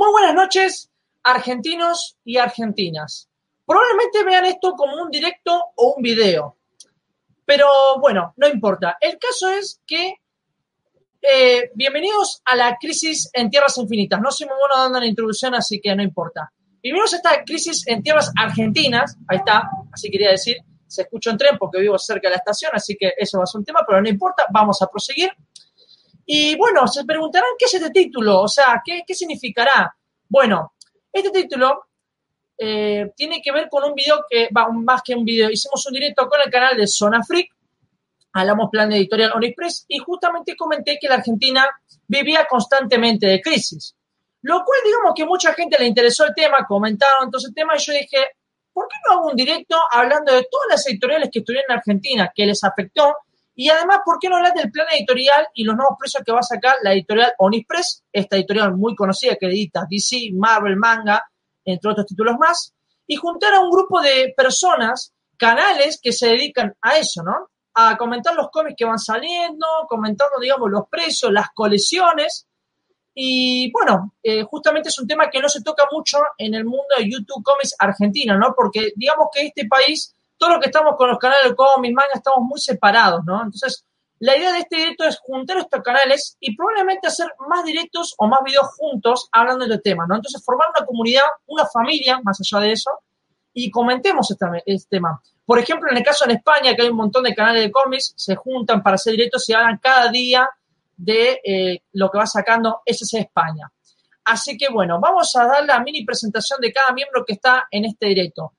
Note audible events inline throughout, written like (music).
Muy buenas noches, argentinos y argentinas. Probablemente vean esto como un directo o un video. Pero bueno, no importa. El caso es que eh, bienvenidos a la crisis en tierras infinitas. No soy muy bueno dando la introducción, así que no importa. Bienvenidos a esta crisis en tierras argentinas. Ahí está, así quería decir. Se escucha en tren porque vivo cerca de la estación, así que eso va a ser un tema, pero no importa. Vamos a proseguir. Y bueno, se preguntarán qué es este título, o sea, qué, qué significará. Bueno, este título eh, tiene que ver con un video que va más que un video. Hicimos un directo con el canal de Zona Freak, hablamos plan de editorial Onexpress y justamente comenté que la Argentina vivía constantemente de crisis. Lo cual, digamos que mucha gente le interesó el tema, comentaron entonces el tema y yo dije, ¿por qué no hago un directo hablando de todas las editoriales que estuvieron en Argentina, que les afectó? Y además, ¿por qué no hablar del plan editorial y los nuevos precios que va a sacar la editorial Onispress, esta editorial muy conocida que edita DC, Marvel, Manga, entre otros títulos más? Y juntar a un grupo de personas, canales que se dedican a eso, ¿no? A comentar los cómics que van saliendo, comentando, digamos, los precios, las colecciones. Y bueno, eh, justamente es un tema que no se toca mucho en el mundo de YouTube Comics argentino, ¿no? Porque digamos que este país todo lo que estamos con los canales de cómics, manga, estamos muy separados, ¿no? Entonces, la idea de este directo es juntar estos canales y probablemente hacer más directos o más videos juntos hablando de este tema, ¿no? Entonces, formar una comunidad, una familia, más allá de eso, y comentemos este, este, tema. Por ejemplo, en el caso en España, que hay un montón de canales de cómics, se juntan para hacer directos y hablan cada día de eh, lo que va sacando SC España. Así que bueno, vamos a dar la mini presentación de cada miembro que está en este directo.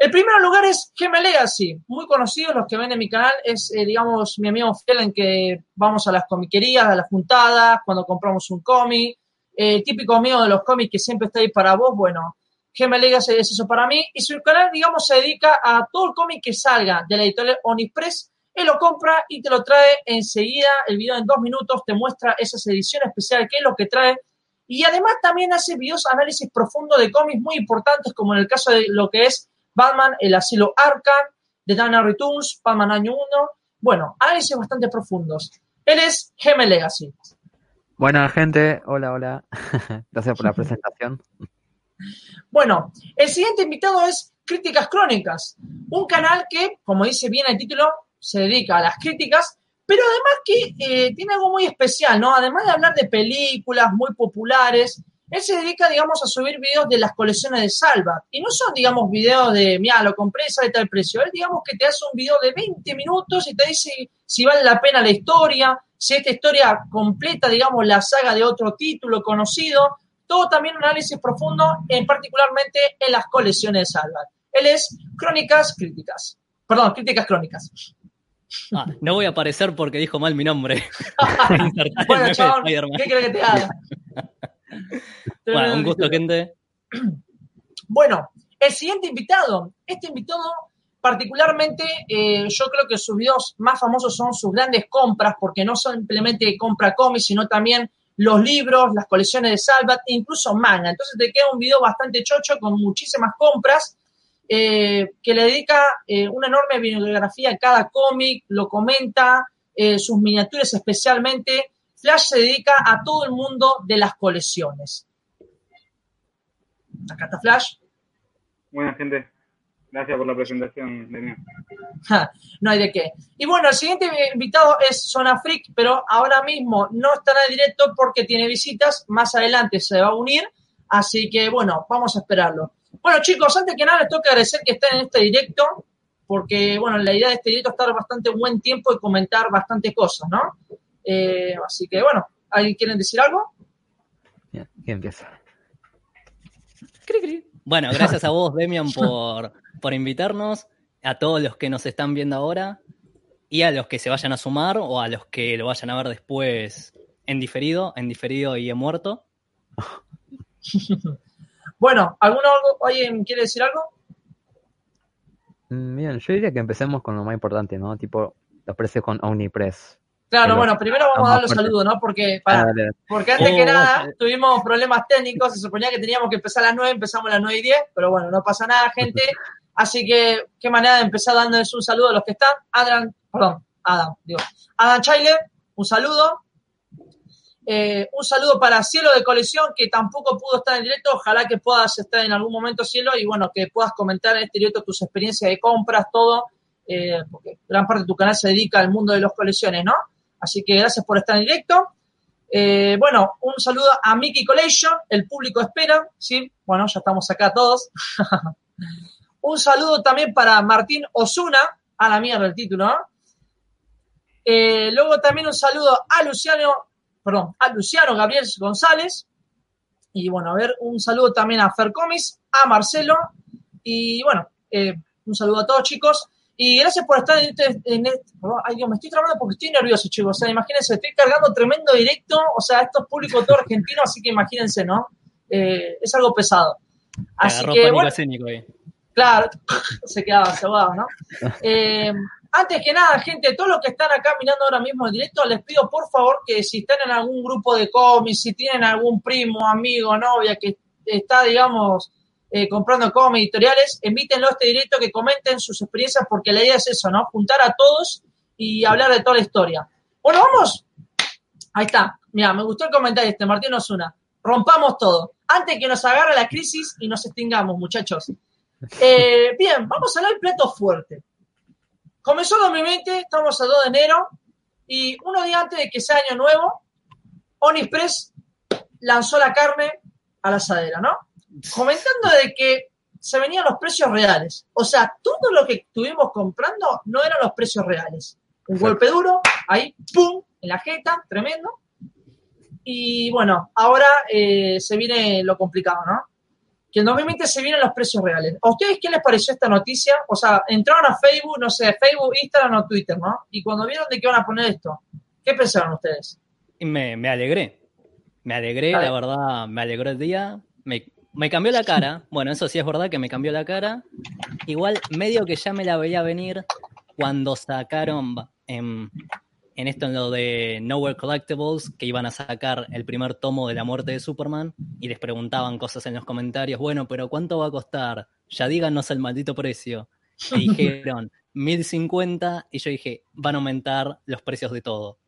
El primer lugar es Gem Legacy, muy conocido, los que ven en mi canal, es, eh, digamos, mi amigo fiel en que vamos a las comiquerías, a las juntadas, cuando compramos un cómic, eh, típico amigo de los cómics que siempre está ahí para vos, bueno, Gem Legacy es eso para mí, y su canal, digamos, se dedica a todo el cómic que salga de la editorial Onipress, él lo compra y te lo trae enseguida, el video en dos minutos te muestra esas ediciones especiales, qué es lo que trae, y además también hace videos análisis profundo de cómics muy importantes, como en el caso de lo que es Batman, El Asilo Arkham, The Dana Returns, Batman Año 1. Bueno, análisis bastante profundos. Él es Gem Legacy. Buena gente, hola, hola. (laughs) Gracias por la presentación. Bueno, el siguiente invitado es Críticas Crónicas, un canal que, como dice bien el título, se dedica a las críticas, pero además que eh, tiene algo muy especial, ¿no? Además de hablar de películas muy populares, él se dedica, digamos, a subir videos de las colecciones de Salva. Y no son, digamos, videos de, mira, lo compré, sale tal precio. Él, digamos, que te hace un video de 20 minutos y te dice si vale la pena la historia, si esta historia completa, digamos, la saga de otro título conocido. Todo también un análisis profundo, en particularmente en las colecciones de Salva. Él es Crónicas Críticas. Perdón, Críticas Crónicas. Ah, no voy a aparecer porque dijo mal mi nombre. (laughs) (laughs) bueno, (laughs) chabón, ¿qué crees que te haga? (laughs) bueno, un gusto, gente. (clears throat) Bueno, el siguiente invitado. Este invitado, particularmente, eh, yo creo que sus videos más famosos son sus grandes compras, porque no simplemente compra cómics, sino también los libros, las colecciones de Salvat incluso manga. Entonces te queda un video bastante chocho con muchísimas compras. Eh, que le dedica eh, una enorme bibliografía a cada cómic, lo comenta, sus miniaturas especialmente, Flash se dedica a todo el mundo de las colecciones. Acá está Flash. Buena gente. Gracias por la presentación, no hay de qué. Y bueno, el siguiente invitado es Zona Freak, pero ahora mismo no estará en directo porque tiene visitas. Más adelante se va a unir. Así que bueno, vamos a esperarlo. Bueno, chicos, antes que nada les tengo que agradecer que estén en este directo, porque bueno, la idea de este directo es estar bastante buen tiempo y comentar bastantes cosas, ¿no? Eh, así que bueno, ¿alguien quieren decir algo? Bien, ¿quién empieza? Bueno, gracias a vos, Demian, por, por invitarnos, a todos los que nos están viendo ahora y a los que se vayan a sumar o a los que lo vayan a ver después en diferido, en diferido y en muerto. (laughs) bueno, ¿alguno, ¿alguien quiere decir algo? Mm, bien, yo diría que empecemos con lo más importante, ¿no? Tipo, los precios con Omnipress. Claro, bueno, primero vamos a dar los saludos, ¿no? Porque, para, porque antes que oh, nada tuvimos problemas técnicos, se suponía que teníamos que empezar a las 9, empezamos a las 9 y 10, pero bueno, no pasa nada, gente. Así que, qué manera de empezar dándoles un saludo a los que están. Adam, perdón, Adam, digo. Adam Chailer, un saludo. Eh, un saludo para Cielo de Colección, que tampoco pudo estar en directo. Ojalá que puedas estar en algún momento, Cielo, y bueno, que puedas comentar en este directo tus experiencias de compras, todo, eh, porque gran parte de tu canal se dedica al mundo de las colecciones, ¿no? Así que gracias por estar en directo. Eh, bueno, un saludo a Mickey Collection, el público espera, ¿sí? Bueno, ya estamos acá todos. (laughs) un saludo también para Martín Osuna, a la mierda el título, ¿no? Eh, luego también un saludo a Luciano, perdón, a Luciano Gabriel González. Y bueno, a ver, un saludo también a Fercomis, a Marcelo. Y bueno, eh, un saludo a todos, chicos. Y gracias por estar en este, en este- Ay, Dios, me estoy trabando porque estoy nervioso, chicos. O sea, imagínense, estoy cargando tremendo directo. O sea, esto es público todo argentino, así que imagínense, ¿no? Eh, es algo pesado. Así que, bueno, escénico ahí. Claro, (laughs) se quedaba cebado, ¿no? Eh, antes que nada, gente, todos los que están acá mirando ahora mismo en directo, les pido por favor que si están en algún grupo de cómics, si tienen algún primo, amigo, novia que está, digamos, eh, comprando cómics editoriales, invítenlo a este directo, que comenten sus experiencias, porque la idea es eso, ¿no? Juntar a todos y hablar de toda la historia. Bueno, vamos. Ahí está. Mira, me gustó el comentario este, Martín Osuna. Rompamos todo. Antes que nos agarre la crisis y nos extingamos, muchachos. Eh, (laughs) bien, vamos a hablar del plato fuerte. Comenzó 2020, estamos a 2 de enero, y unos días antes de que sea año nuevo, Onispress lanzó la carne a la asadera, ¿no? Comentando de que se venían los precios reales. O sea, todo lo que estuvimos comprando no eran los precios reales. Un Exacto. golpe duro, ahí, ¡pum!, en la jeta, tremendo. Y bueno, ahora eh, se viene lo complicado, ¿no? Que en 2020 se vienen los precios reales. ¿A ustedes qué les pareció esta noticia? O sea, entraron a Facebook, no sé, Facebook, Instagram o Twitter, ¿no? Y cuando vieron de qué van a poner esto, ¿qué pensaron ustedes? Me, me alegré. Me alegré, Dale. la verdad, me alegró el día. Me, me cambió la cara. Bueno, eso sí es verdad que me cambió la cara. Igual, medio que ya me la veía venir cuando sacaron en, en esto, en lo de Nowhere Collectibles, que iban a sacar el primer tomo de la muerte de Superman y les preguntaban cosas en los comentarios. Bueno, pero ¿cuánto va a costar? Ya díganos el maldito precio. Y (laughs) dijeron 1050 y yo dije, van a aumentar los precios de todo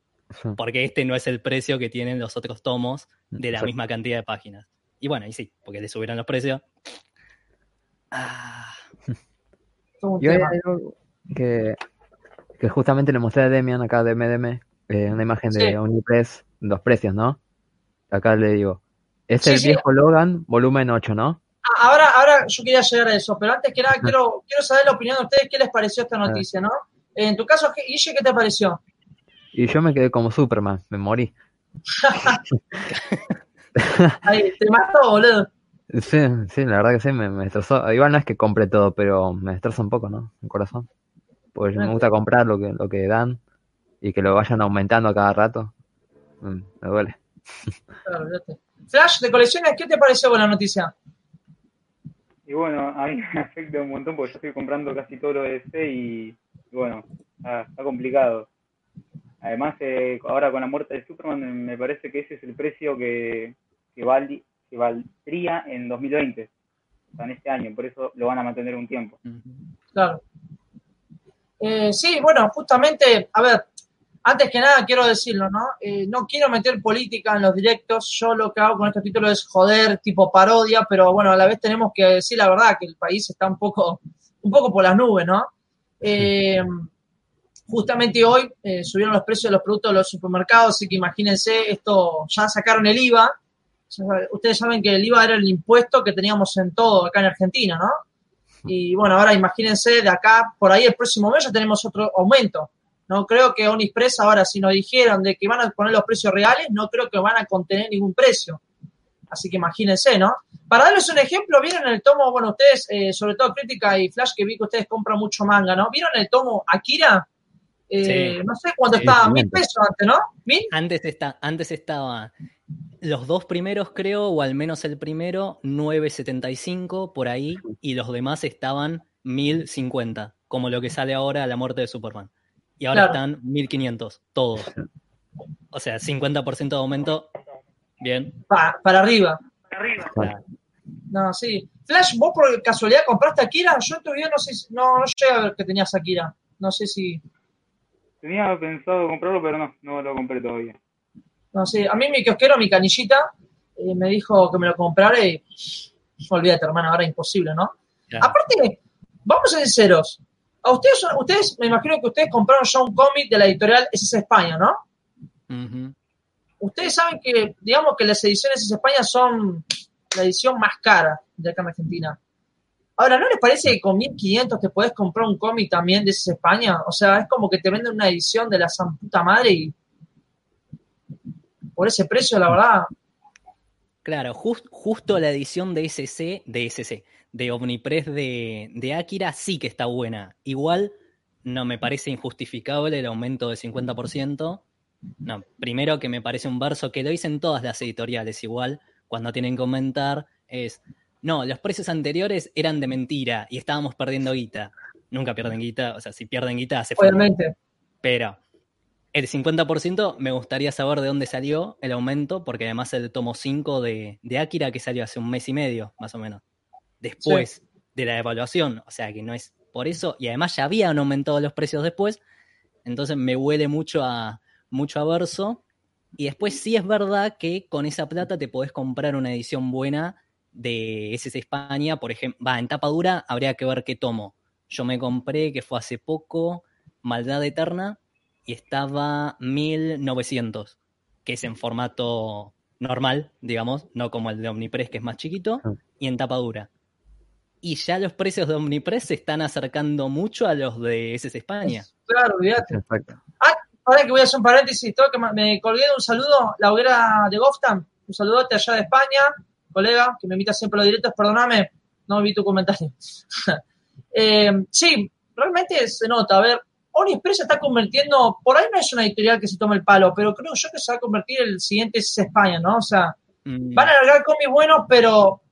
porque este no es el precio que tienen los otros tomos de la misma cantidad de páginas. Y bueno, y sí, porque le subieron los precios. Ah, Yo hay algo que, que justamente le mostré a Demian acá de MDM, eh, una imagen de Sí. Unipress, los precios, ¿no? Acá le digo, es Sí, el sí. viejo Logan, volumen 8, ¿no? Ah, Ahora, ahora yo quería llegar a eso, pero antes que nada quiero, quiero saber la opinión de ustedes, qué les pareció esta noticia, ¿no? En tu caso, ¿qué- Guille, ¿qué te pareció? Y yo me quedé como Superman, me morí. (laughs) (laughs) Ahí, te mató, boludo. Sí, sí, la verdad que sí, me, me destrozó. Igual no es que compre todo, pero me destroza un poco, ¿no? El corazón. Porque me gusta comprar lo que, lo que dan y que lo vayan aumentando a cada rato. Mm, me duele. Claro. Flash, de colecciones, ¿qué te pareció con la noticia? Y bueno, a mí me afecta un montón porque yo estoy comprando casi todo lo de DC y, y bueno, está, está complicado. Además, eh, ahora con la muerte de Superman, me parece que ese es el precio que, que, valdría en 2020, o sea, en este año, por eso lo van a mantener un tiempo. Claro. Eh, sí, bueno, justamente, a ver, antes que nada quiero decirlo, ¿no? Eh, no quiero meter política en los directos, yo lo que hago con este título es joder, tipo parodia, pero bueno, a la vez tenemos que decir la verdad, que el país está un poco, un poco por las nubes, ¿no? Eh, justamente hoy subieron los precios de los productos de los supermercados, así que imagínense, esto ya sacaron el IVA. Ustedes saben que el IVA era el impuesto que teníamos en todo acá en Argentina, ¿no? Y bueno, ahora imagínense, de acá, por ahí el próximo mes ya tenemos otro aumento. No creo que Onispress ahora, si nos dijeron de que van a poner los precios reales, no creo que van a contener ningún precio. Así que imagínense, ¿no? Para darles un ejemplo, ¿vieron el tomo, bueno, ustedes, eh, sobre todo Crítica y Flash, que vi que ustedes compran mucho manga, ¿no? ¿Vieron el tomo Akira? Eh, Sí. No sé cuánto Sí, estaba, mil pesos antes, ¿no? ¿Mil? Antes, está, antes estaba los dos primeros, creo, o al menos el primero, 9.75 por ahí, y los demás estaban 1.050, como lo que sale ahora a la muerte de Superman. Y ahora Claro. están 1.500, todos. O sea, 50% de aumento. Bien. Pa- para arriba. Claro. No, sí. Flash, ¿vos por casualidad compraste Akira? Yo en tu vida no sé, si- no, no llegué a ver que tenías Akira. No sé si... Tenía pensado comprarlo, pero no, no lo compré todavía. No sé, a mí mi kiosquero, mi canillita, eh, me dijo que me lo comprara y olvídate, hermano, ahora es imposible, ¿no? Claro. Aparte, vamos a ser sinceros. A ustedes, son- ustedes, me imagino que ustedes compraron ya un cómic de la editorial SS España, ¿no? Ustedes saben que, digamos que las ediciones SS España son la edición más cara de acá en Argentina. Ahora, ¿no les parece que con 1500 te podés comprar un cómic también de SS España? O sea, es como que te venden una edición de la san puta madre y por ese precio, la verdad, Claro, jus- justo la edición de SC, de SC, de Omnipress de, de Akira sí que está buena. Igual no me parece injustificable el aumento del 50%. No, primero que me parece un verso que lo dicen todas las editoriales igual, cuando tienen que comentar, es, no, los precios anteriores eran de mentira y estábamos perdiendo guita. Nunca pierden guita, o sea, si pierden guita se obviamente. Pero el 50% me gustaría saber de dónde salió el aumento, porque además el tomo 5 de, de Akira que salió hace un mes y medio, más o menos, después de la evaluación, o sea que no es por eso, y además ya habían aumentado los precios después, entonces me huele mucho a, mucho a verso, y después sí es verdad que con esa plata te podés comprar una edición buena de SS España, por ejemplo, va, en tapa dura habría que ver qué tomo. Yo me compré, que fue hace poco, Maldad Eterna, y estaba 1900, que es en formato normal, digamos, no como el de Omnipress, que es más chiquito, Ah. y en tapa dura. Y ya los precios de Omnipress se están acercando mucho a los de SS España. Claro, olvídate. Exacto. Ahora que voy a hacer un paréntesis, tengo que me colgué de un saludo, la hoguera de Goftam, un saludote allá de España, colega, que me invita siempre a los directos, perdóname, no vi tu comentario. (laughs) Eh, sí, realmente se nota, a ver, Onipress se está convirtiendo, por ahí no es una editorial que se tome el palo, pero creo yo que se va a convertir el siguiente es España, ¿no? O sea, Mm, van a largar cómics buenos, pero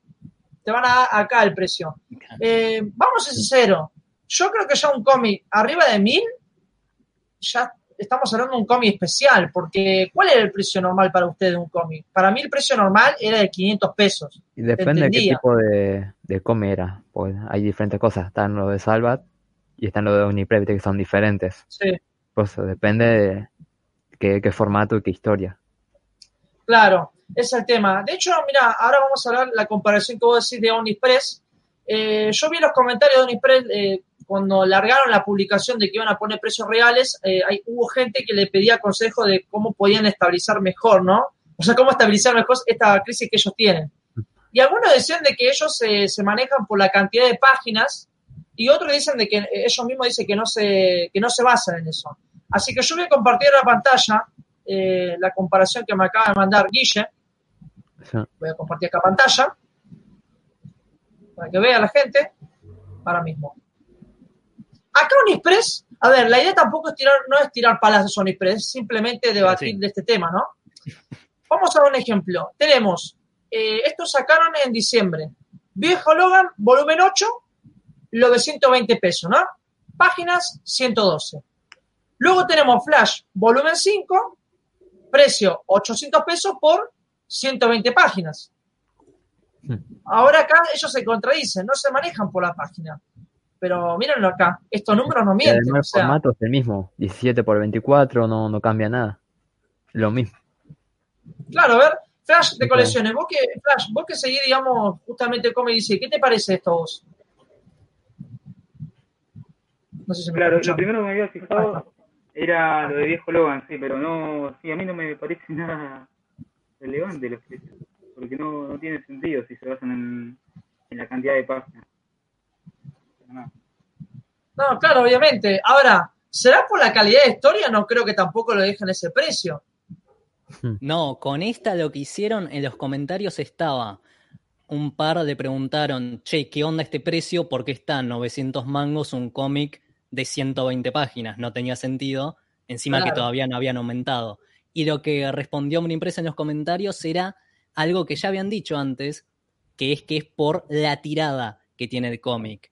te van a dar acá el precio. Eh, vamos a ser sinceros. Yo creo que ya un cómic arriba de mil, ya estamos hablando de un cómic especial, porque ¿cuál era el precio normal para usted de un cómic? Para mí el precio normal era de 500 pesos. Y depende de qué tipo de, de come era. Pues hay diferentes cosas. Están los de Salvat y están los de Omnipress, viste, que son diferentes. Sí, Pues depende de qué, qué formato y qué historia. claro, ese es el tema. De hecho, mira, ahora vamos a hablar la comparación que vos decís de Omnipress. Eh, yo vi los comentarios de Omnipress eh, cuando largaron la publicación de que iban a poner precios reales, eh, hay, hubo gente que le pedía consejo de cómo podían estabilizar mejor, ¿no? O sea, cómo estabilizar mejor esta crisis que ellos tienen. Y algunos decían de que ellos se manejan por la cantidad de páginas y otros dicen de que eh, ellos mismos dicen que no se, que no se basan en eso. Así que yo voy a compartir la pantalla eh, la comparación que me acaba de mandar Guille. Voy a compartir acá pantalla para que vea la gente ahora mismo. Acá Unispress, a ver, la idea tampoco es tirar, no es tirar palazos a Unispress, es simplemente debatir Sí. de este tema, ¿no? Vamos a dar un ejemplo. Tenemos, eh, estos sacaron en diciembre. Viejo Logan, volumen 8, lo de 120 pesos, ¿no? Páginas 112. Luego tenemos Flash, volumen 5, precio 800 pesos por 120 páginas. Hmm. Ahora acá ellos se contradicen, no se manejan por la página. Pero mírenlo acá, estos números no mienten. o el sea, formato es el mismo. 17 por 24 no, no cambia nada. Lo mismo. claro, a ver, Flash de colecciones, vos que, Flash, vos que seguís, digamos, justamente como dice, ¿qué te parece esto vos? No sé si me Claro, lo primero que me había fijado era lo de viejo Logan, sí, pero no, sí, a mí no me parece (laughs) nada relevante los precios, porque no, no tiene sentido si se basan en, en la cantidad de páginas. No. No, claro, obviamente. Ahora, ¿será por la calidad de historia? No creo que tampoco lo dejen ese precio. No, con esta lo que hicieron en los comentarios estaba. Un par le preguntaron, che, ¿qué onda este precio? ¿Por qué está 900 mangos un cómic de 120 páginas? No tenía sentido. Encima que todavía no habían aumentado. Y lo que respondió Omnipress en los comentarios era algo que ya habían dicho antes, que es que es por la tirada que tiene el cómic.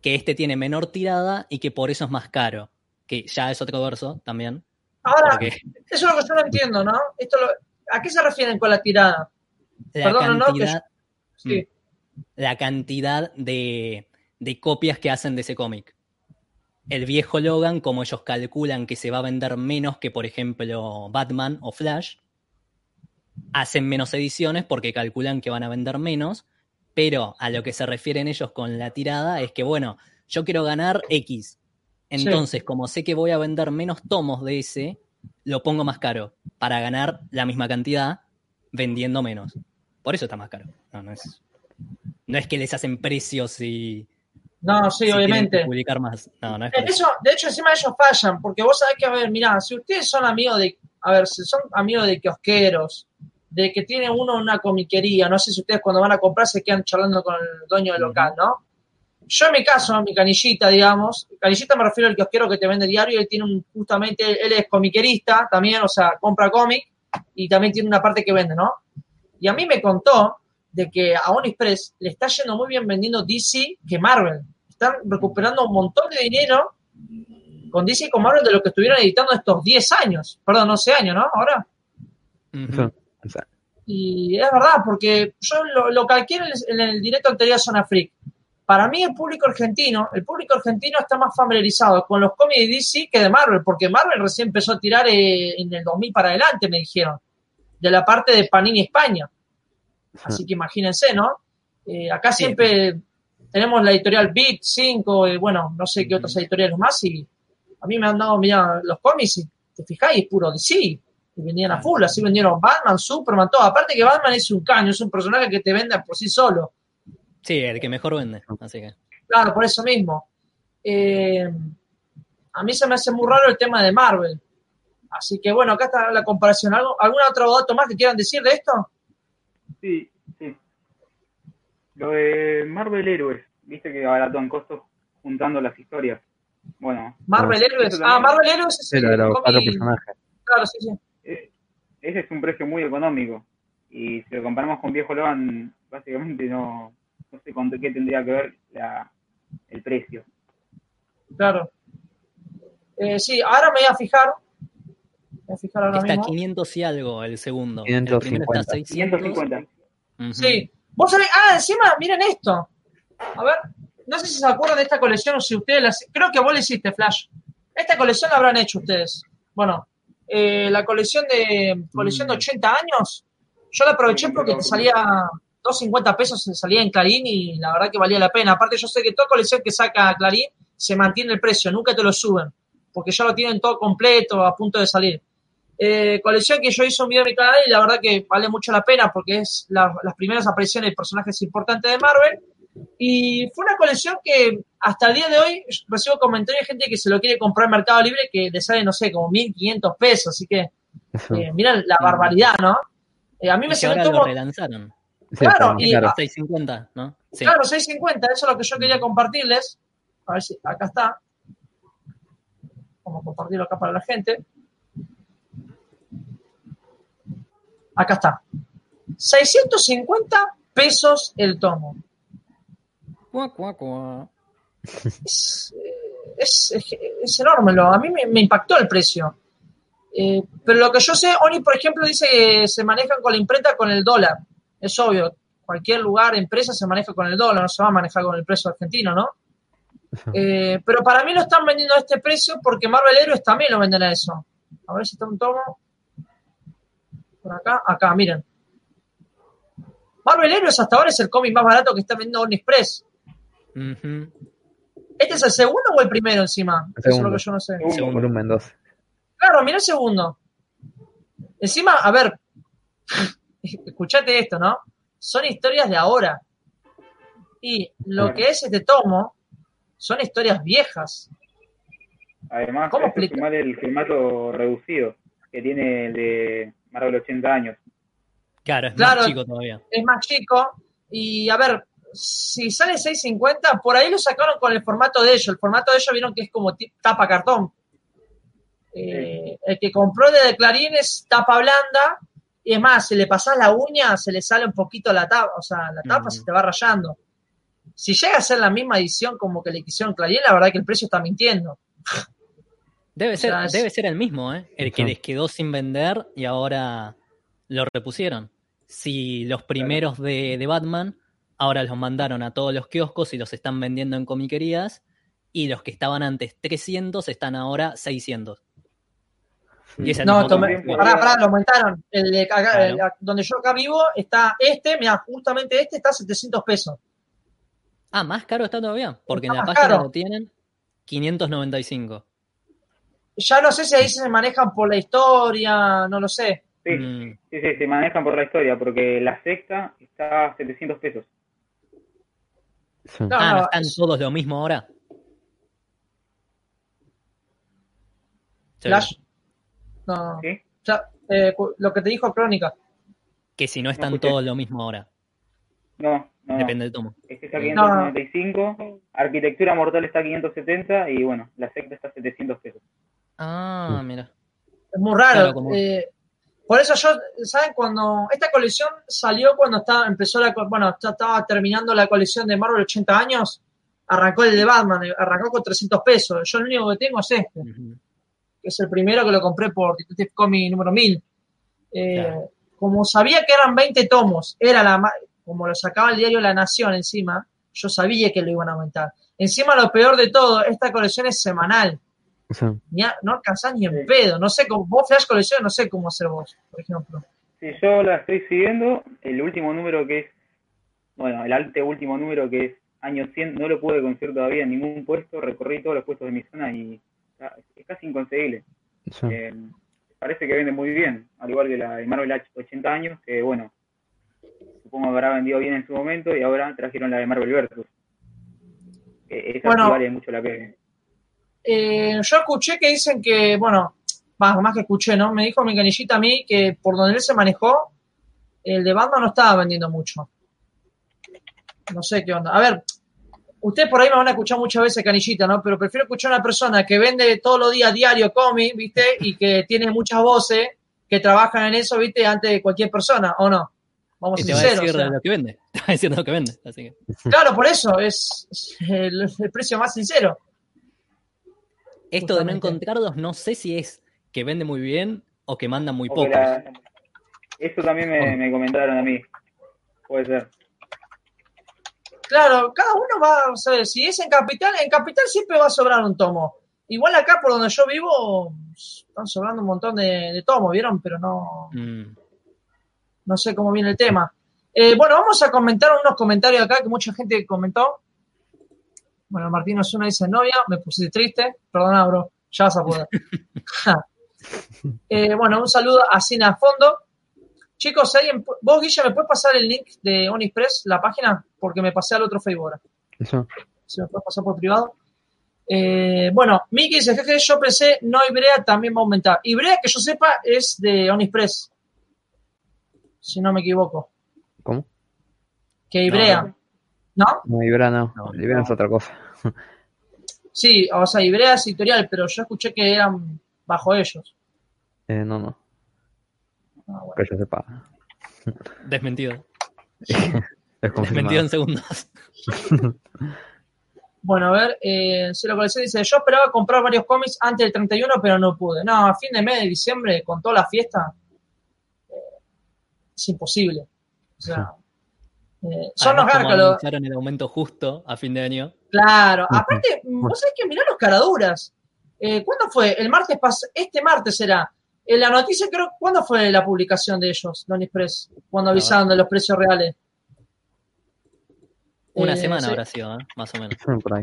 Que este tiene menor tirada y que por eso es más caro. Que ya es otro verso también. Ahora, Porque eso es lo que yo no entiendo, ¿no? Esto lo- ¿A qué se refieren con la tirada? la Perdón, no, que yo- cantidad, Sí. la cantidad de, de copias que hacen de ese cómic. El viejo Logan, como ellos calculan que se va a vender menos que, por ejemplo, Batman o Flash, hacen menos ediciones porque calculan que van a vender menos, pero a lo que se refieren ellos con la tirada es que, bueno, yo quiero ganar X. Entonces, como sé que voy a vender menos tomos de ese, lo pongo más caro para ganar la misma cantidad vendiendo menos. Por eso está más caro. No, no es, no es que les hacen precios y. No, sí, si obviamente. publicar más. No, no es De por eso. hecho, de hecho, encima ellos fallan, porque vos sabés que, a ver, mirá, si ustedes son amigos de, a ver, si son amigos de kiosqueros, de que tiene uno una comiquería, no sé si ustedes cuando van a comprar se quedan charlando con el dueño del local, ¿no? Yo en mi caso, mi canillita, digamos, canillita me refiero al kiosquero que te vende diario, él tiene un, justamente, él es comiquerista también, o sea, compra cómic y también tiene una parte que vende, ¿no? Y a mí me contó de que a Express le está yendo muy bien vendiendo DC que Marvel. Están recuperando un montón de dinero con DC y con Marvel de lo que estuvieron editando estos 10 años, perdón, 11 años, ¿no? Ahora. Y es verdad, porque yo lo, lo calqué en el, en el directo anterior a Zona Freak. Para mí, el público argentino, el público argentino está más familiarizado con los cómics de DC que de Marvel, porque Marvel recién empezó a tirar eh, en el 2000 para adelante, me dijeron, de la parte de Panini España. Así que imagínense, ¿no? Eh, acá siempre tenemos la editorial Beat 5, y bueno, no sé qué otras editoriales más, y a mí me han dado, mira, los cómics, y te fijáis, es puro DC, y vendían a full, así vendieron Batman, Superman, todo. Aparte que Batman es un caño, es un personaje que te vende por sí solo. Sí, el que mejor vende. Así que. Claro, por eso mismo. Eh, a mí se me hace muy raro el tema de Marvel. Así que bueno, acá está la comparación. ¿Algo, ¿Algún otro dato más que quieran decir de esto? Sí, sí. Lo de Marvel Héroes, viste que abarató costos juntando las historias. Bueno, Marvel No. Eso Ah. Marvel Heroes es de el los cuatro cómic- personajes. Claro, sí, sí. e- ese es un precio muy económico. Y si lo comparamos con Viejo Logan, básicamente no, no sé con qué tendría que ver la, el precio. Claro. Eh, sí, ahora me voy a fijar. Me voy a fijar ahora Está mismo. 500 y algo el segundo. El 550. primero está a 600. 550. Sí. Vos sabés, ah, encima, miren esto. A ver, no sé si se acuerdan de esta colección o si ustedes la creo que vos la hiciste, Flash. Esta colección la habrán hecho ustedes. Bueno, eh, la colección de colección de Mm. 80 años, yo la aproveché porque te salía 250 pesos, se salía en Clarín y la verdad que valía la pena. Aparte, yo sé que toda colección que saca Clarín se mantiene el precio, nunca te lo suben, porque ya lo tienen todo completo, a punto de salir. Eh, colección que yo hice un video en mi canal y la verdad que vale mucho la pena porque es la- las primeras apariciones de personajes importantes de Marvel. Y fue una colección que hasta el día de hoy recibo comentarios de gente que se lo quiere comprar en Mercado Libre que le sale, no sé, como 1.500 pesos. Así que, eh, miren la barbaridad, ¿no? Eh, a mí me salió lo relanzaron. Sí, claro, está muy y- caro. A 650, ¿no? Sí. Claro, 6.50, eso es lo que yo quería compartirles. A ver si acá está. Vamos a compartirlo acá para la gente. Acá está. 650 pesos el tomo. Cuá, cuá, cuá. Es, eh, es, es- es enorme, lo, a mí me, me impactó el precio. Eh, pero lo que yo sé, Oni, por ejemplo, dice que se manejan con la imprenta con el dólar. Es obvio, cualquier lugar, empresa se maneja con el dólar, no se va a manejar con el precio argentino, ¿no? (laughs) Eh, pero para mí lo están vendiendo a este precio porque Marvel Heroes también lo venden a eso. A ver si está un tomo. Por acá, acá, miren. Marvel Heroes hasta ahora es el cómic más barato que está vendiendo Oni Express. ¿Este es el segundo o el primero encima? El Eso es lo segundo. que yo no sé. Segundo. Volumen 2. Claro, mira el segundo. Encima, a ver, (laughs) escuchate esto, ¿no? Son historias de ahora. Y lo que es este tomo son historias viejas. Además, ¿Cómo el formato reducido que tiene el de Marvel 80 años. Claro, es Claro. más chico todavía. Es más chico. Y a ver, si sale 6.50, por ahí lo sacaron con el formato de ellos. El formato de ellos vieron que es como tapa cartón. Eh, el que compró de Clarín es tapa blanda. Y es más, si le pasás la uña, se le sale un poquito la tapa, o sea, la tapa Ujú. se te va rayando. Si llega a ser la misma edición como que le quisieron Clarín, la verdad que el precio está mintiendo. Debe ser, debe ser el mismo, ¿eh? El que les quedó sin vender y ahora lo repusieron. Si los primeros de, de Batman ahora los mandaron a todos los kioscos y los están vendiendo en comiquerías, y los que estaban antes 300 están ahora 600. Y es el No, tomé, pará, pará, lo aumentaron. El de acá- Claro. el- donde yo acá vivo está este, mira, justamente este está a 700 pesos. Ah, más caro está todavía, porque Está en la página caro. lo tienen 595. Ya no sé si ahí se manejan por la historia, no lo sé. Sí, Mm, sí, sí, se manejan por la historia, porque la sexta está a 700 pesos. No, ah, no, ¿no están es- todos lo mismo ahora? Sí. Flash. No, ¿Sí? ya, eh, lo que te dijo Crónica. Que si no están todos lo mismo ahora. No, no, no. Depende del tomo. Este está a No. 595, Arquitectura Mortal está a 570 y bueno, la secta está a 700 pesos. Ah, mira. Es muy raro. Claro, como- eh, por eso yo, ¿saben? Cuando esta colección salió cuando estaba, empezó la, bueno, estaba terminando la colección de Marvel 80 años, arrancó el de Batman, eh, arrancó con 300 pesos. Yo lo único que tengo es este, que es el primero que lo compré por Detective Comics número 1000. Eh, Claro. Como sabía que eran 20 tomos, era la como lo sacaba el diario La Nación encima, yo sabía que lo iban a aumentar. Encima lo peor de todo, esta colección es semanal. Sí. Ni a- no alcanzás ni en Sí. pedo. No sé cómo, vos Flash Colección, no sé cómo hacer vos, por ejemplo. Si yo la estoy siguiendo, el último número que es, bueno, el ante último número que es año 100, no lo pude conseguir todavía en ningún puesto, recorrí todos los puestos de mi zona y está- es casi inconseguible. Sí. Eh, parece que vende muy bien, al igual que la de Marvel H 80 años, que bueno, supongo que habrá vendido bien en su momento y ahora trajeron la de Marvel Versus. Eh, esa Bueno. sí vale mucho la pena. Eh, yo escuché que dicen que, bueno, más, más que escuché, ¿no? Me dijo mi canillita a mí que por donde él se manejó, el de Batman no estaba vendiendo mucho. No sé qué onda. A ver, ustedes por ahí me van a escuchar muchas veces canillita, ¿no? Pero prefiero escuchar a una persona que vende todos los días diario cómic, ¿viste? Y que tiene muchas voces que trabajan en eso, ¿viste? Antes de cualquier persona, ¿o no? Vamos Y va a decir sinceros. o sea. lo que vende. (laughs) Te va a decir lo que vende. Así que. Claro, por eso es, es el, el precio más sincero. Esto de no Justamente. encontrarlos, no sé si es que vende muy bien o que manda muy O que pocos. la- Eso también me, me comentaron a mí. Puede ser. Claro, cada uno va, o sea, si es en capital, en capital siempre va a sobrar un tomo. Igual acá por donde yo vivo, están sobrando un montón de, de tomos, ¿vieron? Pero no, Mm, no sé cómo viene el tema. Eh, bueno, vamos a comentar unos comentarios acá que mucha gente comentó. Bueno, Martín Osuna dice, novia, me pusiste triste. Perdona, bro, ya vas a poder. (laughs) (laughs) Eh, bueno, un saludo a Cine a Fondo. Chicos, si alguien, pu- vos, Guille, ¿me puedes pasar el link de Onipress, la página? Porque me pasé al otro Facebook ahora. Eso. Si me puedes pasar por privado. Eh, bueno, Miki dice, jefe, yo pensé, no Ibrea también va a aumentar. Ibrea, que yo sepa, es de Onipress. Si no me equivoco. ¿Cómo? Que Ibrea. ¿No? No, Ibera no. No, Ibera es otra cosa. (laughs) Sí, o sea, Ibrea es editorial, pero yo escuché que eran bajo ellos. Eh, no, no. Ah, bueno. Que yo sepa. desmentido. (laughs) Es Desmentido en segundos. (laughs) Bueno, a ver, eh, Cero Colección dice, yo esperaba comprar varios cómics antes del 31, pero no pude. No, a fin de mes de diciembre, con toda la fiesta, eh, es imposible. O sea, eh, son los Además, como gárgalos. anunciaron el aumento justo a fin de año. Claro, aparte, vos sabés que mirá los caraduras. Eh, ¿Cuándo fue? El martes pas este martes será. En la noticia creo, ¿cuándo fue la publicación de ellos, Don Express? Cuando ver. avisaron de los precios reales. Una Eh, semana sí. habrá sido, ¿eh? más o menos. Por ahí.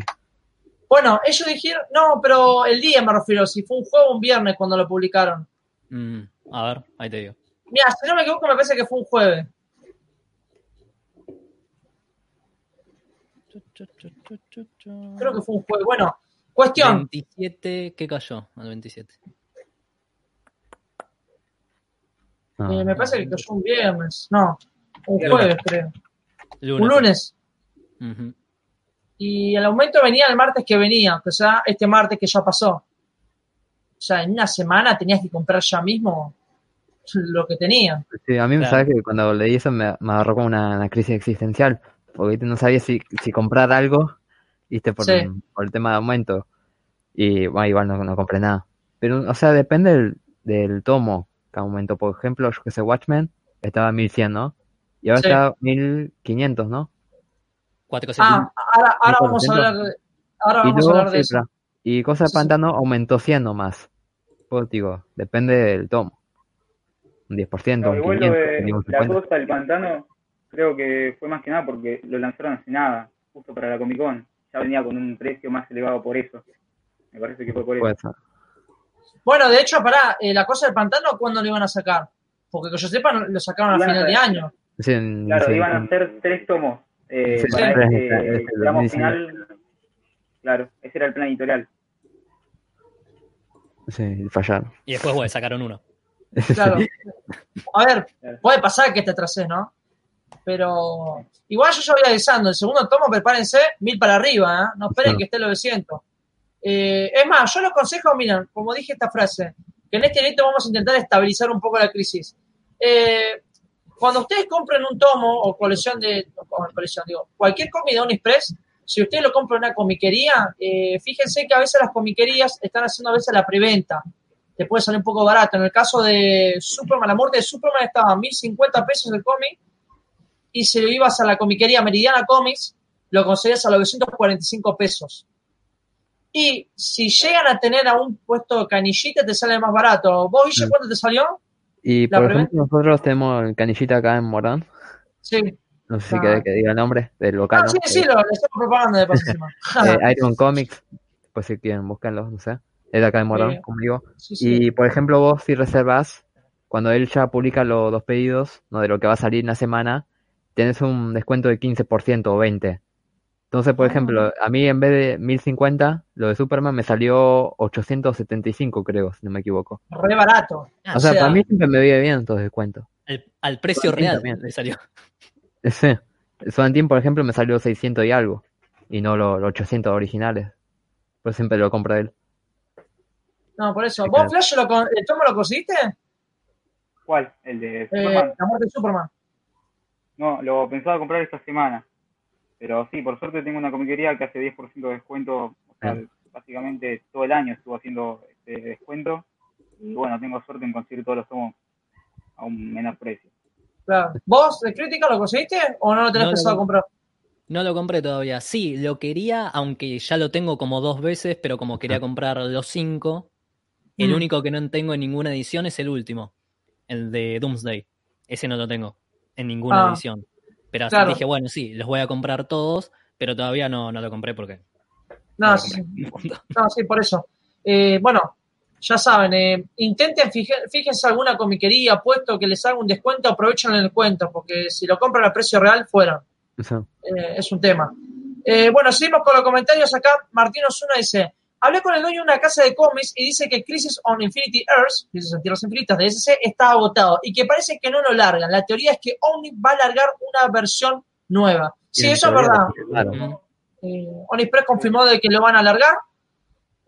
Bueno, ellos dijeron, no, pero el día me refiero, si fue un jueves o un viernes cuando lo publicaron. Mm, a ver, ahí te digo. Mira, si no me equivoco, me parece que fue un jueves. Creo que fue un jueves. Bueno, cuestión. 27, ¿qué cayó? Al 27. No. eh, me parece que cayó un viernes. No, un Lunes. jueves, creo. Lunes. Un lunes. Y el aumento venía el martes que venía, o sea, este martes que ya pasó. O sea, en una semana tenías que comprar ya mismo lo que tenía. Sí, a mí me Claro. sabes que cuando leí eso me, me agarró como una, una crisis existencial, porque no sabía si, si comprar algo, viste, por, Sí. por el tema de aumento. Y bueno, igual no, no compré nada. Pero, o sea, depende del, del tomo que aumentó. Por ejemplo, yo que sé, Watchmen estaba en 1100, ¿no? Y ahora Sí. está 1500, ¿no? 470. Ah, ahora, ahora vamos a 1400. hablar de, ahora Y vamos a luego, hablar de sí, eso. claro. Y Cosa de Sí. Pantano aumentó 100 nomás. Pues digo, depende del tomo. Un 10%, No, un igual 500, lo de un la 50. costa del pantano creo que fue más que nada porque lo lanzaron hace nada, justo para la Comic Con. Ya venía con un precio más elevado por eso. Me parece que fue por eso. Puede ser. Bueno, de hecho, pará, eh, la cosa del pantano, ¿cuándo lo iban a sacar? Porque que yo sepa, lo sacaron a Iban a final de año. Sí, en- Claro, sí, iban a hacer tres tomos eh, Sí, para este este, este, tramo 2019. final. Claro, ese era el plan editorial. sí, fallaron. Y después, bueno, sacaron uno. (laughs) Claro. A ver, puede pasar que te atrases, ¿no? Pero igual yo ya voy avisando, el segundo tomo prepárense mil para arriba, ¿eh? No esperen que esté lo 900. Eh, es más, yo les aconsejo, miren, como dije esta frase, que en este directo vamos a intentar estabilizar un poco la crisis. Eh, cuando ustedes compren un tomo o colección de, o colección, digo, cualquier cómic de Onipress, si ustedes lo compran en una comiquería, eh, fíjense que a veces las comiquerías están haciendo a veces la preventa. Te puede salir un poco barato. En el caso de Superman, la muerte de Superman estaba a 1050 pesos el cómic. Y si ibas a la comiquería Meridiana Comics, lo conseguías a los 945 pesos. Y si llegan a tener a un puesto canillita, te sale más barato. ¿Vos, Guille, cuánto te salió? Y La por ejemplo, nosotros tenemos el canillita acá en Morán. Sí. No sé si Ah. querés que diga el nombre del local. Ah, ¿no? sí, sí, lo, le estamos propagando de paso. (laughs) Eh, Iron Comics, pues si quieren buscarlo, no sé. Es de acá de Morán, Sí. como digo. Sí, sí. Y por ejemplo, vos si reservas, cuando él ya publica los dos pedidos, no de lo que va a salir en la semana, tenés un descuento de 15% o 20%. Entonces, por Ah. ejemplo, a mí en vez de 1050, lo de Superman me salió 875, creo, si no me equivoco. Re barato. O sea, para mí siempre me viene bien estos descuentos. Al, al precio real también. le salió. (laughs) Sí. El Sodantín, por ejemplo, me salió 600 y algo. Y no los los 800 originales. Por eso siempre lo compro él. No, por eso. ¿Vos. Flash, lo, con- el tomo lo conseguiste? ¿Cuál? ¿El de Eh, Superman? la muerte de Superman. No, lo pensaba comprar esta semana. Pero sí, por suerte tengo una comiquería que hace 10% de descuento. O sea, básicamente todo el año estuvo haciendo este descuento. Y bueno, tengo suerte en conseguir todos los tomos a un menor precio. Claro. ¿Vos, de crítica, lo conseguiste o no lo tenés No, pensado no. comprar? No lo compré todavía. Sí, lo quería, aunque ya lo tengo como dos veces, pero como quería comprar los cinco, el Mm. único que no tengo en ninguna edición es el último, el de Doomsday. Ese no lo tengo en ninguna Ah, edición. Pero así claro. dije, bueno, sí, los voy a comprar todos, pero todavía no, no lo compré porque No, lo sí. (laughs) No, sí, por eso. Eh, bueno, ya saben, eh, intenten, fije- fíjense alguna comiquería, puesto que les haga un descuento, aprovechen el descuento, porque si lo compran a precio real, fuera. Eh, es un tema. Eh, bueno, seguimos con los comentarios acá. Martín Osuna dice: Hablé con el dueño de una casa de cómics y dice que Crisis on Infinity Earths, Crisis en Tierras Infinitas de SC, está agotado y que parece que no lo largan. La teoría es que Omni va a largar una versión nueva. Sí, eso es verdad. Claro. Mm. Eh, confirmó de que lo van a alargar.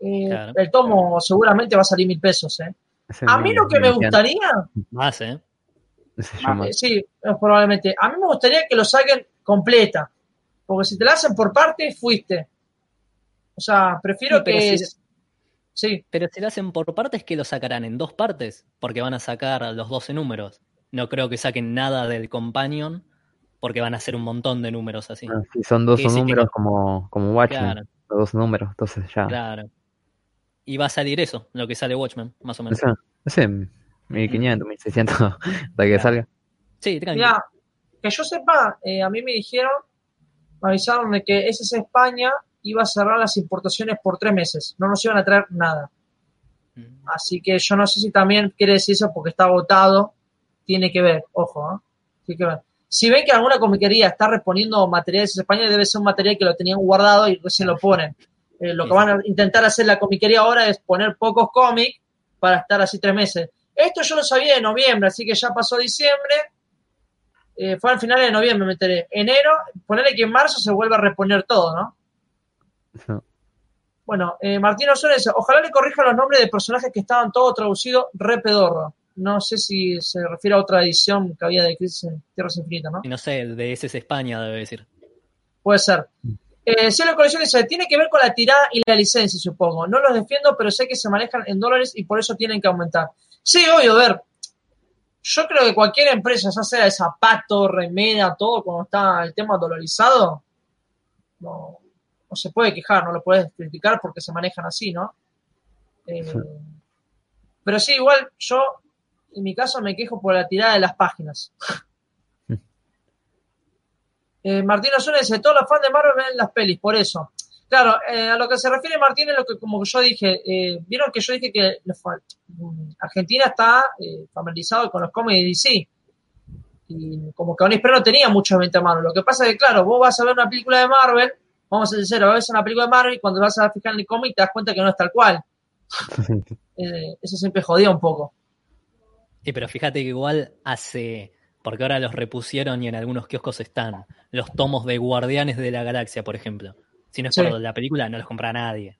Eh, Claro. El tomo seguramente va a salir mil pesos. eh. A mí lo que me gustaría, Más, ¿eh? eh, sí, probablemente, a mí me gustaría que lo saquen completa. Porque si te la hacen por parte, fuiste. O sea, prefiero Sí, pero que. si- Sí, Pero si lo hacen por partes, que lo sacarán en dos partes, porque van a sacar los 12 números. No creo que saquen nada del Companion, porque van a hacer un montón de números así. Ah, sí, son dos números que- como, como Watchmen. Claro, Los dos números, entonces ya. claro. Y va a salir eso, lo que sale Watchmen, más o No menos. sé, no sé, 1500, 1600 para que Claro. salga. Sí, tranqui. mira, que yo sepa, eh, a mí me dijeron, me avisaron de que SS España iba a cerrar las importaciones por tres meses. No nos iban a traer nada. Mm. Así que yo no sé si también quiere decir eso porque está agotado. Tiene que ver, ojo, ¿eh? Tiene que ver. Si ven que alguna comiquería está reponiendo materiales españoles, debe ser un material que lo tenían guardado y recién lo ponen. Eh, lo que van a intentar hacer la comiquería ahora es poner pocos cómics para estar así tres meses. Esto yo lo sabía de noviembre, así que ya pasó diciembre. Eh, fue al final de noviembre, me enteré. Enero, ponerle que en marzo se vuelve a reponer todo, ¿no? No. Bueno, eh, Martín Osuna dice, ojalá le corrijan los nombres de personajes que estaban todos traducidos re pedorro. No sé si se refiere a otra edición que había de Crisis en Tierras Infinitas, ¿no? Y no sé, el de SS España debe decir. Puede ser. Eh, Cielo Colección dice, tiene que ver con la tirada y la licencia, supongo. No los defiendo, pero sé que se manejan en dólares y por eso tienen que aumentar. Sí, obvio, a ver. Yo creo que cualquier empresa, ya sea de zapato, remera, todo, cuando está el tema dolarizado, no. No se puede quejar, no lo puedes criticar porque se manejan así, ¿no? Eh, Sí. pero sí, igual yo, en mi caso, me quejo por la tirada de las páginas. (laughs) Eh, Martín Osuna dice, todos los fans de Marvel ven las pelis, por eso. Claro, eh, a lo que se refiere Martín es lo que como yo dije, eh, vieron que yo dije que mm, Argentina está eh, familiarizado con los cómics de DC. Y como que Onispre no tenía mucho mente a Marvel. Lo que pasa es que, claro, vos vas a ver una película de Marvel, vamos a ser sinceros, ves una película de Marvel y cuando vas a fijar en el cómic te das cuenta que no es tal cual. (laughs) Eh, eso siempre jodía un poco. Sí, pero fíjate que igual hace. Porque ahora los repusieron y en algunos kioscos están los tomos de Guardianes de la Galaxia, por ejemplo. Si no es Sí. por la película, no los compra nadie.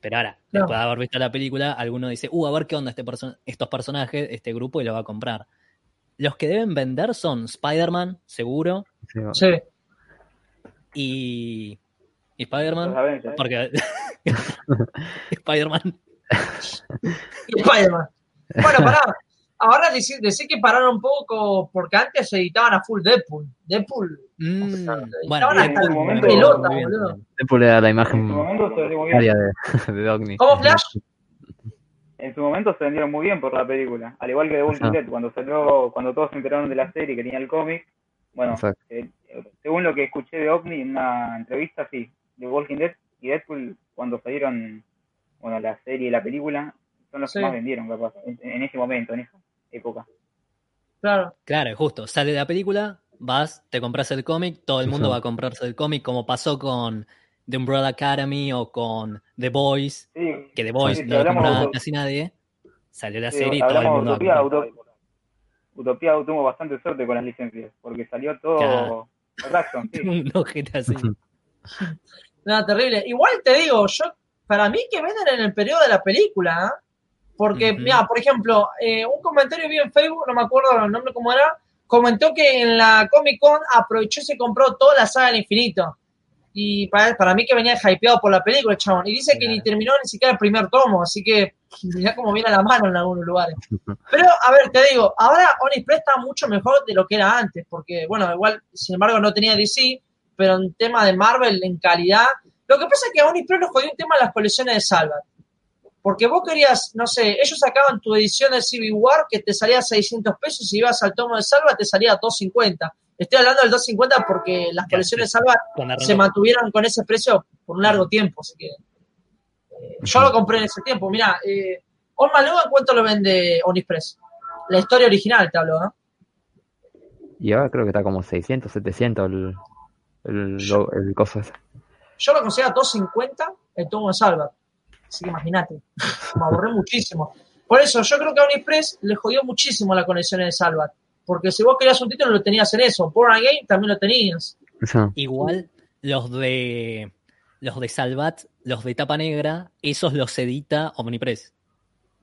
Pero ahora, después de haber visto la película, alguno dice, uh, a ver qué onda este perso- estos personajes, este grupo, y lo va a comprar. Los que deben vender son Spider-Man, seguro, Sí, Sí. y, Spider-Man, Avengers. porque (laughs) Spider-Man, Y Spider-Man. Bueno, pará. Ahora decir, decir que pararon un poco porque antes se editaban a full Deadpool. Deadpool. mm, Estaban bueno, hasta el momento pelota, bien boludo. Deadpool era la En su imagen momento se vendió muy bien. diaria de, (laughs) de. ¿Cómo, Flash? En su momento se vendieron muy bien por la película. Al igual que The Walking. Dead, cuando salió, cuando todos se enteraron de la serie que tenía el cómic. Bueno, eh, según lo que escuché de OVNI en una entrevista, sí, The Walking Dead y Deadpool, cuando salieron, bueno, la serie y la película, son los Sí. que más vendieron, capaz, en, en ese momento, en esa época. Claro. Claro, justo, sale la película, vas, te compras el cómic, todo el mundo va a comprarse el cómic, como pasó con The Umbrella Academy o con The Boys, Sí, que The Boys no lo compraba de- casi nadie. Salió la sí, serie y todo el de mundo va a Utopía, Utopía tuvo bastante suerte con las licencias, porque salió todo Claro. Jackson, sí. (laughs) Un así. Nada, terrible. Igual te digo, yo, para mí que venden en el periodo de la película, ¿ah? Porque, mira, por ejemplo, eh, un comentario vi en Facebook, no me acuerdo el nombre cómo era, comentó que en la Comic Con aprovechó y se compró toda la saga del infinito. Y para, para mí que venía hypeado por la película, el chabón. Y dice que ni terminó ni siquiera el primer tomo, así que mirá cómo viene a la mano en algunos lugares. (laughs) Pero, a ver, te digo, ahora Onipress está mucho mejor de lo que era antes, porque, bueno, igual, sin embargo, no tenía DC, pero en tema de Marvel, en calidad. Lo que pasa es que a Onipress nos jodió un tema de las colecciones de Salvat. Porque vos querías, no sé, ellos sacaban tu edición de Civil War que te salía 600 pesos y si ibas al tomo de Salva te salía 250. Estoy hablando del 250 porque las colecciones de sí. Salva Cuando arrancó. se mantuvieron con ese precio por un largo tiempo. Así que eh, yo lo compré en ese tiempo. Mirá, eh, Olma Logan, ¿cuánto lo vende Onipress? La historia original te hablo, ¿no? Y ahora creo que está como 600, 700 el, el, lo- el ese. Yo lo conseguía a 250 el tomo de Salva. Así que imagínate, me aburré muchísimo. Por eso, yo creo que a Onipress le jodió muchísimo la colección de Salvat. Porque si vos querías un título, lo tenías en eso. Born Again también lo tenías. Igual los de los de Salvat, los de tapa negra, esos los edita Omnipress.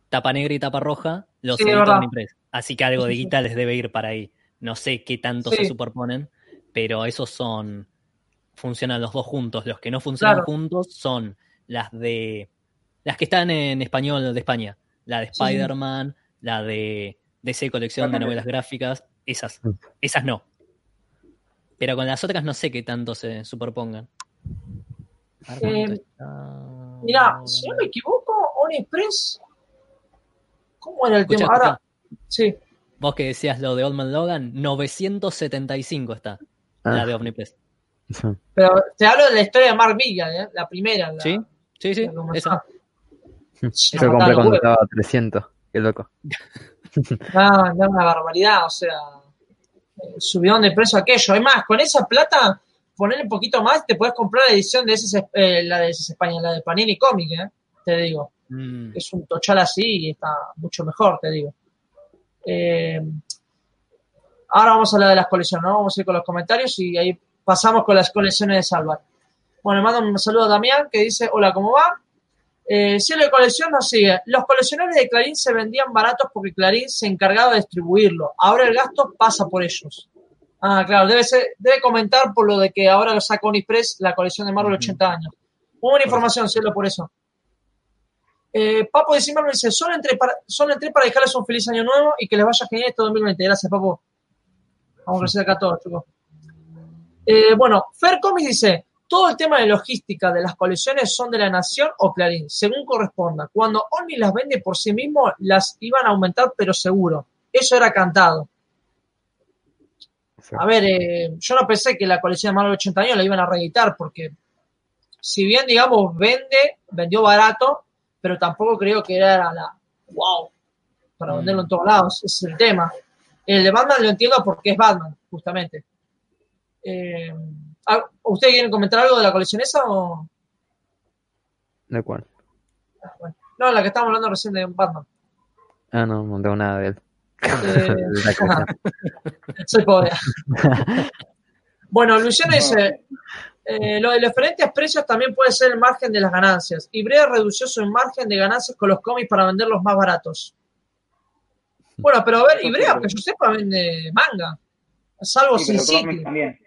Tapa negra y tapa roja los Sí, edita. Omnipress. Así que algo de guita les debe ir para ahí. No sé qué tanto Sí. se superponen, pero esos son funcionan los dos juntos. Los que no funcionan Claro. juntos son las de las que están en español de España, la de sí. Spider-Man, la de DC colección de novelas gráficas, esas, Mm. esas no. Pero con las otras no sé qué tanto se superpongan. Eh. Mirá, si no me equivoco, Onipress. ¿Cómo era el Escuchá, tema? Ahora, escuchá. sí. Vos que decías lo de Old Man Logan, 975 está la Ah, de Omnipress. Pero te hablo de la historia de Mark Millar, ¿eh? La primera. La, ¿Sí? Sí, sí, la esa. Sí, Yo (laughs) lo compré cuando estaba a 300. Qué loco. (laughs) No, no, una barbaridad, o sea, eh, subidón de precio aquello. Además, con esa plata, ponerle un poquito más, te puedes comprar la edición de ese, eh, la de ese España, la de Panini Comic, ¿eh? te digo. Mm, Es un tochal así y está mucho mejor, te digo. Eh, ahora vamos a hablar de las colecciones, ¿no? Vamos a ir con los comentarios y ahí pasamos con las colecciones de Salvar. Bueno, le mando un saludo a Damián que dice, hola, ¿cómo va? Eh, Cielo de colección nos sigue. Los coleccionables de Clarín se vendían baratos porque Clarín se encargaba de distribuirlo. Ahora el gasto pasa por ellos. Ah, claro, debe, ser, debe comentar por lo de que ahora lo saca Unipress la colección de Marvel Ujú. 80 años. Muy buena información, Cielo, por eso. Eh, Papo de Cimarro dice, solo entré, para, solo entré para dejarles un feliz año nuevo y que les vaya genial este 2020. Gracias, Papo. Vamos a crecer acá todos, chicos. Eh, bueno, Fer Comics dice, Todo el tema de logística de las colecciones son de la Nación o Clarín, según corresponda. Cuando Omni las vende por sí mismo, las iban a aumentar, pero seguro. Eso era cantado. A ver, eh, yo no pensé que la colección de Marvel 80 años la iban a reeditar, porque si bien, digamos, vende, vendió barato, pero tampoco creo que era la wow para Mm. venderlo en todos lados. Ese es el tema. El de Batman lo entiendo porque es Batman, justamente. Eh, ah, ¿Ustedes quieren comentar algo de la colección esa o...? ¿De cuál? Bueno, no, la que estábamos hablando recién de Batman. Ah, no, no tengo nada de él. Eh, (laughs) soy pobre. (laughs) bueno, Luciano dice, eh, lo de los diferentes precios también puede ser el margen de las ganancias. Ibrea redució su margen de ganancias con los cómics para venderlos más baratos. Bueno, pero a ver, Ibrea, que yo sepa, vende manga. Salvo Sí, Sin City. también.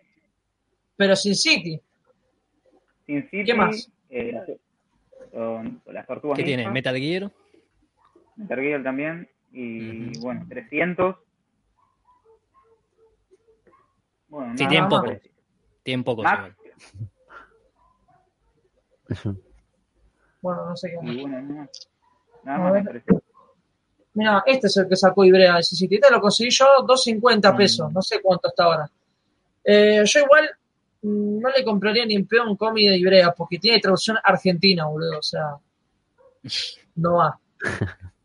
Pero Sin City. Sin City, ¿Qué más? eh, las, con- con las tortugas ¿Qué tiene? Metal Gear. Metal Gear también. Y bueno, 300. Bueno, Sí, nada tienen más. poco. Tienen poco. Max. Bueno, no sé qué. Y bueno, nada, más ver. me parece. Mira, este es el que sacó Ibrea de Sin City. Este lo conseguí yo 2.50 pesos. Mm. No sé cuánto está ahora. Eh, yo igual mm, no le compraría ni en peor un cómic de Ibrea porque tiene traducción argentina, boludo. O sea, (laughs) no va.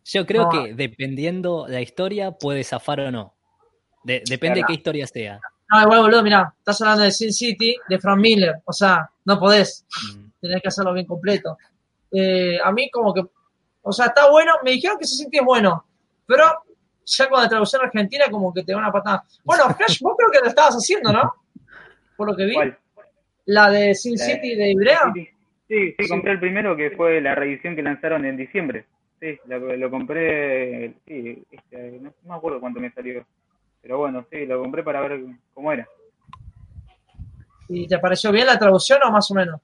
Yo creo No. que dependiendo la historia puede zafar o no. De- depende de qué historia sea. No, igual, boludo, mira, estás hablando de Sin City, de Frank Miller. O sea, no podés. Mm. Tenés que hacerlo bien completo. Eh, a mí, como que, o sea, está bueno. Me dijeron que se siente bueno, pero ya con la traducción argentina, como que te da una patada. Bueno, (laughs) Flash, vos creo que lo estabas haciendo, ¿no? Por lo que vi. ¿Cuál? La de Sin La City de Ibrea. Sí, sí, sí, compré el primero que fue la reedición que lanzaron en diciembre. Sí, lo, lo compré, sí, este, no, no me acuerdo cuánto me salió. Pero bueno, sí, lo compré para ver cómo era. ¿Y te pareció bien la traducción o más o menos?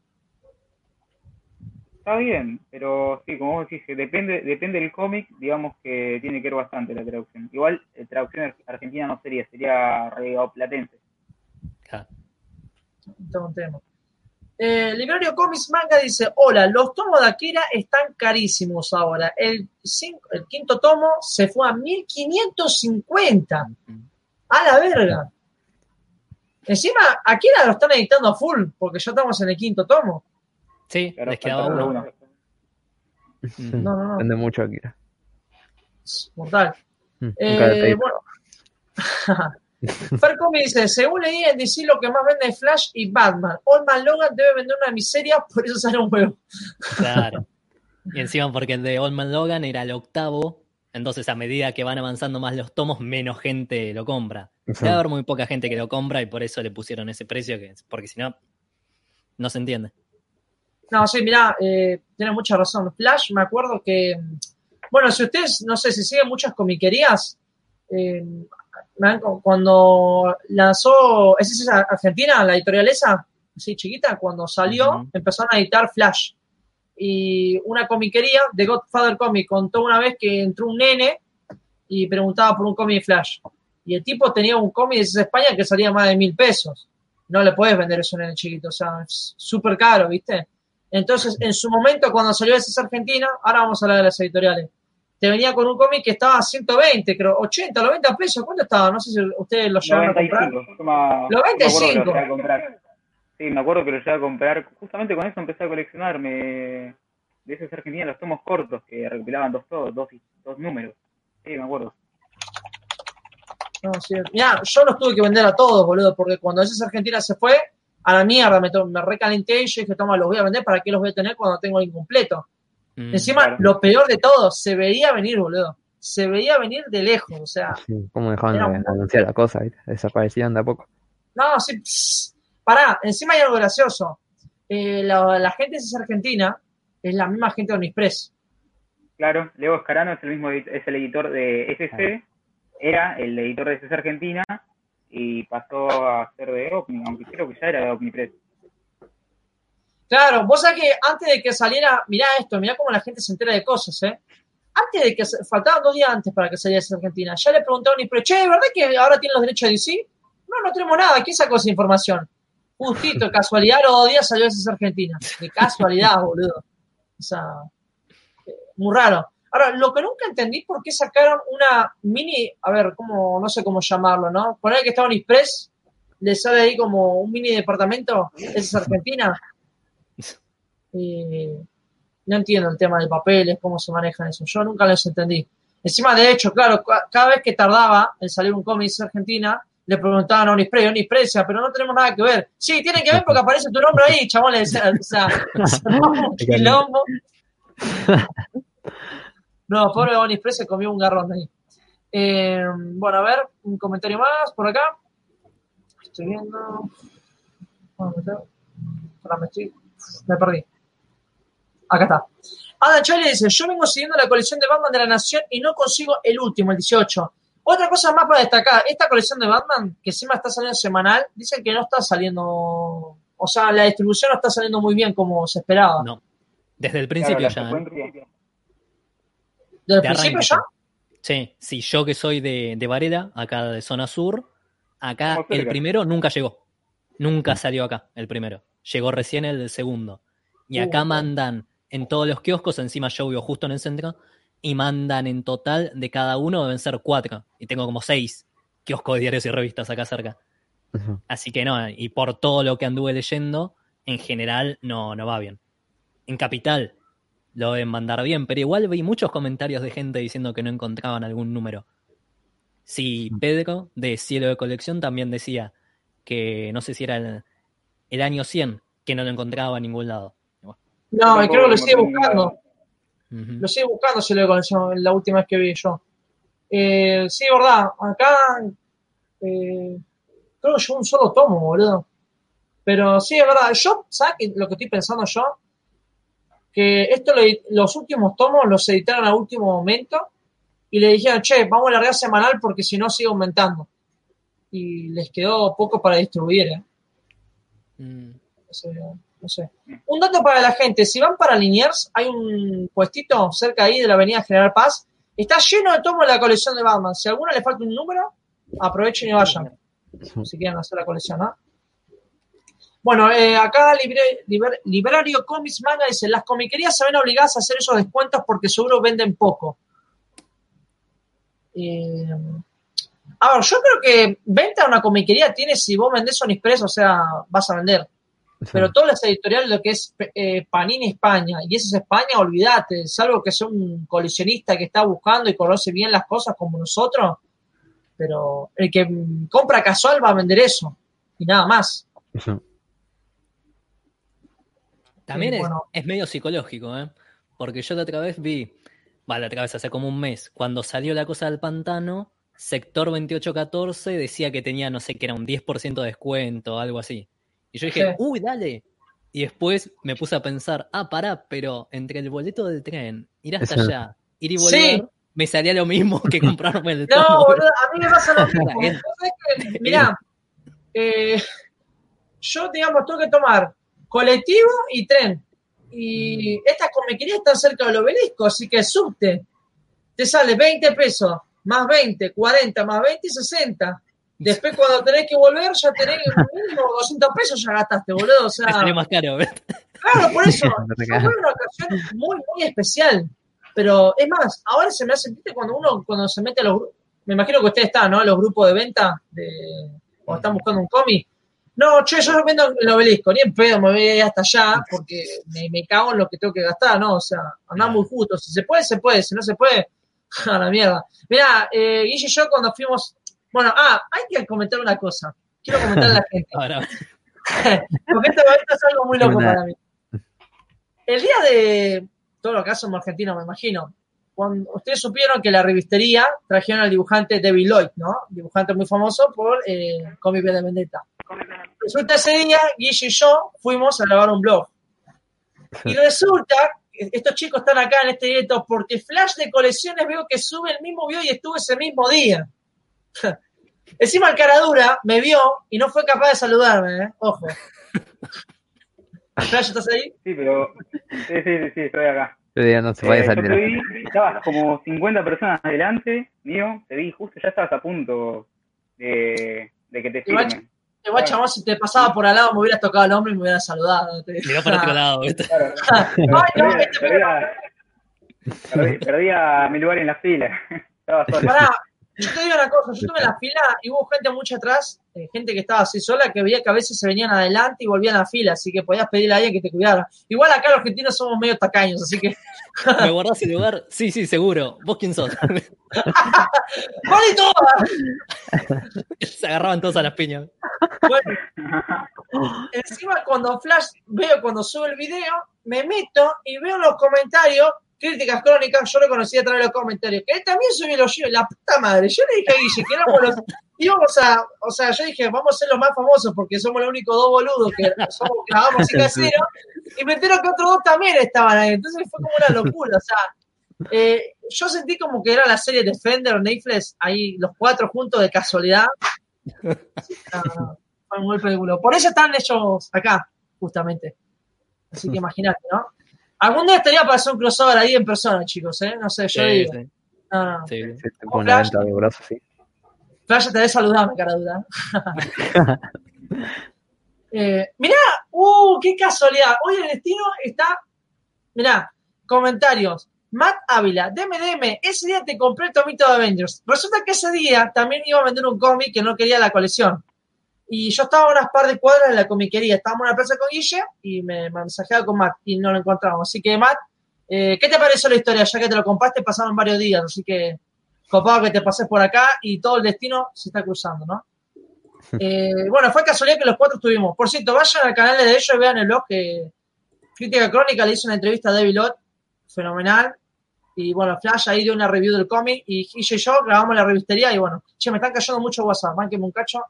Está bien, pero sí, como vos decís, depende, depende del cómic, digamos que tiene que ver bastante la traducción. Igual, eh, traducción ar- argentina no sería, sería platense. Tema. Eh, Librario Comics Manga dice: Hola, los tomos de Akira están carísimos ahora. El, cinco- el quinto tomo se fue a 1550. A la verga. Encima, Akira lo están editando a full, porque ya estamos en el quinto tomo. Sí, Claro, les quedaba uno. uno. No, no, no. Vende mucho. Es mortal. Mm, nunca Eh, bueno. (laughs) Fercomi dice, según leí en DC lo que más vende es Flash y Batman. Old Man Logan debe vender una miseria, por eso sale un juego. Claro. (laughs) Y encima porque el de Old Man Logan era el octavo, entonces a medida que van avanzando más los tomos, menos gente lo compra. Sí. Debe haber muy poca gente que lo compra y por eso le pusieron ese precio, que, porque si no, no se entiende. No, sí, mirá, eh, tiene mucha razón. Flash, me acuerdo que, bueno, si ustedes, no sé si siguen muchas comiquerías, eh, cuando lanzó, ¿es esa Argentina, la editorial esa? Sí, chiquita, cuando salió, empezaron a editar Flash. Y una comiquería de Godfather Comic contó una vez que entró un nene y preguntaba por un cómic de Flash. Y el tipo tenía un cómic de España que salía más de mil pesos. No le puedes vender eso a un nene chiquito, o sea, es súper caro, ¿viste? Entonces, en su momento, cuando salió ese Argentina, ahora vamos a hablar de las editoriales, te venía con un cómic que estaba a 120, creo, 80, 90 pesos, ¿cuánto estaba? No sé si ustedes lo llegaron a comprar. 95. Yo me- yo me acuerdo que 95. lo llegué a comprar. Sí, me acuerdo que lo llegué a comprar. Justamente con eso empecé a coleccionar me- de esos argentinos los tomos cortos que recopilaban dos, dos, dos, dos números. Sí, me acuerdo. No, sí. Mirá, yo los tuve que vender a todos, boludo, porque cuando ese Argentina se fue, a la mierda, me, recalenté y yo dije, toma, los voy a vender, ¿para qué los voy a tener cuando tengo el incompleto? Mm. Encima, claro. lo peor de todo, se veía venir, boludo. Se veía venir de lejos, o sea, Sí, ¿Cómo dejaban de un- anunciar la cosa? ¿viste? Desaparecían de a poco. No, sí. pss, pará, encima hay algo gracioso. Eh, la, la gente de esa Argentina es la misma gente de Omnipress. Claro, Leo Escarano es el mismo es el editor de SC, era el editor de SC Argentina y pasó a ser de Omni, aunque creo que ya era de Omnipress. Claro, vos sabés que antes de que saliera, mirá esto, mirá cómo la gente se entera de cosas, ¿eh? Antes de que, faltaban dos días antes para que saliera esa Argentina, ya le preguntaron a Omnipress, che, ¿verdad que ahora tienen los derechos de DC? No, no tenemos nada, ¿quién sacó esa información? Justito, (laughs) casualidad, los dos días salió esa Argentina. De casualidad, boludo. O sea, eh, muy raro. Ahora, lo que nunca entendí por qué sacaron una mini, a ver, cómo, no sé cómo llamarlo, ¿no? Poner que estaba en Express, le sale ahí como un mini departamento, esa es Argentina. Y no entiendo el tema de papeles, cómo se manejan eso. Yo nunca los entendí. Encima, de hecho, claro, ca- cada vez que tardaba en salir un cómic de Argentina, le preguntaban a Unispray decía, pero no tenemos nada que ver. Sí, tiene que ver porque aparece tu nombre ahí, decía, o sea, (laughs) quilombo. (laughs) No, pobre Unispray se comió un garrón ahí. Eh, bueno, a ver, un comentario más por acá. Estoy viendo. Me estoy. Me perdí. Acá está. Adam Charlie dice: Yo vengo siguiendo la colección de Batman de la Nación y no consigo el último, el 18. Otra cosa más para destacar: esta colección de Batman, que encima está saliendo semanal, dicen que no está saliendo. O sea, la distribución no está saliendo muy bien como se esperaba. No. Desde el Claro, principio la ya. De principio ya. Sí, sí, yo que soy de, de Varela, acá de zona sur, acá el primero nunca llegó. Nunca salió acá el primero. Llegó recién el del segundo. Y Uh, acá mandan en todos los kioscos, encima yo vivo justo en el centro, y mandan en total de cada uno deben ser cuatro. Y tengo como seis kioscos de diarios y revistas acá cerca. Así que no, y por todo lo que anduve leyendo, en general no, no va bien. En Capital lo deben mandar bien, pero igual vi muchos comentarios de gente diciendo que no encontraban algún número. Sí, Pedro, de Cielo de Colección, también decía que no sé si era el, el año 100, que no lo encontraba en ningún lado. No, y creo que lo sigue buscando. Lo sigue buscando si lo colección la última vez que vi yo. Eh, sí, verdad. Acá eh, creo que yo un solo tomo, boludo. Pero sí, es verdad. Yo, ¿sabes lo que estoy pensando yo? Que esto lo los últimos tomos los editaron a último momento y le dijeron, che, vamos a largar semanal porque si no sigue aumentando. Y les quedó poco para distribuir, ¿eh? Mm. No sé, no sé. Un dato para la gente, si van para Liniers, hay un puestito cerca ahí de la avenida General Paz, está lleno de tomos de la colección de Batman. Si a alguno le falta un número, aprovechen y vayan. Si quieren hacer la colección, ¿no? Bueno, eh, acá libre- liber- Librario Comics Manga dice, las comiquerías se ven obligadas a hacer esos descuentos porque seguro venden poco. Eh, a ver, yo creo que venta una comiquería tiene si vos vendés un express, o sea, vas a vender. Pero todas las editoriales, lo que es eh, Panini España, y eso es España, olvídate, salvo que sea un coleccionista que está buscando y conoce bien las cosas como nosotros, pero el que compra casual va a vender eso, y nada más. También Sí, es, bueno. es medio psicológico, ¿eh? Porque yo la otra vez vi, vale, la otra vez hace como un mes, cuando salió la cosa del pantano, sector 2814 decía que tenía, no sé, que era un 10% de descuento o algo así. Y yo dije, Sí. uy, dale. Y después me puse a pensar, ah, pará, pero entre el boleto del tren, ir hasta Eso. allá, ir y Sí. volver, me salía lo mismo que (laughs) comprarme el No, tomo. boludo, a mí me pasa lo (laughs) mismo. Mirá, (laughs) eh, yo, digamos, tengo que tomar colectivo y tren. Y estas comiquerías están cerca del obelisco, así que subte. Te sale 20 pesos, más 20, 40, más 20 y 60. Después cuando tenés que volver ya tenés mínimo 200 pesos ya gastaste, boludo. O sea, salió más caro. Claro, por eso. (laughs) Fue una ocasión muy, muy especial. Pero es más, ahora se me hace, ¿viste? Cuando uno cuando se mete a los grupos, me imagino que usted está, ¿no? A los grupos de venta, de, cuando están buscando un cómic. No, che, yo vendo en el obelisco, ni en pedo me voy a ir hasta allá porque me, me cago en lo que tengo que gastar, ¿no? O sea, andar muy justo. Si se puede, se puede. Si no se puede, (laughs) a la mierda. Mirá, eh, Guille y yo cuando fuimos. Bueno, ah, hay que comentar una cosa. Quiero comentarle a la gente. (laughs) (laughs) Porque este momento es algo muy loco para mí. El día de. Todo lo que somos argentinos, me imagino. Cuando ustedes supieron que la revistería trajeron al dibujante David Lloyd, ¿no? Dibujante muy famoso por eh, Comic de Vendetta. Resulta ese día, Guille y yo fuimos a grabar un blog. Y (laughs) resulta, estos chicos están acá en este directo porque Flash de colecciones veo que sube el mismo video y estuve ese mismo día. (laughs) Encima el caradura me vio y no fue capaz de saludarme, ¿eh? Ojo. (laughs) Flash, ¿estás ahí? Sí, pero. Sí, sí, sí, sí, estoy acá. Yo diría, no se vaya Eh, a yo salir. te vi, estabas como 50 personas adelante mío, te vi justo, ya estabas a punto de, de que te firmen. Igual, chabón, si te pasaba por al lado, me hubieras tocado el hombro y me hubieras saludado. Te- Miró para otro lado, (laughs) ¿viste? Claro, (laughs) Ay, no, perdía, este perdía- perdí- perdía mi lugar en la fila. (laughs) Estaba solo. Pará, yo te digo una cosa, yo estuve en la fila y hubo gente mucho atrás, eh, gente que estaba así sola, que veía que a veces se venían adelante y volvían a la fila, así que podías pedirle a alguien que te cuidara. Igual acá los argentinos somos medio tacaños, así que. (laughs) ¿Me guardás el lugar? Sí, sí, seguro. ¿Vos quién sos? (laughs) ¡Vale todas! (laughs) Se agarraban todos a las piñas. Bueno, encima cuando Flash veo cuando sube el video, me meto y veo los comentarios, críticas crónicas, yo lo conocí a través de los comentarios, que él también subió los yo, la puta madre, yo le dije a Guille que éramos los, íbamos a, o sea, yo dije, vamos a ser los más famosos porque somos los únicos dos boludos que somos, grabamos y casero, y me entero que otros dos también estaban ahí, entonces fue como una locura, o sea, eh, yo sentí como que era la serie Defender Nameless, ahí los cuatro juntos de casualidad. Fue un golpe. Por eso están ellos acá, justamente. Así que imagínate, ¿no? Algún día estaría para hacer un crossover ahí en persona, chicos, ¿eh? No sé, yo Sí, digo. sí, No, no, sí. Sí, riguroso, sí. Flash, te debe saludar, cara duda. (laughs) eh, mirá, uh, qué casualidad. Hoy el destino está. Mirá, comentarios. Matt Ávila, DMDM, ese día te compré el tomito de Avengers. Resulta que ese día también iba a vender un cómic que no quería la colección. Y yo estaba a unas par de cuadras de la comiquería. Estábamos en la plaza con Guille y me mensajeaba con Matt y no lo encontramos. Así que, Matt, eh, ¿qué te pareció la historia? Ya que te lo compraste, pasaron varios días. Así que, copado que te pases por acá y todo el destino se está cruzando, ¿no? (laughs) Eh, bueno, fue casualidad que los cuatro estuvimos. Por cierto, vayan al canal de ellos y vean el blog que Crítica Crónica le hizo una entrevista a David Lott, fenomenal. Y bueno, Flash ahí dio una review del cómic y Guille y yo grabamos la revistería y bueno, che, me están cayendo mucho WhatsApp, mánquenme un cacho.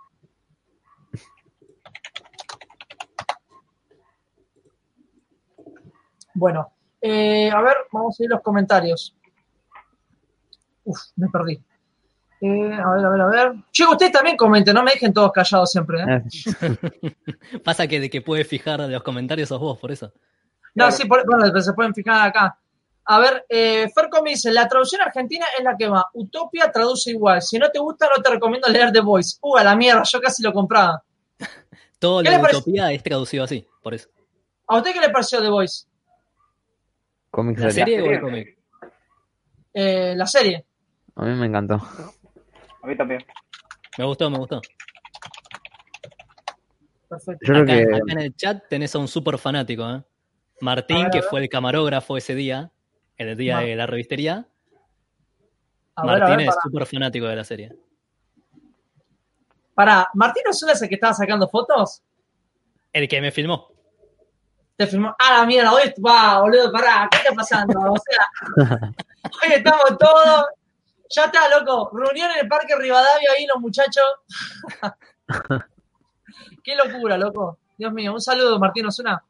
Bueno, eh, a ver, vamos a ir los comentarios. Uf, me perdí. Eh, a ver, a ver, a ver. Che, ustedes también comenten, no me dejen todos callados siempre. ¿eh? (laughs) Pasa que de que puedes fijar los comentarios sos vos, por eso. No, Claro. sí, por- bueno, pero se pueden fijar acá. A ver, eh, Ferco me dice, la traducción argentina es la que va. Utopia traduce igual. Si no te gusta, no te recomiendo leer The Voice. Uh, a la mierda, yo casi lo compraba. Todo ¿Qué lo de parece? Utopía es traducido así, por eso. ¿A usted qué le pareció The Voice? Cómics ¿La de- serie o el serie. cómic? Eh, la serie. A mí me encantó. A mí también. Me gustó, me gustó. Perfecto. Yo creo Acá, que acá en el chat tenés a un súper fanático, ¿eh? Martín, ver, que fue el camarógrafo ese día, el día Mar- de la revistería. A Martín ver, es para. súper fanático de la serie. Pará, ¿Martín Osuna es el que estaba sacando fotos? El que me filmó. Te filmó. Ah, la mierda, hoy va, boludo, pará, ¿qué está pasando? O sea, (laughs) hoy estamos todos. Ya está, loco. Reunión en el Parque Rivadavia ahí, los muchachos. (laughs) Qué locura, loco. Dios mío, un saludo, Martín Osuna.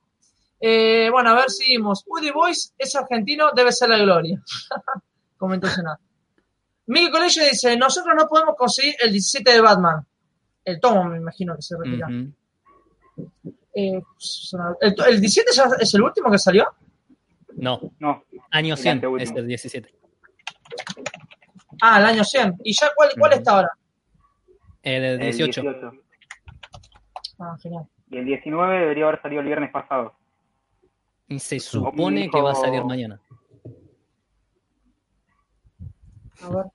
Eh, bueno, a ver, seguimos. Woody Boys es argentino, debe ser la gloria. (laughs) Comentó Osuna. Miguel Colegio dice: Nosotros no podemos conseguir el 17 de Batman. El tomo, me imagino que se refiere. Ujú. Eh, el, el 17 ya es el último que salió. No, No, año El 100 anteúltimo. es el 17. Ah, el año 100. ¿Y ya cuál, cuál está ahora? El el 18. 18. Ah, genial. Y el 19 debería haber salido el viernes pasado. Y se supone que va a salir mañana. A ver.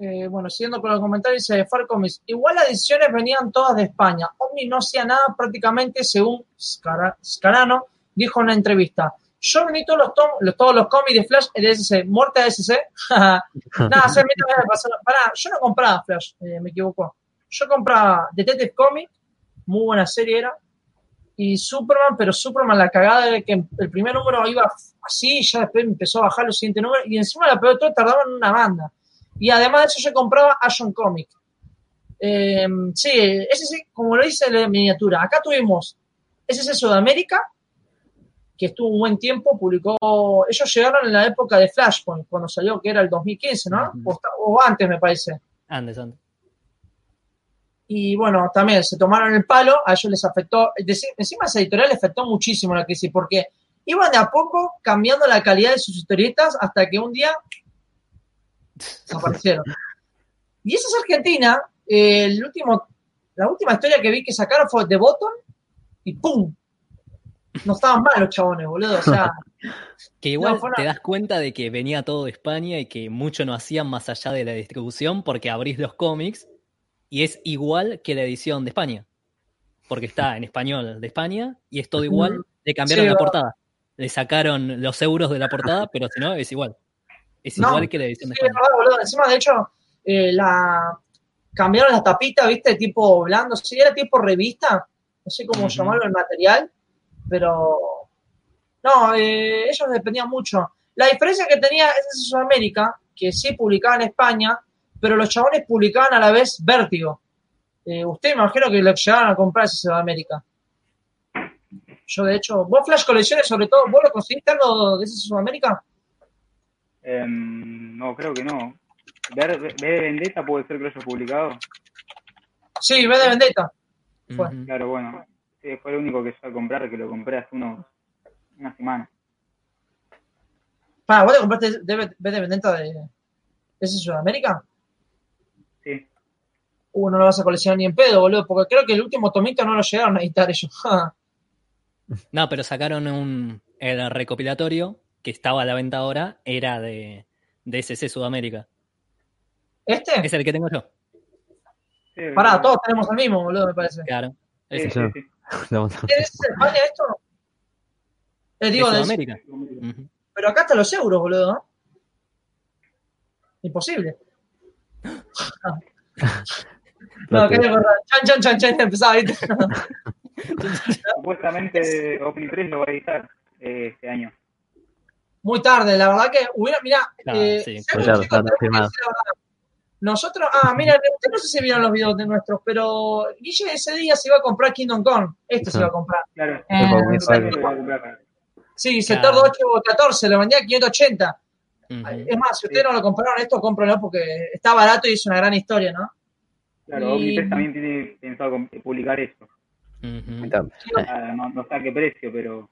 Eh, bueno, siguiendo con los comentarios, dice Far Comics. Igual las ediciones venían todas de España. Omni no hacía nada prácticamente según Scara- Scarano dijo en una entrevista. Yo vení todos los, todos los cómics de Flash el SC. Muerte a SC. (laughs) Nada, se pasar. Pará, yo no compraba Flash, eh, me equivoco. Yo compraba Detective Comics, muy buena serie era. Y Superman, pero Superman la cagada de que el primer número iba así, ya después empezó a bajar los siguientes números, y encima la peor de todo tardaban una banda. Y además de eso yo compraba Action Comic. Eh, sí, ese sí, como lo dice la miniatura. Acá tuvimos SC Sudamérica, que estuvo un buen tiempo, publicó, ellos llegaron en la época de Flashpoint, cuando salió, que era el 2015, ¿no? O, antes, me parece. Andes, antes. Y bueno, también se tomaron el palo, a ellos les afectó, encima a esa editorial les afectó muchísimo la crisis, porque iban de a poco cambiando la calidad de sus historietas hasta que un día desaparecieron. Y esa es Argentina, eh, el último, la última historia que vi que sacaron fue The Bottom y ¡pum! No estaban mal los chabones, boludo. O sea, (laughs) Que igual No, fue una- te das cuenta de que venía todo de España y que mucho no hacían más allá de la distribución porque abrís los cómics y es igual que la edición de España. Porque está en español de España y es todo igual. Le cambiaron Sí, la portada. Le sacaron los euros de la portada, pero si no, es igual. Es No, igual que la edición de Sí, España. verdad. Encima, de hecho, eh, la cambiaron la tapita, ¿viste? Tipo blando. Sí, era tipo revista. No sé cómo llamarlo el material. Pero. No, eh, ellos dependían mucho. La diferencia que tenía es Sudamérica, que sí publicaba en España, pero los chabones publicaban a la vez Vértigo. Eh, usted me imagino que lo llegaron a comprar ese Sudamérica. Yo, de hecho, vos Flash Colecciones, sobre todo, ¿vos lo conseguiste algo de ese Sudamérica? Em, no, creo que no. Ver, V de Vendetta puede ser que lo haya publicado. Sí, V de Vendetta. Claro, bueno. Sí, fue el único que yo a comprar, que lo compré hace unos, una semana. Para, ¿vos te compraste de- V de Vendetta de, de ese Sudamérica? Sí. Uh, no lo vas a coleccionar ni en pedo, boludo, porque creo que el último tomito no lo llegaron a editar ellos. (laughs) No, pero sacaron un el recopilatorio que estaba a la venta ahora, era de, de SC Sudamérica. ¿Este? Es el que tengo yo. sí Pará, todos tenemos el mismo, boludo, me parece. Claro. Sí, Ese. sí, sí. (laughs) ¿Es España esto? Eh, ¿De digo, de- Sudamérica? Pero acá están los euros, boludo. (laughs) ¿no? Imposible. No, quería acordar. Chan, chan, chan, chan, empezaba, ¿viste? (laughs) Supuestamente Omnipress lo va a editar eh, este año. Muy tarde, la verdad que hubiera, mira, eh, sí. Nosotros, ah, mira, ustedes no sé si vieron los videos de nuestros, pero Guille ese día se iba a comprar Kingdom Come. Este se iba a comprar. Claro. Eh, Porque sector- vale. Lo va a comprar. sí, Claro. sector 814, lo vendía a 580. Ujú. Es más, si ustedes no lo compraron esto, cómprenlo porque está barato y es una gran historia, ¿no? Claro, Y- también tiene pensado publicar eso. Ujú. Ah, no, no sé a qué precio, pero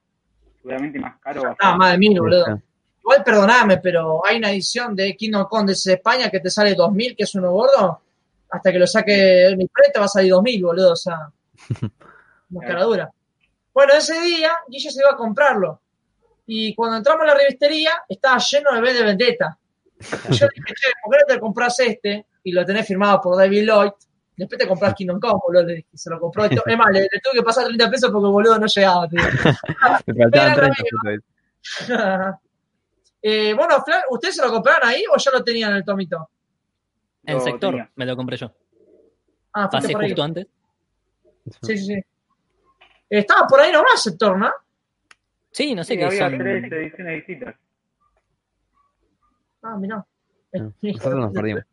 seguramente más caro va a ser. Nada más de mil, boludo. Igual perdoname, pero hay una edición de Kingdom Come desde España que te sale 2000, que es uno gordo. Hasta que lo saque mi te va a salir 2000, boludo. O sea, (laughs) una cara dura. Bueno, ese día Guille se iba a comprarlo. Y cuando entramos a la revistería, estaba lleno de B de Vendetta. Y yo dije, che, ¿por qué no te compras este? Y lo tenés firmado por David Lloyd. Después te compras Kingdom Come, boludo. Le dije, se lo compró. esto. Es más, le, le tuve que pasar 30 pesos porque boludo no llegaba, tío. (laughs) Me faltaban Pero 30 no, pesos. (laughs) eh, bueno, Flan, ¿ustedes se lo compraron ahí o ya lo tenían en el tomito? En sector tenía. me lo compré yo. Ah, Pasé por ahí. justo antes. Sí, sí, sí. Estaba por ahí nomás, sector, ¿no? Sí, no sé Sí, qué había son. tres ediciones distintas. Ah, mirá. No, Nosotros nos (laughs) perdimos.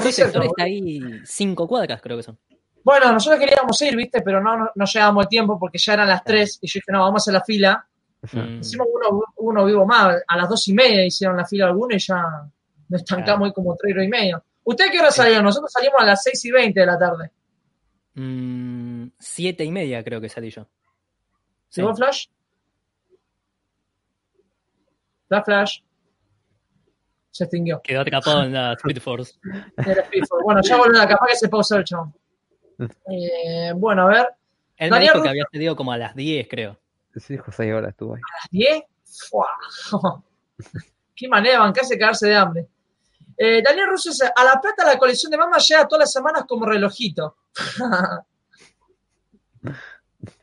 Sí, sector está ahí cinco cuadras, creo que son. Bueno, nosotros queríamos ir, ¿viste? Pero no, no, no llegábamos el tiempo porque ya eran las 3 y yo dije, no, vamos a hacer la fila. Mm. Hicimos uno, uno vivo más, a las dos y media hicieron la fila algunos y ya nos estancamos ahí como tres y media. ¿Ustedes qué hora salieron? Nosotros salimos a las 6 y 20 de la tarde. Mm, siete y media creo que salí yo. Sí. ¿Llegó Flash? Flash, Flash. Se extinguió. Quedó atrapado (laughs) en la Speed Force. Bueno, ya volvió, capaz que se pausó el chabón. Eh, bueno, a ver, Él me Daniel dijo Russo- que había salido como a las 10, creo. Sí, dijo 6 horas estuvo ahí. las 10. ¡Fua! (laughs) Qué manera de bancarse y cagarse de hambre. Eh, Daniel Russo dice, a La Plata la colección de mamas llega todas las semanas como relojito. (laughs)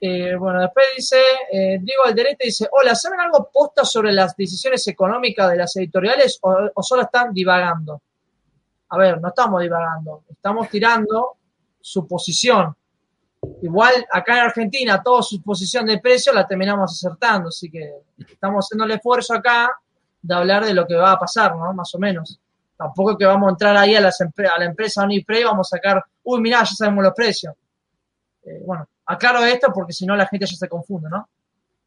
Eh, bueno, después dice, eh, Diego Alderete dice, hola, ¿saben algo posta sobre las decisiones económicas de las editoriales o, solo están divagando? A ver, no estamos divagando, estamos tirando su posición. Igual acá en Argentina, toda su posición de precio la terminamos acertando, así que estamos haciendo el esfuerzo acá de hablar de lo que va a pasar, ¿no? Más o menos. Tampoco que vamos a entrar ahí a, las a la empresa Onipre y vamos a sacar, uy, mirá, ya sabemos los precios. Eh, bueno, aclaro esto porque si no la gente ya se confunde, ¿no?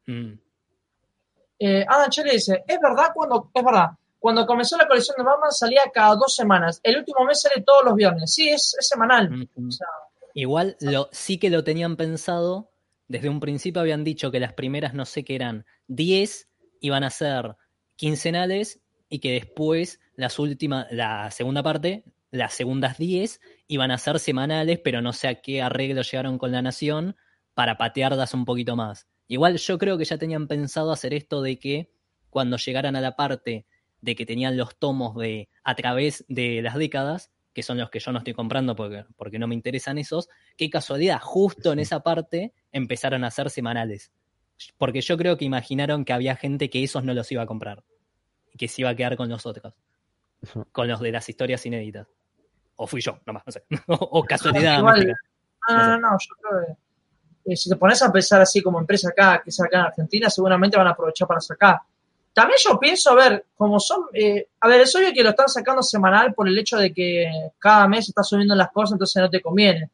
Mm. Eh, Adam dice, es verdad cuando, es verdad, cuando comenzó la colección de Batman salía cada dos semanas. El último mes sale todos los viernes. Sí, es, es semanal. Mm, mm. O sea, Igual lo, sí que lo tenían pensado. Desde un principio habían dicho que las primeras, no sé qué eran, 10 iban a ser quincenales y que después las últimas, la segunda parte, las segundas 10 iban a ser semanales, pero no sé a qué arreglo llegaron con la nación para patearlas un poquito más. Igual yo creo que ya tenían pensado hacer esto de que cuando llegaran a la parte de que tenían los tomos de a través de las décadas, que son los que yo no estoy comprando porque, porque no me interesan esos, qué casualidad, justo en esa parte empezaron a ser semanales. Porque yo creo que imaginaron que había gente que esos no los iba a comprar y que se iba a quedar con los otros, con los de las historias inéditas. O fui yo, nomás, no sé. (laughs) o casualidad. Igual- mágica. No, no, no, yo creo que eh, si te pones a pensar así como empresa acá, que es acá en Argentina, seguramente van a aprovechar para sacar. También yo pienso, a ver, como son, eh, a ver, es obvio que lo están sacando semanal por el hecho de que cada mes está subiendo las cosas, entonces no te conviene.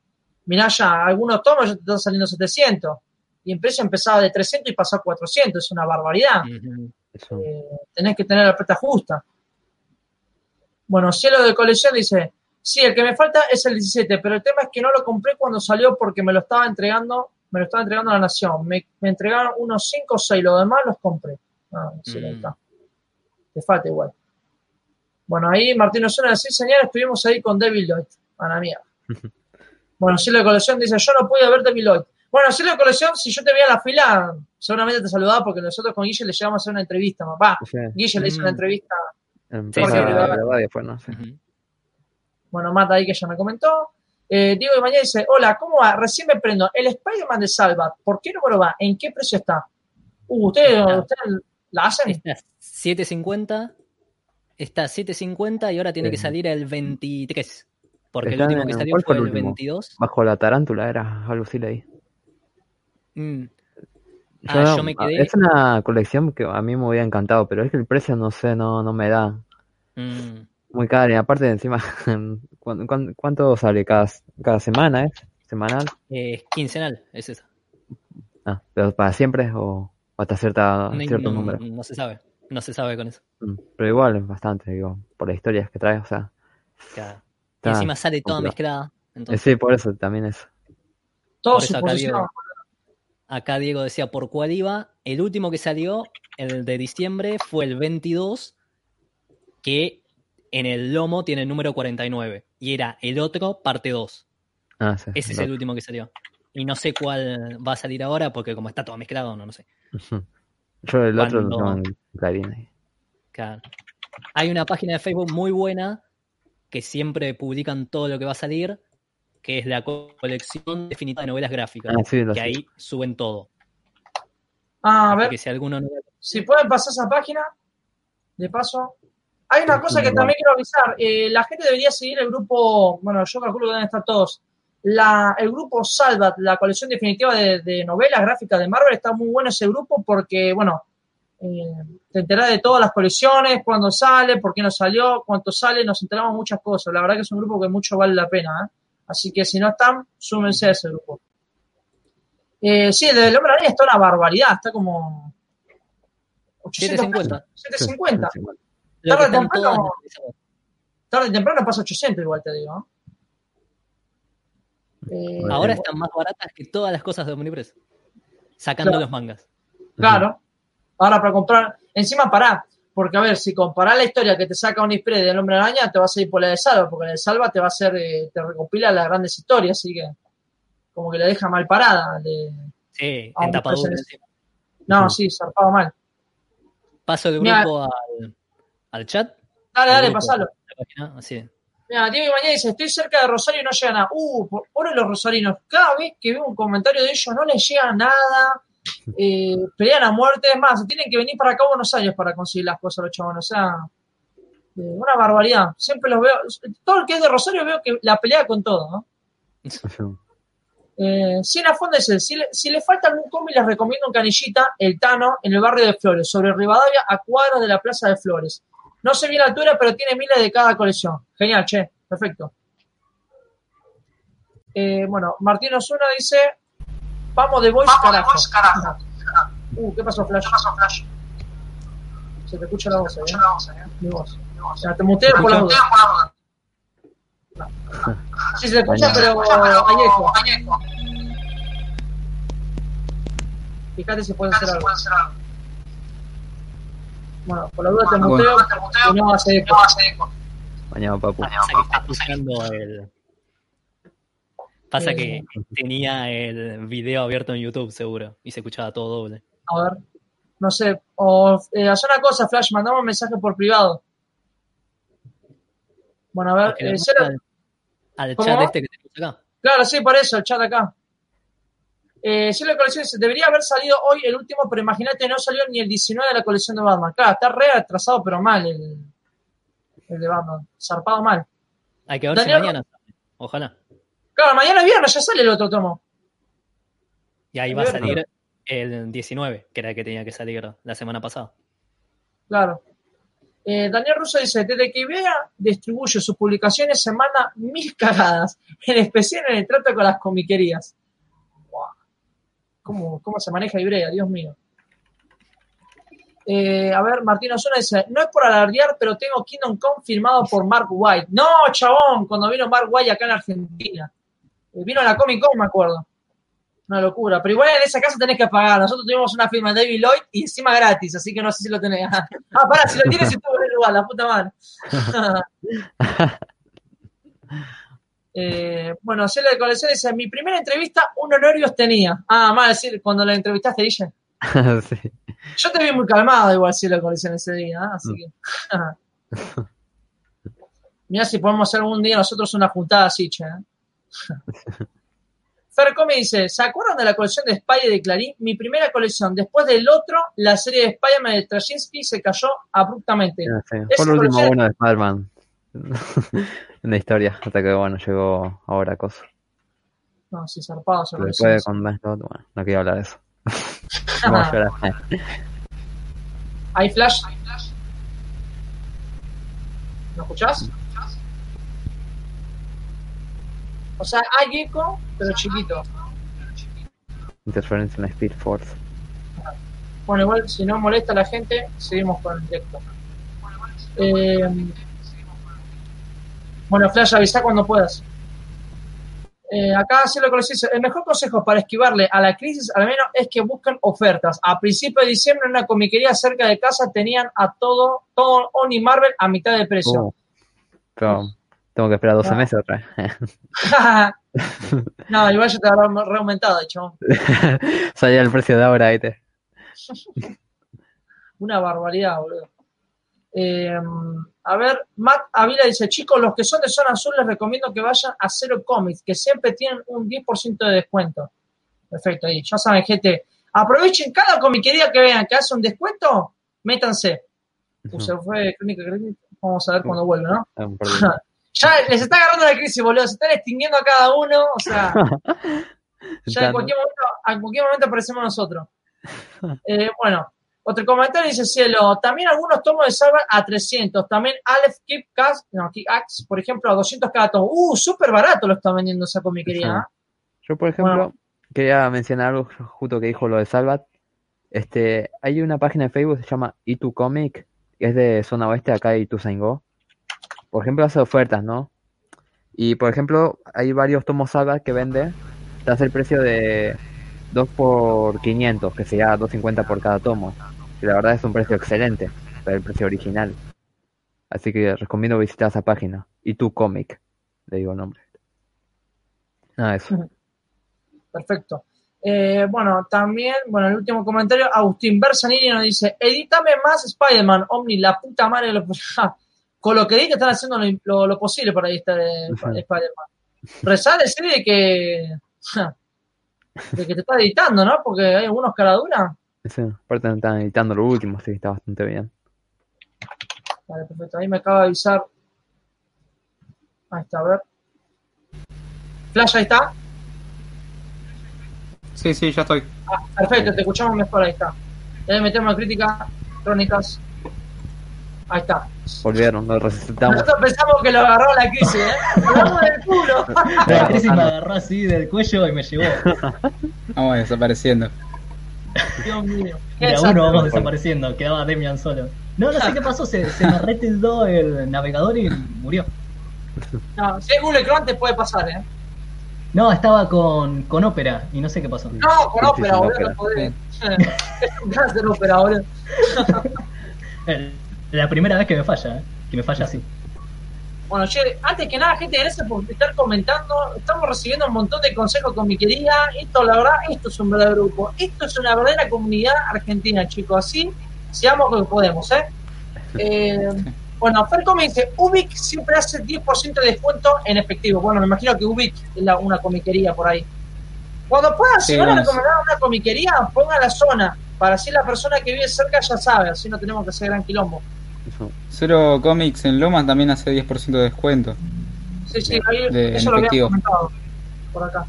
Mirá ya, algunos tomos ya te están saliendo 700 y el precio empezaba de 300 y pasó a 400, es una barbaridad. Eh, tenés que tener la plata justa. Bueno, Cielo de Colección dice, sí, el que me falta es el 17, pero el tema es que no lo compré cuando salió porque me lo estaba entregando, me lo estaba entregando la Nación. Me, me entregaron unos 5 o 6, los demás los compré. Ah, sí, ahí Mm. está. Te falta igual. Bueno, ahí Martín Osuna, sí, señor, estuvimos ahí con David Lloyd. A la mierda. (laughs) Bueno, Cielo de Colección dice, yo no pude ver David Lloyd. Bueno, Cielo de Colección, si yo te veía en la fila, seguramente te saludaba porque nosotros con Guille le llevamos a hacer una entrevista. Va, Sí, Guille le hizo Mm. una entrevista. en Sí, Plaza sí, de sí. la. Sí. Bueno, Mata ahí que ya me comentó. Eh, Diego de Mañana dice, hola, ¿cómo va? Recién me prendo. El Spider-Man de Salvat, ¿por qué número va? ¿En qué precio está? Uh, ¿ustedes Está. ustedes la hacen? Está 750. Está 750 y ahora tiene Sí. que salir el 23. Porque el último que salió ¿cuál fue el el último? 22. Bajo la tarántula era algo así leí. Mm. Ah, yo me quedé- Es una colección que a mí me hubiera encantado, pero es que el precio no sé, no, no me da. Mm. Muy caro, y aparte de encima, (laughs) ¿cuán- cuán- ¿cuánto sale cada, cada semana? ¿Es? ¿Semanal? Eh, quincenal, es esa. Ah, ¿pero para siempre o hasta cierta, No, cierto no- número? no se sabe. No se sabe con eso. Mm, Pero igual es bastante, digo, por las historias que trae, o sea. Claro. Y encima sale toda mezclada. Eh, Entonces, Sí, por eso también es. Todo por eso acá. Diego, acá Diego decía por cuál iba. El último que salió, el de diciembre, fue el 22, que en el lomo tiene el número 49. Y era el otro, parte 2. Ah, sí. Ese es el último que salió. Y no sé cuál va a salir ahora, porque como está todo mezclado, no, no sé. Yo el otro lo Cuando- tengo en Clarín. Claro. Hay una página de Facebook muy buena que siempre publican todo lo que va a salir, que es la co- colección definitiva de novelas gráficas. Ah, sí, lo que sé. ahí suben todo. Ah, a Así ver, que si alguno no si pueden pasar esa página, de paso. Hay una cosa que también quiero avisar. eh, la gente debería seguir el grupo, bueno, yo calculo que deben estar todos. La, el grupo Salvat, la colección definitiva de, de novelas gráficas de Marvel, está muy bueno ese grupo porque, bueno, eh, te enterás de todas las colecciones, cuándo sale, por qué no salió, cuánto sale, nos enteramos muchas cosas. La verdad que es un grupo que mucho vale la pena. ¿eh? Así que si no están, súmense a ese grupo. Eh, sí, el del hombre araña está una barbaridad, está como 800 750. pesos, 750. Sí, sí, Lo que Tarde o temprano-. Tarde temprano pasa 800 igual te digo. Eh, Ahora están más baratas que todas las cosas de Omnipress. Sacando Claro. los mangas. Claro. Ahora para comprar, encima pará, porque a ver, si comparás la historia que te saca un Onispre del Hombre Araña, te vas a ir por la de Salva, porque la de Salva te va a hacer, eh, te recopila las grandes historias, así que como que la deja mal parada. le- Sí, en tapadura. No, sí, zarpado mal. Paso el Mira. grupo al, al chat. Dale, al dale, grupo, pasalo. así. Mira, Diego Ibañez dice, estoy cerca de Rosario y no llega nada. Uh, por- pobre los rosarinos. Cada vez que veo un comentario de ellos no les llega nada. Eh, pelean a muerte. Es más, tienen que venir para acá a Buenos Aires para conseguir las cosas los chavos. O sea, eh, una barbaridad. Siempre los veo. Todo el que es de Rosario veo que la pelea con todo, ¿no? (laughs) Eh, Fonda dice, si le, si le falta algún cómic les recomiendo un canillita, El Tano, en el barrio de Flores, sobre Rivadavia, a cuadras de la Plaza de Flores. No sé bien la altura, pero tiene miles de cada colección. Genial, che, perfecto. Eh, bueno, Martín Osuna dice, vamos de voice, carajo. Uh, ¿qué pasó, Flash? Se te escucha la voz, ¿eh? Mi voz. Ya, te muteo por la duda. Sí, se te escucha, pero hay eco. Fíjate si puedes hacer algo. Bueno, por la duda te muteo y no hace eco. Mañana, papu. Pasa que está escuchando el, Pasa Eh, que tenía el video abierto en YouTube, seguro, y se escuchaba todo doble. A ver, no sé. O eh, haz una cosa, Flash, mandame un mensaje por privado. Bueno, a ver, eh, al, al ¿Cómo? chat este que tenemos acá. Claro, sí, por eso, el chat acá. Eh, sí, la colección debería haber salido hoy el último, pero imagínate, no salió ni el 19 de la colección de Batman. Claro, está re atrasado, pero mal el, el de Batman. Zarpado mal. Hay que ver Daniel- si mañana sale. Ojalá. Claro, mañana viernes ya sale el otro tomo. Y ahí va a salir el 19, que era el que tenía que salir la semana pasada. Claro. Eh, Daniel Russo dice, desde que Ibrea distribuye sus publicaciones se manda mil cagadas, (laughs) en especial en el trato con las comiquerías. ¿Cómo, cómo se maneja Ibrea? Dios mío. Eh, a ver, Martín Osuna dice, no es por alardear, pero tengo Kingdom Come firmado por Mark White. No, chabón, cuando vino Mark White acá en Argentina. Eh, vino a la Comic Con, me acuerdo. Una locura. Pero igual en esa casa tenés que pagar. Nosotros tuvimos una firma de David Lloyd y encima gratis, así que no sé si lo tenés. (laughs) Ah, pará, si lo tienes, estuvo en el lugar, la puta madre. (laughs) Eh, bueno, Cielo de Colección dice: Mi primera entrevista, un Honorios tenía. Ah, más decir, cuando la entrevistaste, dije. (laughs) sí. Yo te vi muy calmado, igual, Cielo de Colección ese día, ¿eh? así que. (laughs) Mira si podemos hacer algún día nosotros una juntada así, che. ¿eh? (laughs) Fer Come dice: ¿Se acuerdan de la colección de Spider de Clarín? Mi primera colección. Después del otro, la serie de Spider-Man de Straczynski se cayó abruptamente. Sé, Esa Fue el último colección- bueno de Spider-Man (laughs) en la historia, hasta que bueno, llegó ahora cosa. No, sí, zarpado colección. después con Dan Slott, bueno, no quería hablar de eso. (laughs) Vamos a llorar. ¿Hay flash? ¿Me escuchás? O sea, hay eco, pero chiquito. Interferencia en la Speed Force. Bueno, igual si no molesta a la gente, seguimos con el directo. Eh, bueno, Flash, avisa cuando puedas. Eh, acá sí lo dice, el mejor consejo para esquivarle a la crisis, al menos, es que busquen ofertas. A principios de diciembre, en una comiquería cerca de casa, tenían a todo, todo Oni Marvel a mitad de precio. Oh. Pero tengo que esperar 12 Ah. meses otra vez. (laughs) no, igual yo te habrá reaumentado, hecho. (laughs) Salía el precio de ahora, ¿viste? (laughs) Una barbaridad, boludo. Eh, a ver, Matt Avila dice, chicos, los que son de zona azul les recomiendo que vayan a Cero Comics, que siempre tienen un 10% de descuento. Perfecto, ahí. Ya saben, gente. Aprovechen cada comiquería que vean que hace un descuento, métanse. Uh, se fue Crónica. Vamos a ver cuando vuelve, ¿no? Ah. (laughs) Ya les está agarrando la crisis, boludo. Se están extinguiendo a cada uno. O sea, (laughs) ya en cualquier momento, en cualquier momento aparecemos nosotros. (laughs) Eh, bueno, otro comentario dice Cielo. También algunos tomos de Salva a 300. También Aleph Keep Cash, no, Keep Axe, por ejemplo, a 200 cada tomo. Uh, súper barato lo está vendiendo esa comiquería. ¿eh? Yo, por ejemplo, Bueno. quería mencionar algo justo que dijo lo de Salvat. Este, hay una página de Facebook que se llama Itu Comic, que es de zona oeste, acá de Ituzaingó. Por ejemplo, hace ofertas, ¿no? Y, por ejemplo, hay varios tomos Salvat que vende, te hace el precio de 2 por 500, que sería 2.50 por cada tomo. Y la verdad es un precio excelente, para el precio original. Así que recomiendo visitar esa página, Itu Comic, le digo el nombre. Nada, eso. Perfecto. Eh, bueno, también, bueno, el último comentario, Agustín Bersanini nos dice, edítame más Spider-Man, Omni, la puta madre de lo ja, (laughs) Con lo que di que están haciendo lo, lo- lo posible para editar Spider-Man. Rezá decir de que, (laughs) de que te está editando, ¿no? Porque hay algunos caraduras. Sí, aparte están editando lo último, así que está bastante bien. Vale, perfecto. Ahí me acaba de avisar. Ahí está, a ver. Flash, ahí está. Sí, sí, ya estoy. Perfecto, te escuchamos mejor, ahí está. Ya metemos en crítica, crónicas. Ahí está. Volvieron, lo resucitamos. Nosotros pensamos que lo agarró la crisis, ¿eh? Lo agarró del culo. (laughs) La crisis me agarró así del cuello y me llevó. (laughs) Vamos desapareciendo. Dios mío. De a uno vamos desapareciendo, quedaba Demian solo. No, no sé qué pasó, se, se (laughs) me retildó el navegador y murió. No, si es Google Chrome te puede pasar, ¿eh? No, estaba con, con ópera y no sé qué pasó. No, con sí, boludo. (laughs) Es un ópera, boludo. (laughs) La primera vez que me falla, ¿eh? que me falla así. Bueno, che, antes que nada, gente, gracias por estar comentando. Estamos recibiendo un montón de consejos con mi querida. Esto, la verdad, esto es un verdadero grupo. Esto es una verdadera comunidad argentina, chicos. Así, seamos lo que podemos, ¿eh? (laughs) eh bueno, Ferco me dice, Ubic siempre hace 10% de descuento en efectivo. Bueno, me imagino que Ubic es la, una comiquería por ahí. Cuando puedan, si van a recomendar una comiquería, ponga la zona, para así la persona que vive cerca ya sabe, así no tenemos que hacer gran quilombo. Cero Comics en Lomas también hace 10% de descuento. Sí, sí, ahí, eso lo había comentado por acá.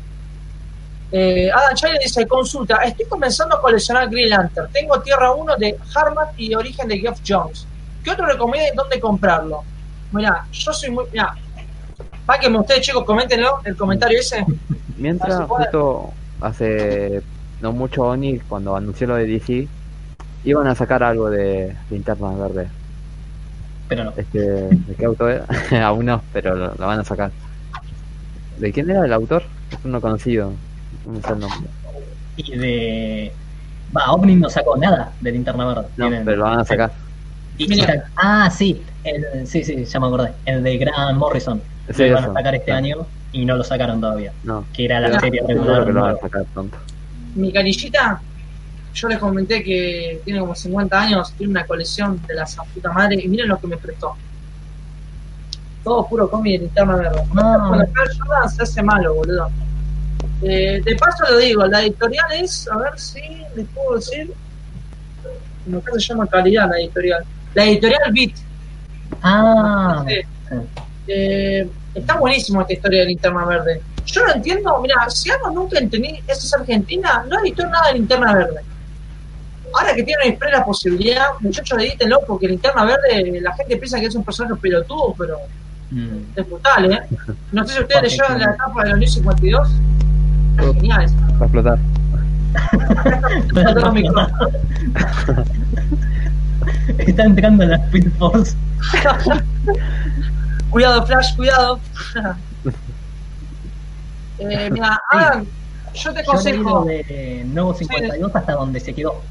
Eh, Adam Chile dice, consulta, estoy comenzando a coleccionar Green Lantern. Tengo Tierra 1 de Harman y Origen de Geoff Jones. ¿Qué otro recomienda y dónde comprarlo? Mira, yo soy muy... Mira, que ustedes chicos, coméntenlo, el comentario ese. (laughs) Mientras, justo hace no mucho Oni, cuando anunció lo de DC, iban a sacar algo de linterna verde. Pero no. Este, ¿De qué autor era? (laughs) Aún no, pero lo, van a sacar. ¿De quién era el autor? Es uno conocido. No sé el nombre. Y de. Va, Omni no sacó nada de linterna verde. No, pero lo van a sacar. ah, sí, el, sí, sí, ya me acordé. El de Grant Morrison. Sí, lo van a sacar este año y no lo sacaron todavía. No. Que era la serie regular. Que lo van a sacar pronto. Mi canillita yo les comenté que tiene como 50 años, tiene una colección de la puta madre y miren lo que me prestó. Todo puro cómic de linterna verde. No. Cuando Jordan se hace malo, boludo. Eh, de paso lo digo, la editorial es, a ver si les puedo decir, como que se llama calidad la editorial. La editorial Beat. Ah. Eh, está buenísimo esta historia de linterna verde. Yo no entiendo, mira, si algo nunca entendí, esa es Argentina, no editó nada de linterna verde ahora que tienen la posibilidad, muchachos, edítenlo, porque Linterna Verde, la gente piensa que es un personaje pelotudo, pero mm. es brutal, ¿eh? No sé si ustedes (laughs) leyeron la etapa de los New 52. Es genial eso. Va a explotar. Está (laughs) entrando en la Speed Force. (laughs) cuidado, Flash, cuidado. eh, mira, Adam, yo te aconsejo. de Nuevo 52 hasta donde se quedó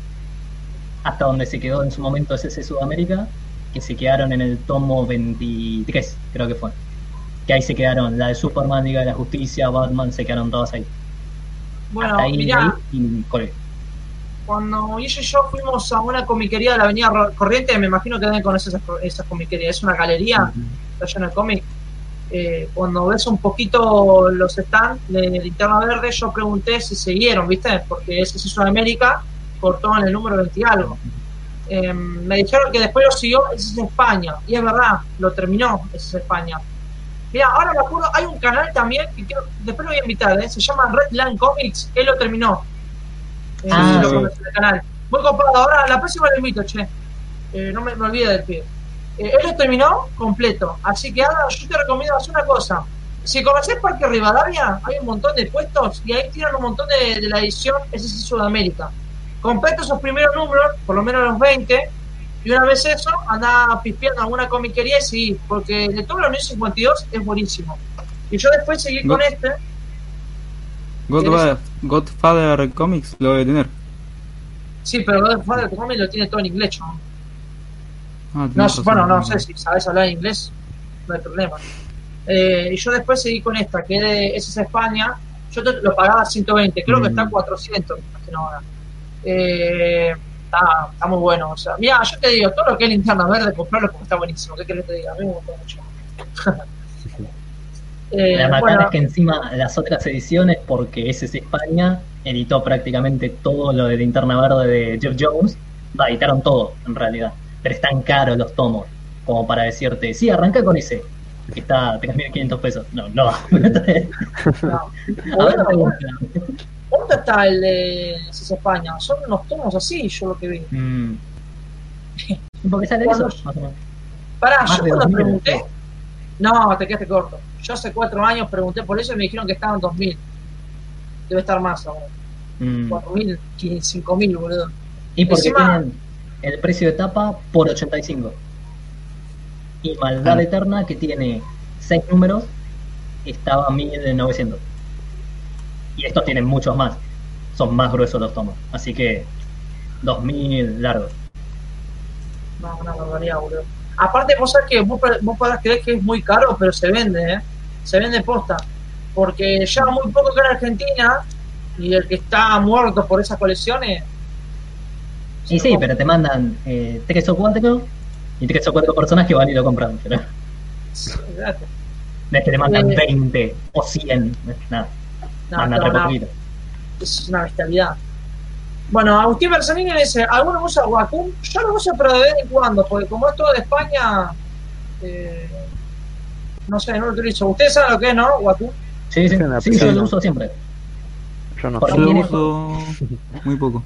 hasta donde se quedó en su momento SC Sudamérica, que se quedaron en el tomo 23, creo que fue. Que ahí se quedaron, la de Superman, Liga de la Justicia, Batman, se quedaron todas ahí. Bueno, mira cuando ella y yo fuimos a una comiquería de la Avenida Corriente, me imagino que deben conocer esa, esa comiquería, es una galería, está llena de cómic. Eh, cuando ves un poquito los stands de Linterna Verde, yo pregunté si siguieron, ¿viste? Porque ese es Sudamérica cortó en el número 20 y algo. Eh, me dijeron que después lo siguió ese es España, y es verdad, lo terminó ese es España. Mira, ahora me acuerdo, hay un canal también que quiero, después lo voy a invitar, ¿eh? se llama Redland Comics, él lo terminó. Eh, ah, el canal. Muy copado, ahora la próxima lo invito, che. Eh, no me, me olvide del pie. él lo terminó completo, así que ahora yo te recomiendo hacer una cosa. Si conoces Parque Rivadavia, hay un montón de puestos y ahí tiran un montón de, de la edición ese es Sudamérica completo esos primeros números, por lo menos los 20, y una vez eso, anda pispeando alguna comiquería y sí, porque de todos los 52 es buenísimo. Y yo después seguí con este. Godfather, Godfather Comics lo debe tener. Sí, pero Godfather Comics lo tiene todo en inglés, ¿no? Ah, no, bueno, no sé si sabes hablar inglés, no hay problema. Eh, y yo después seguí con esta, que es, es España. Yo lo pagaba 120, creo que está a 400, ahora. Eh, está, muy bueno. O sea, mira, yo te digo, todo lo que es linterna verde, comprarlo porque está buenísimo. ¿Qué querés que te diga? A mí me gustó mucho. (laughs) eh, la bacana es que encima las otras ediciones, porque ese es España, editó prácticamente todo lo de linterna verde de Jeff Jones. Va, editaron todo, en realidad. Pero están caros los tomos, como para decirte, sí, arranca con ese, que está a 3.500 pesos. No, no. (laughs) no. A ver, ¿Dónde está el de CIS España? Son unos tomos así, yo lo que vi. Mm. ¿Por qué sale eso? Pará, yo cuando pregunté. No, te quedaste corto. Yo hace cuatro años pregunté por eso y me dijeron que estaba en 2000. Debe estar más ahora. Mm. 4.000, 5.000, boludo. Y porque tienen el precio de tapa por 85. Y Maldad ah. Eterna, que tiene 6 números, estaba a 1900. Y estos tienen muchos más. Son más gruesos los tomos. Así que 2000 largos. No, una barbaridad, boludo. Aparte, vos sabés que vos, vos podrás creer que es muy caro, pero se vende, ¿eh? Se vende posta. Porque lleva muy poco que en Argentina y el que está muerto por esas colecciones. Y sí, pero te mandan eh, tres o cuatro y tres o cuatro personas que van y lo compran. Pero (laughs) no es que te mandan Eh. 20 o 100. Nada, No, no, poquito. es una bestialidad. Bueno, Agustín Bersanini dice, ¿alguno usa Wacom? Yo lo uso pero de vez en cuando, porque como es todo de España, eh, no sé, no lo utilizo. Ustedes saben lo que es, ¿no? Wacom. Sí, sí, una sí, yo lo uso siempre. Yo no. Yo lo uso muy poco.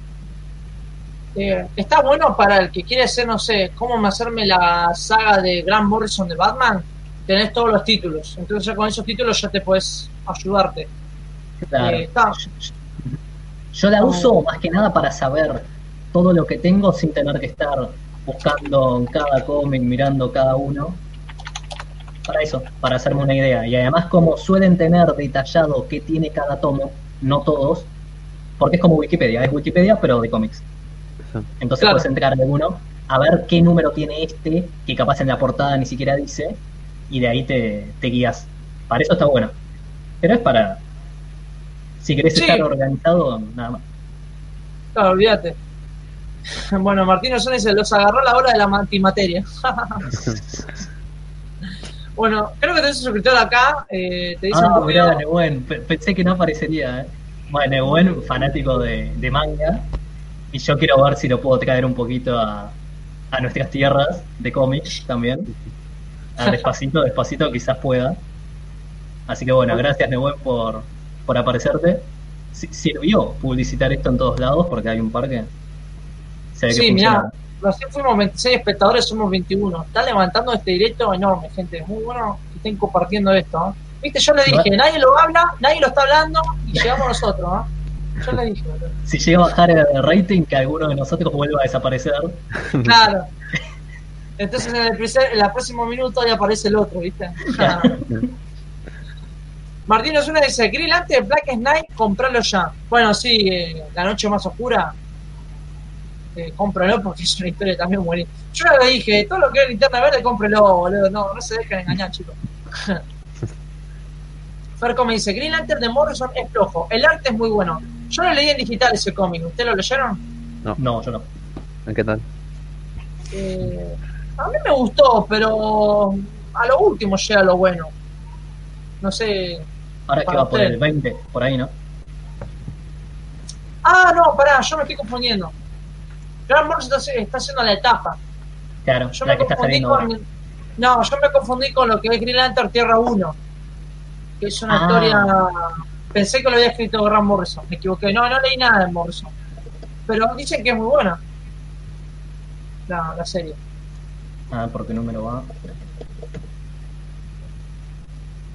Eh, está bueno para el que quiere hacer, no sé, cómo hacerme la saga de Grant Morrison de Batman. Tenés todos los títulos. Entonces con esos títulos ya te puedes ayudarte. Claro. Eh. Yo la uso más que nada para saber todo lo que tengo sin tener que estar buscando en cada cómic, mirando cada uno. Para eso, para hacerme una idea. Y además como suelen tener detallado qué tiene cada tomo, no todos, porque es como Wikipedia, es Wikipedia pero de cómics. Entonces Claro. puedes entrar en uno a ver qué número tiene este, que capaz en la portada ni siquiera dice, y de ahí te, te guías. Para eso está bueno. Pero es para... Si querés Sí. estar organizado, nada más. Claro, olvídate. (laughs) Bueno, Martín Osuna dice, los agarró la hora de la antimateria. (laughs) bueno, creo que tenés un suscriptor acá. Eh, te dice Ah, un mirá. Pe- Pensé que no aparecería, ¿eh? Bueno, Nehuen, fanático de, de manga. Y yo quiero ver si lo puedo traer un poquito a, a nuestras tierras de cómics también. Ah, (laughs) despacito, despacito, quizás pueda. Así que bueno, gracias Nehuen por, por aparecerte. Si- Sirvió publicitar esto en todos lados porque hay un par que se ve Sí, mirá, recién fuimos 26 espectadores, somos 21. Está levantando este directo enorme, gente. Muy bueno que estén compartiendo esto. ¿eh? Viste, yo le dije, nadie lo habla, nadie lo está hablando y llegamos nosotros. ¿eh? Yo le dije. Si llega a bajar el rating, que alguno de nosotros vuelva a desaparecer. claro. Entonces en el, primer- en el próximo minuto ya aparece el otro, ¿viste? (laughs) Martín Osuna dice, Grill antes de Black Knight, compralo ya. Bueno, sí, eh, La Noche Más Oscura, eh, cómpralo porque es una historia también buenísima. Yo ya le dije, todo lo que es linterna verde, cómprelo, boludo. No, no se dejen engañar, chicos. (laughs) Ferco me dice, Green Lantern de Morrison es flojo, el arte es muy bueno. Yo lo leí en digital ese cómic, ¿ustedes lo leyeron? No, yo no. ¿Qué tal? Eh, a mí me gustó, pero a lo último llega lo bueno. No sé. Ahora es que va por el 20, por ahí, ¿no? Ah, no, pará, yo me estoy confundiendo. Grant Morrison está, está haciendo la etapa. Claro, Yo la me que está confundí saliendo ahora. con. No, yo me confundí con lo que es Green Lantern Tierra 1. Que es una Ah. historia. Pensé que lo había escrito Grant Morrison. Me equivoqué. No, no leí nada de Morrison. Pero dicen que es muy buena. La, la serie. Ah, ¿por qué número va?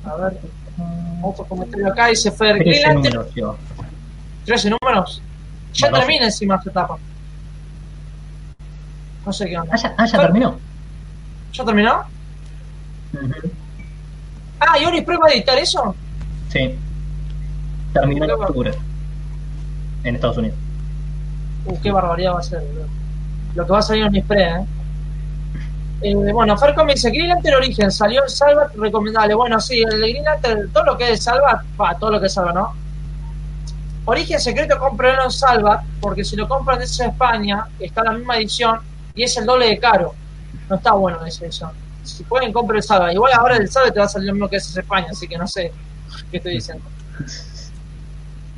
A ver. Otro comentario acá dice Fer. Green 13 Lantern. números lleva. 13 números. Ya termina encima esta etapa. No sé qué onda. Ah, ya, ah, ya Fer- terminó. ¿Ya terminó? Ah, ¿y Ori prueba a editar eso? Sí. Terminó en octubre. En Estados Unidos. Uh, qué barbaridad va a ser. Lo que va a salir en Nispre, ¿eh? Eh, bueno, Farco me dice, Green Lantern Origen, salió el Salvat, recomendable. Bueno, sí, el Green Lantern, todo lo que es Salvat, va, todo lo que es Salvat, ¿no? Origen secreto, cómprenlo en Salvat, porque si lo compran desde España, está la misma edición y es el doble de caro. No está bueno esa edición. Si pueden, compren el Salvat. Igual ahora el Salvat te va a salir lo mismo que es España, así que no sé qué estoy diciendo.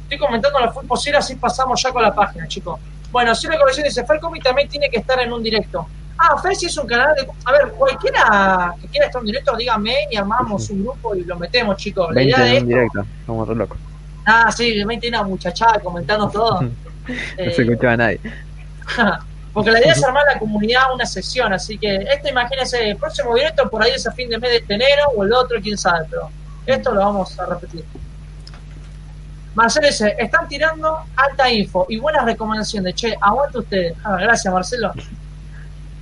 Estoy comentando full posible, así pasamos ya con la página, chicos. Bueno, si la colección dice, Fercomi también tiene que estar en un directo. Ah, Fer si es un canal de... A ver, cualquiera que quiera estar en directo, dígame y armamos un grupo y lo metemos, chicos. La 20 idea de en esto... directo. Somos re locos. Ah, sí, 20 una muchachada comentando todo. (laughs) No Eh, se escuchaba a nadie. (laughs) porque la idea es armar la comunidad una sesión, así que esto imagínense, el próximo directo por ahí es a fin de mes de enero o el otro, quién sabe, pero esto lo vamos a repetir. Marcelo dice, están tirando alta info y buenas recomendaciones. Che, aguante ustedes. Ah, gracias, Marcelo.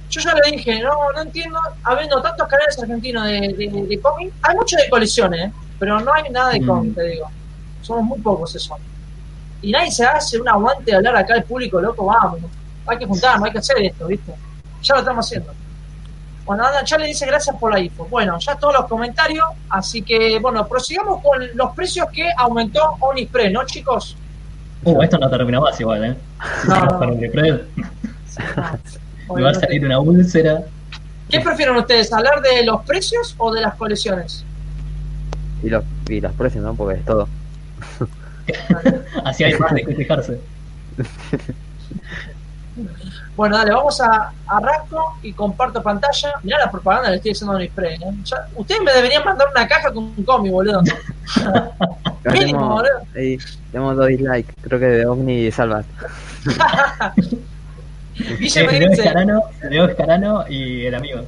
Yo ya le dije, no, no entiendo, habiendo tantos canales argentinos de, de, de cómic, hay mucho de colecciones, ¿eh? pero no hay nada de Mm. cómic, te digo. Somos muy pocos eso. Y nadie se hace un aguante de hablar acá al público, loco, vamos. Hay que juntarnos, hay que hacer esto, ¿viste? Ya lo estamos haciendo. Bueno, Ana Chale dice gracias por la info. Bueno, ya todos los comentarios, así que bueno, prosigamos con los precios que aumentó Onispre, ¿no, chicos? Uh, esto no termina más igual, ¿eh? Si No, (laughs) no. Me va a salir una úlcera. ¿Qué prefieren ustedes, hablar de los precios o de las colecciones? Y los, y los precios, ¿no? Porque es todo. (laughs) Así hay más de qué fijarse. (laughs) Bueno, dale, vamos a arranco y comparto pantalla. Mirá la propaganda que le estoy haciendo a Onispre, ¿eh? Ya- ustedes me deberían mandar una caja con un cómic, boludo. (laughs) Mínimo, tenemos, boludo. tenemos dos dislikes, creo que de Omni y Salvat. Guille me dice, Escarano, Leo Escarano y el amigo.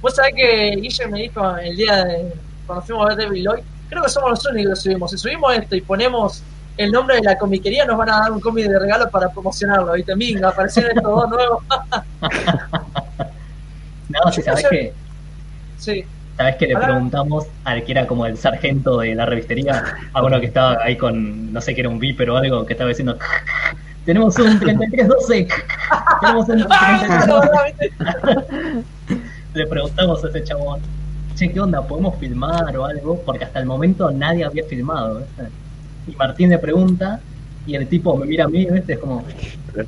vos sabés que Guille me dijo el día de cuando fuimos a ver Devil Lloyd, creo que somos los únicos que subimos. Si subimos esto y ponemos el nombre de la comiquería, nos van a dar un cómic de regalo para promocionarlo, ¿viste? Minga, aparecieron estos dos nuevos. (laughs) No, si sabés que, sí. sabés que le preguntamos al que era como el sargento de la revistería, a uno que estaba ahí con, no sé que era un viper o algo, que estaba diciendo, tenemos un (laughs) 3312, tenemos un ¡Ah! la 3312. verdad, ¿viste? Le preguntamos a ese chabón, che, ¿qué onda? ¿Podemos filmar o algo? Porque hasta el momento nadie había filmado. ¿viste? Y Martín le pregunta, y el tipo me mira a mí, ¿viste? Es como,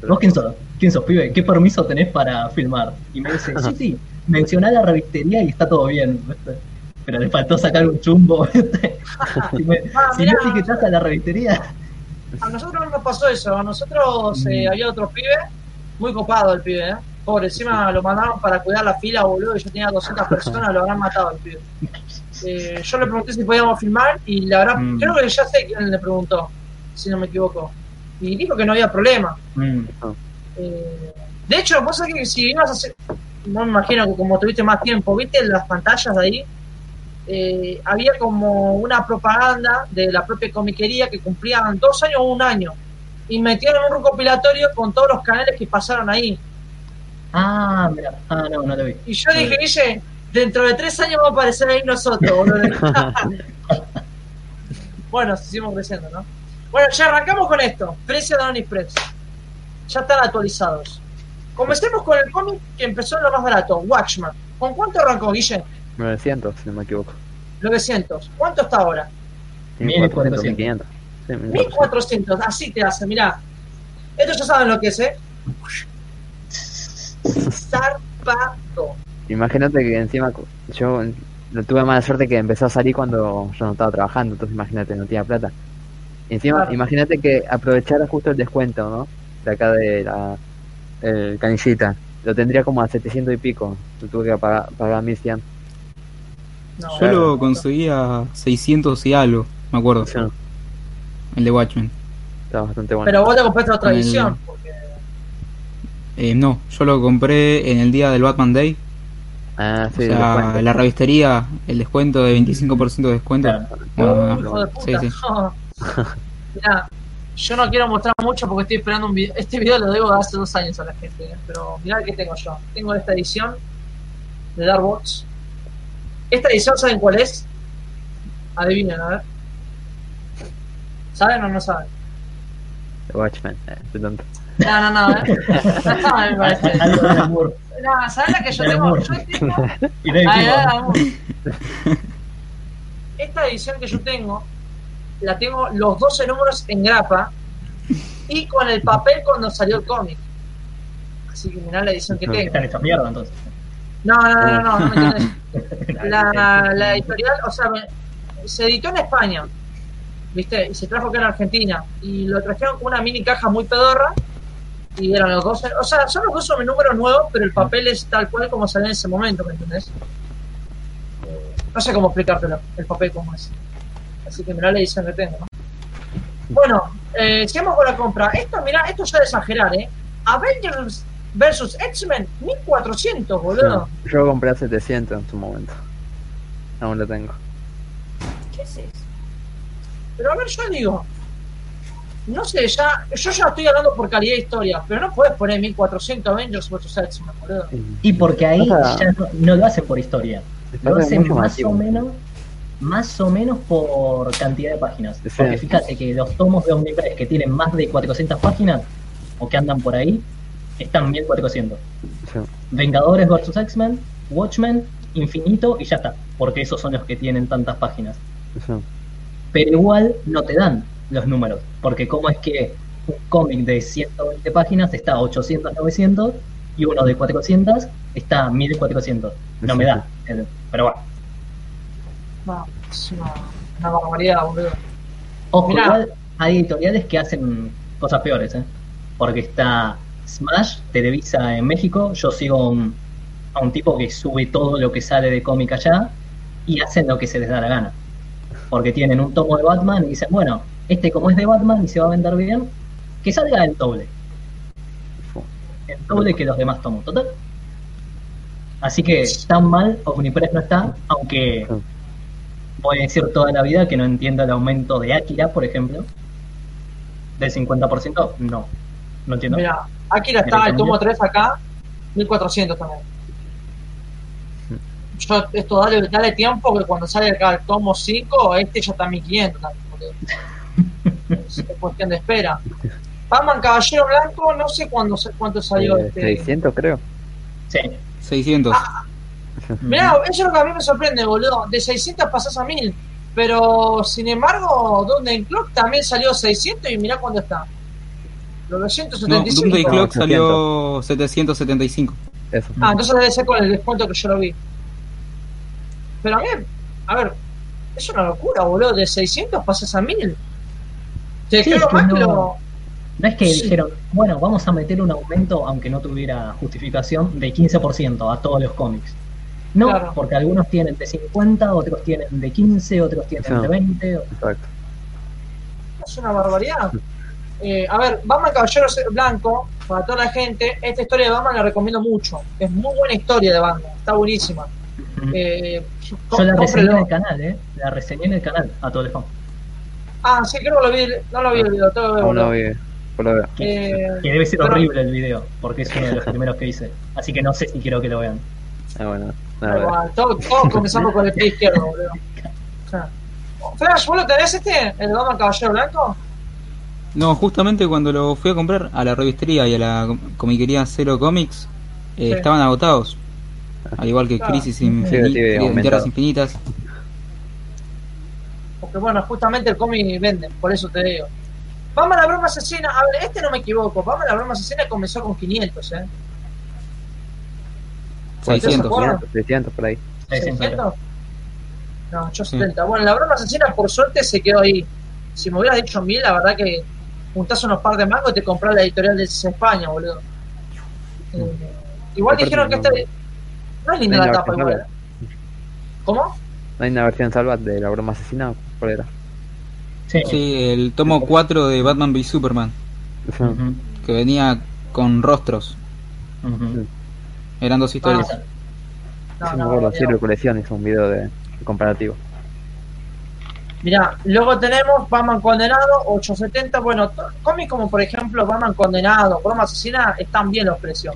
¿vos quién sos? ¿Quién sos, pibe? ¿Qué permiso tenés para filmar? Y me dice, sí, sí, mencioná la revistería y está todo bien, ¿viste? Pero le faltó sacar un chumbo, ¿viste? (laughs) Si, me, Ah, si no etiquetás a la revistería, A nosotros no nos pasó eso, a nosotros eh, Mm. había otro pibe, muy copado el pibe, ¿eh? Pobre, encima lo mandaron para cuidar la fila, boludo, y yo tenía 200 personas, lo habrán matado el pibe. (laughs) Eh, yo le pregunté si podíamos filmar y la verdad, Mm. creo que ya sé quién le preguntó, si no me equivoco. Y dijo que no había problema. mm, Eh, de hecho, vos sabés que si ibas a hacer, no me imagino que como tuviste más tiempo, viste las pantallas de ahí, Eh, había como una propaganda de la propia comiquería que cumplían dos años o un año. Y metieron un recopilatorio con todos los canales que pasaron ahí. Ah, mira, ah, no, no lo vi. Y yo dije, Guille, dentro de tres años vamos a aparecer ahí nosotros, boludo. (laughs) bueno, seguimos creciendo, ¿no? Bueno, ya arrancamos con esto. Precio de Onipress. Ya están actualizados. Comencemos con el cómic que empezó en lo más barato, Watchman. ¿Con cuánto arrancó, Guille? 900, si no me equivoco. 900. ¿Cuánto está ahora? 1400, 1400. 1500. Sí, 1400. 1400. Así te hace, mirá. Estos ya saben lo que es, ¿eh? Zarpato. Imagínate que encima yo no tuve mala suerte que empezó a salir cuando yo no estaba trabajando, entonces imagínate, no tenía plata. Encima, Claro. imagínate que aprovechara justo el descuento, ¿no? De acá de la el canillita. Lo tendría como a 700 y pico. Lo tuve que pagar, pagar 1100. No, Yo lo bueno. conseguí a 600 y algo, me acuerdo. O El de Watchmen. está bastante bueno. Pero vos te compraste otra el- edición. Porque... Eh, no, yo lo compré en el día del Batman Day. Ah, O sí, el sea, la revistería, el descuento de 25% de descuento. Claro. Bueno, Hijo de sí, puta. sí. (laughs) Mirá, yo no quiero mostrar mucho porque estoy esperando un video. Este video lo debo de hace dos años a la gente, ¿eh? pero mirá qué tengo yo. Tengo esta edición de Dark Box. Esta edición, ¿saben cuál es? Adivinen, a ver. ¿Saben o no saben? The Watchmen, eh, estoy tonto. No, no, no, ¿eh? (laughs) No saben, me parece. No, ¿saben la que yo tengo? Yo tengo. (laughs) (laughs) Esta edición que yo tengo, la tengo los 12 números en grapa y con el papel cuando salió el cómic. Así que mirá la edición que tengo. están hechas mierda entonces. No, no, no, no, no. La, la editorial, o sea, se editó en España, ¿viste? Y se trajo acá en Argentina. Y lo trajeron con una mini caja muy pedorra. Y eran los 12, o sea, son los 12 números nuevos, pero el papel es tal cual como salió en ese momento, ¿me entendés? No sé cómo explicártelo, el papel como es. Así que mirá la edición que tengo, ¿no? Bueno, eh, sigamos con la compra. Esto, mirá, esto ya de exagerar, ¿eh? Avengers versus X-Men, 1400, boludo. Yo compré a 700 en su momento. Aún lo tengo. ¿Qué es eso? Pero a ver, yo digo, no sé, ya, yo ya estoy hablando por calidad de historia, pero no puedes poner 1400 Avengers versus X-Men, boludo. Y porque ahí ya no, no lo hacen por historia, lo hacen más o menos más o menos por cantidad de páginas. Sí. Porque fíjate que los tomos de Omnipress que tienen más de 400 páginas o que andan por ahí están 1400. Sí. Vengadores vs X-Men Watchmen, Infinito y ya está, porque esos son los que tienen tantas páginas. Pero igual no te dan los números, porque cómo es que un cómic de 120 páginas está a 800, 900 y uno de 400 está a 1400. No me da, el- pero bueno. No, es una, una barbaridad, boludo. Ojo, Mirá. igual hay editoriales que hacen cosas peores, ¿eh? Porque está Smash, Televisa en México. Yo sigo un, a un tipo que sube todo lo que sale de cómic allá y hacen lo que se les da la gana. Porque tienen un tomo de Batman y dicen, bueno, este como es de Batman y se va a vender bien, que salga el doble. El doble que los demás tomos, total. Así que tan mal Omnipress no está, aunque voy a decir toda la vida que no entiendo el aumento de Akira, por ejemplo, del 50%. No, no entiendo. Mira, Akira está el tomo 3 acá, 1400 también. Yo, esto dale, dale tiempo que cuando sale acá el tomo 5, este ya está a 1500 también, boludo. (laughs) Es cuestión de espera. Batman Caballero Blanco, no sé cuándo, cuánto salió Eh, este. 600 creo. Sí. 600. Mirá, eso es lo que a mí me sorprende, boludo. De 600 pasás a 1000. Pero, sin embargo, Doomsday Clock también salió 600 y mirá cuándo está. No, 975. Doomsday Clock 800. salió 775. Eso. Ah, entonces debe ser con el descuento que yo lo vi. Pero a mí, a ver, es una locura, boludo. De 600 pasas a 1000. Te Sí, creo es que más que no- lo. No es que Sí. dijeron, bueno, vamos a meter un aumento, aunque no tuviera justificación, de 15% a todos los cómics. No, Claro. porque algunos tienen de 50, otros tienen de 15, otros tienen de 20. o- Exacto. Es una barbaridad. Eh, a ver, Batman Caballero Blanco, para toda la gente, esta historia de Batman la recomiendo mucho. Es muy buena historia de Batman, está buenísima. Eh, Yo la reseñé en el canal, ¿eh? La reseñé en el canal a todos los fans. Ah, sí, creo que lo vi, no lo vi el video, tengo que Aún verlo. no vi. por lo veo. Eh, Que debe ser pero- horrible el video, porque es uno de los (laughs) primeros que hice. Así que no sé si quiero que lo vean. Ah, bueno. igual, todos, todos comenzamos con el pie izquierdo, boludo. O sea, Flash, ¿vos lo tenés este? ¿El Batman Caballero Blanco? No, justamente cuando lo fui a comprar a la revistería y a la com- comiquería Zero Comics, eh, Sí. estaban agotados. Al igual que Claro. Crisis Sí, Infini- sí, Tierras. Infinitas. Porque bueno, justamente el cómic vende, por eso te digo. Batman la broma asesina, a ver, este no me equivoco, Batman la broma asesina comenzó con 500, ¿eh? 600. ¿Te acuerdas? 600, 600 por ahí. 600. ¿600? No, yo 70. Bueno, la broma asesina por suerte se quedó ahí. Si me hubieras dicho 1000, la verdad que juntás unos par de mangos y te compras la editorial de España, boludo. Eh, igual Aparte, dijeron que no- este. No es linda no la tapa, igual. ¿Cómo? ¿No hay una versión salva de la broma asesina? ¿Cuál era? Sí. Sí, el tomo 4 de Batman v Superman, que venía con rostros. Eran dos historias. Ah, No, Sí, no, me acuerdo, no. Silvio Colección hizo un video Mirá, luego tenemos Batman Condenado, 870. Bueno, cómics como por ejemplo Batman Condenado, Broma Asesina, están bien los precios.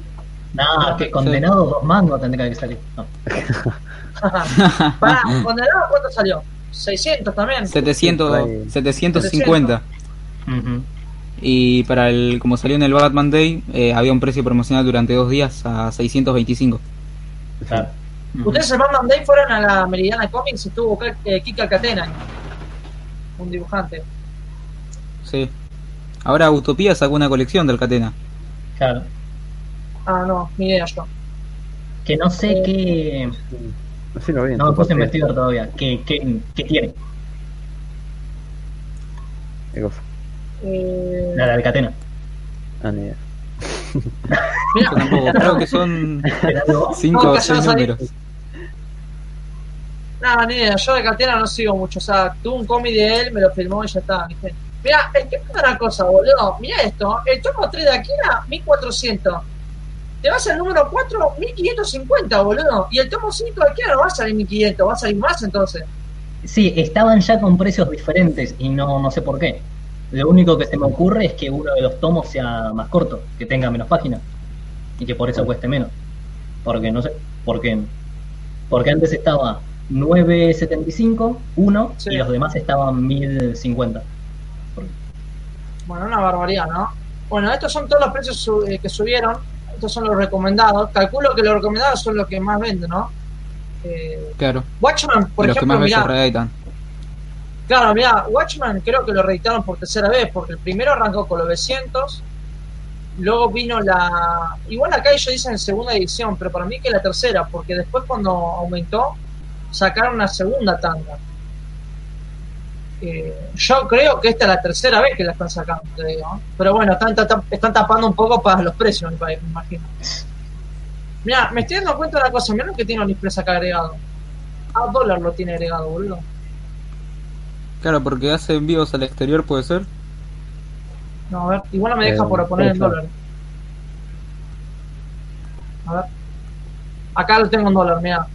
Nah, que condenado dos mangos tendría que salir. No. (laughs) Pará, Condenado, ¿cuánto salió? 600 también. 700, Por ahí. 750. Ujú. Y para el, como salió en el Batman Day, eh, había un precio promocional durante dos días a 625. Claro. Ustedes el Batman Day fueron a la Meridiana Comics y estuvo eh, Kika Catena, un dibujante. Sí. Ahora Utopía sacó una colección del Catena. Claro. Ah, no, ni idea yo. Que no sé Eh, qué. No sé, lo vi. en No me puse a investigar todavía. ¿Qué, qué, qué tiene? ¿Qué cosa? Eh, La de Catena. Ah, ni idea. mirá, Yo tampoco, creo que son Era algo- 5 No, o que 6 ya salí. Nada, ni idea. Yo de Catena no sigo mucho. O sea, tuve un cómic de él, me lo filmó y ya está. ¿viste? Mirá, es que una cosa, boludo. Mirá esto. El tomo 3 de Akira, 1400. Te vas al número 4, 1550, boludo. Y el tomo 5 de Akira no va a salir 1500, va a salir más entonces. Sí, estaban ya con precios diferentes y no, no sé por qué. Lo único que se me ocurre es que uno de los tomos sea más corto, que tenga menos páginas y que por eso cueste menos. Porque no sé, porque, porque antes estaba 9.75 uno Sí. y los demás estaban 1050. Bueno, una barbaridad, ¿no? Bueno, estos son todos los precios eh, que subieron. estos son los recomendados. Calculo que los recomendados son los que más venden, ¿no? Eh, Claro. Watchman, por y los que ejemplo, más veces mirá, reeditan. Claro, mira, Watchman creo que lo reeditaron por tercera vez, porque el primero arrancó con los 900, luego vino la... Igual acá ellos dicen segunda edición, pero para mí que la tercera, porque después cuando aumentó, sacaron una segunda tanda. Eh, yo creo que esta es la tercera vez que la están sacando, te digo. Pero bueno, están, están tapando un poco para los precios, me imagino. Mira, me estoy dando cuenta de una cosa, mira lo que tiene OnlyExpress acá agregado. A dólar lo tiene agregado, boludo. Claro, porque hace envíos al exterior, puede ser. No, a ver, igual no me deja Eh, por poner ser. dólares. A ver. Acá lo tengo en dólar, mira.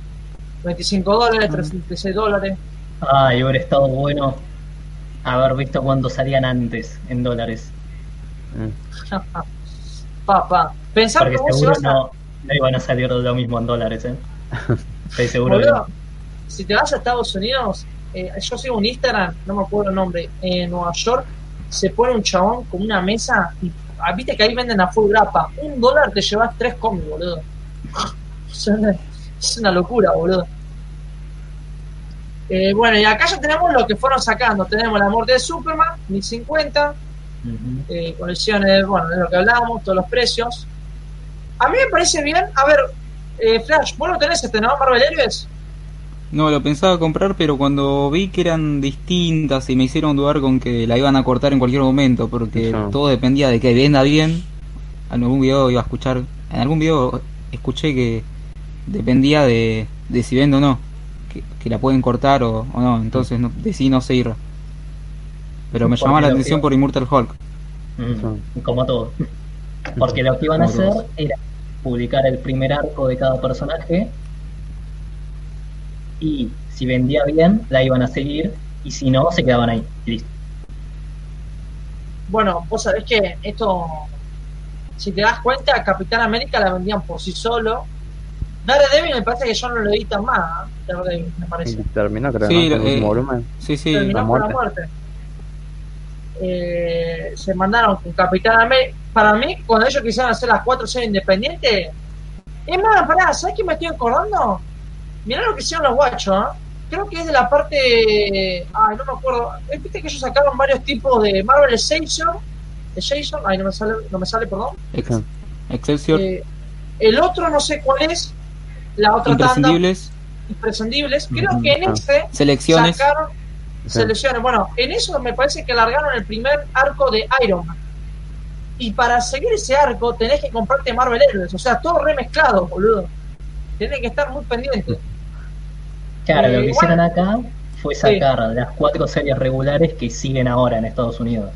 25 dólares, 36 dólares. Ay, hubiera estado bueno haber visto cuánto salían antes en dólares. Papá. Porque que vos si seguro vas a. no, no iban a salir lo mismo en dólares, ¿eh? Estoy seguro Boludo, si te vas a Estados Unidos, eh, yo sigo un Instagram, no me acuerdo el nombre, en Nueva York, se pone un chabón con una mesa y ah, viste que ahí venden a full grapa. Un dólar te llevas tres cómics, boludo. (laughs) Es una, locura, boludo. Eh, bueno, y acá ya tenemos lo que fueron sacando. Tenemos la muerte de Superman, 1050, Ujú. eh, colecciones, bueno, de lo que hablábamos, todos los precios. A mí me parece bien, a ver, eh, Flash, vos lo tenés este, ¿no? Marvel Heroes. No, lo pensaba comprar, pero cuando vi que eran distintas y me hicieron dudar con que la iban a cortar en cualquier momento, porque Eso. todo dependía de que venda bien. En algún video iba a escuchar, en algún video escuché que dependía de, de si vende o no, que, que la pueden cortar o, o no, entonces no, decidí no seguirla. Pero me llamaba la atención por Immortal Hulk. Mm, Como todo. Porque lo que iban a hacer era publicar el primer arco de cada personaje y si vendía bien, la iban a seguir y si no, se quedaban ahí. Listo. Bueno, vos sabés que esto, si te das cuenta, Capitán América la vendían por sí solo. Daredevil me parece que ya no lo editan más, ¿eh? Daredevil, me Y parece. terminó, creo, Sí, ¿no? El eh, volumen. Sí, sí, Terminó la con la muerte. Eh, se mandaron con Capitán América. Para mí, cuando ellos quisieron hacer las cuatro series independientes, es más, pará, ¿sabes qué me estoy acordando? Mirá lo que hicieron los guachos, ¿eh? Creo que es de la parte. Ay, no me acuerdo. Viste que ellos sacaron varios tipos de Marvel Essential. Essential, ay, no me sale, no me sale perdón. Ex- Excelsior, Eh, el otro no sé cuál es. La otra tanda, imprescindibles, imprescindibles. Creo que en ah. este selecciones. sacaron selecciones. Bueno, en eso me parece que alargaron el primer arco de Iron Man. Y para seguir ese arco tenés que comprarte Marvel Heroes. O sea, todo remezclado, boludo. Tenés que estar muy pendiente. Claro, Eh, lo que igual- hicieron acá fue Sí. sacar las cuatro series regulares que siguen ahora en Estados Unidos.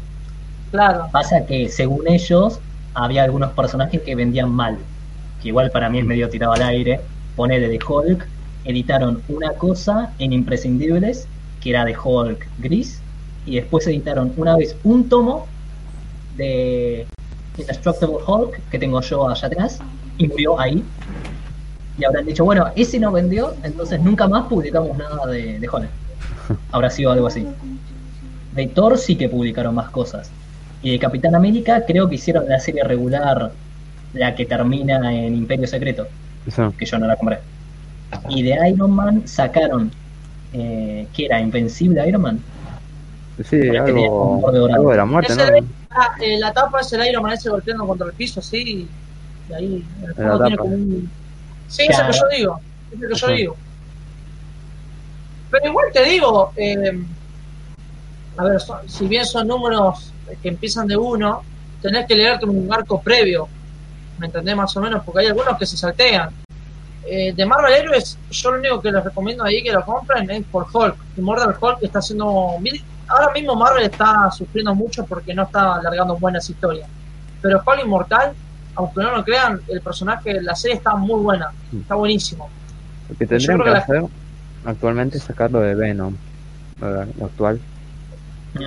Claro. Pasa que, según ellos, había algunos personajes que vendían mal. Que igual para mí es medio tirado al aire. Ponele de Hulk, editaron una cosa en Imprescindibles, que era de Hulk gris, y después editaron una vez un tomo de Indestructible Hulk, que tengo yo allá atrás, y murió ahí. Y habrán dicho, bueno, ese no vendió, entonces nunca más publicamos nada de, de Hulk. (laughs) Habrá sido algo así. De Thor sí que publicaron más cosas. Y de Capitán América creo que hicieron la serie regular, la que termina en Imperio Secreto, Que yo no la compré. Y de Iron Man sacaron, eh, que era Invencible Iron Man. Sí, tenía algo, algo de la muerte, Ese ¿no? de- ah, eh, la tapa es el Iron Man ese golpeando contra el piso, sí. Y ahí el fondo tiene como un. Sí, es el que yo Claro. digo. Es el que yo digo. Pero igual te digo, eh, a ver, son- si bien son números que empiezan de uno, tenés que leerte un arco previo. ¿Me entendés más o menos? Porque hay algunos que se saltean. Eh, de Marvel Heroes, yo lo único que les recomiendo ahí que lo compren es por Hulk. Immortal Hulk está haciendo. Ahora mismo Marvel está sufriendo mucho porque no está alargando buenas historias. Pero Hulk Inmortal, aunque no lo crean, el personaje, la serie está muy buena. Está buenísimo. Lo que tendrían que que la- hacer actualmente es sacarlo de Venom, lo, actual.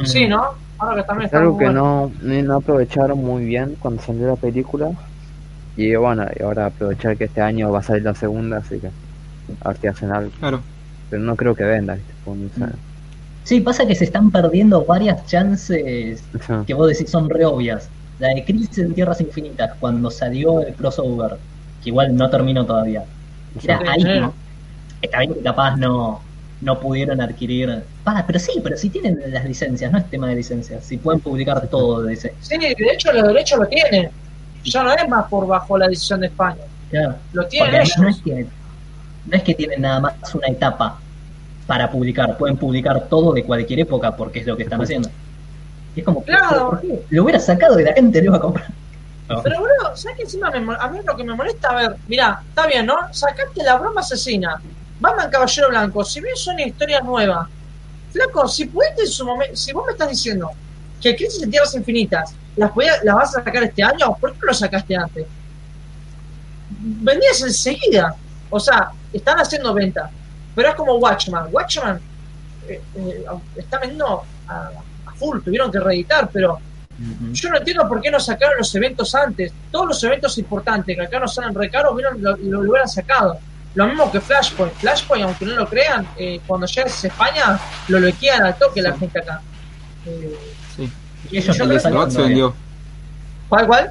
Sí, ¿no? Ahora que también Es está algo muy que bueno. no, no aprovecharon muy bien cuando salió la película. Y bueno, y ahora aprovechar que este año va a salir la segunda, así que a ver si hacen algo. Claro. Pero no creo que venda, ¿viste? Sí, pasa que se están perdiendo varias chances que vos decís son re obvias. La de Crisis en Tierras Infinitas, cuando salió el crossover, que igual no terminó todavía. Era Sí, ahí, sí. ¿no? Está bien que capaz no, no pudieron adquirir. Ah, pero sí, pero si tienen las licencias, no es tema de licencias. Si pueden publicar todo de ese. Sí, de hecho los derechos lo tienen. Ya no es más por bajo la decisión de España. Claro. Lo tienen ellos. no es que no es que tienen nada más una etapa para publicar, pueden publicar todo de cualquier época porque es lo que están haciendo. Y es como, Claro. ¿pero ¿por qué? Lo hubiera sacado y la gente lo iba a comprar. No. Pero boludo, ¿sabes qué encima me, a mí lo que me molesta? A ver, mirá, está bien, ¿no? Sacaste la broma asesina. Batman Caballero Blanco, si bien son historias nuevas, flaco, si pudiste en su momento, si vos me estás diciendo que Crisis en Tierras Infinitas las, vas a sacar este año, ¿por qué no lo sacaste antes? Vendías enseguida. O sea, están haciendo venta. Pero es como Watchman. Watchman eh, eh, está vendiendo a, a full, tuvieron que reeditar, pero yo no entiendo por qué no sacaron los eventos antes. Todos los eventos importantes que acá no salen re caros, hubieran- lo, hubieran sacado. Lo mismo que Flashpoint. Flashpoint, aunque no lo crean, eh, cuando llegas a España, lo loquean al toque la gente acá. Eh. Y ellos El de Salvat se vendió. ¿Cuál, cuál?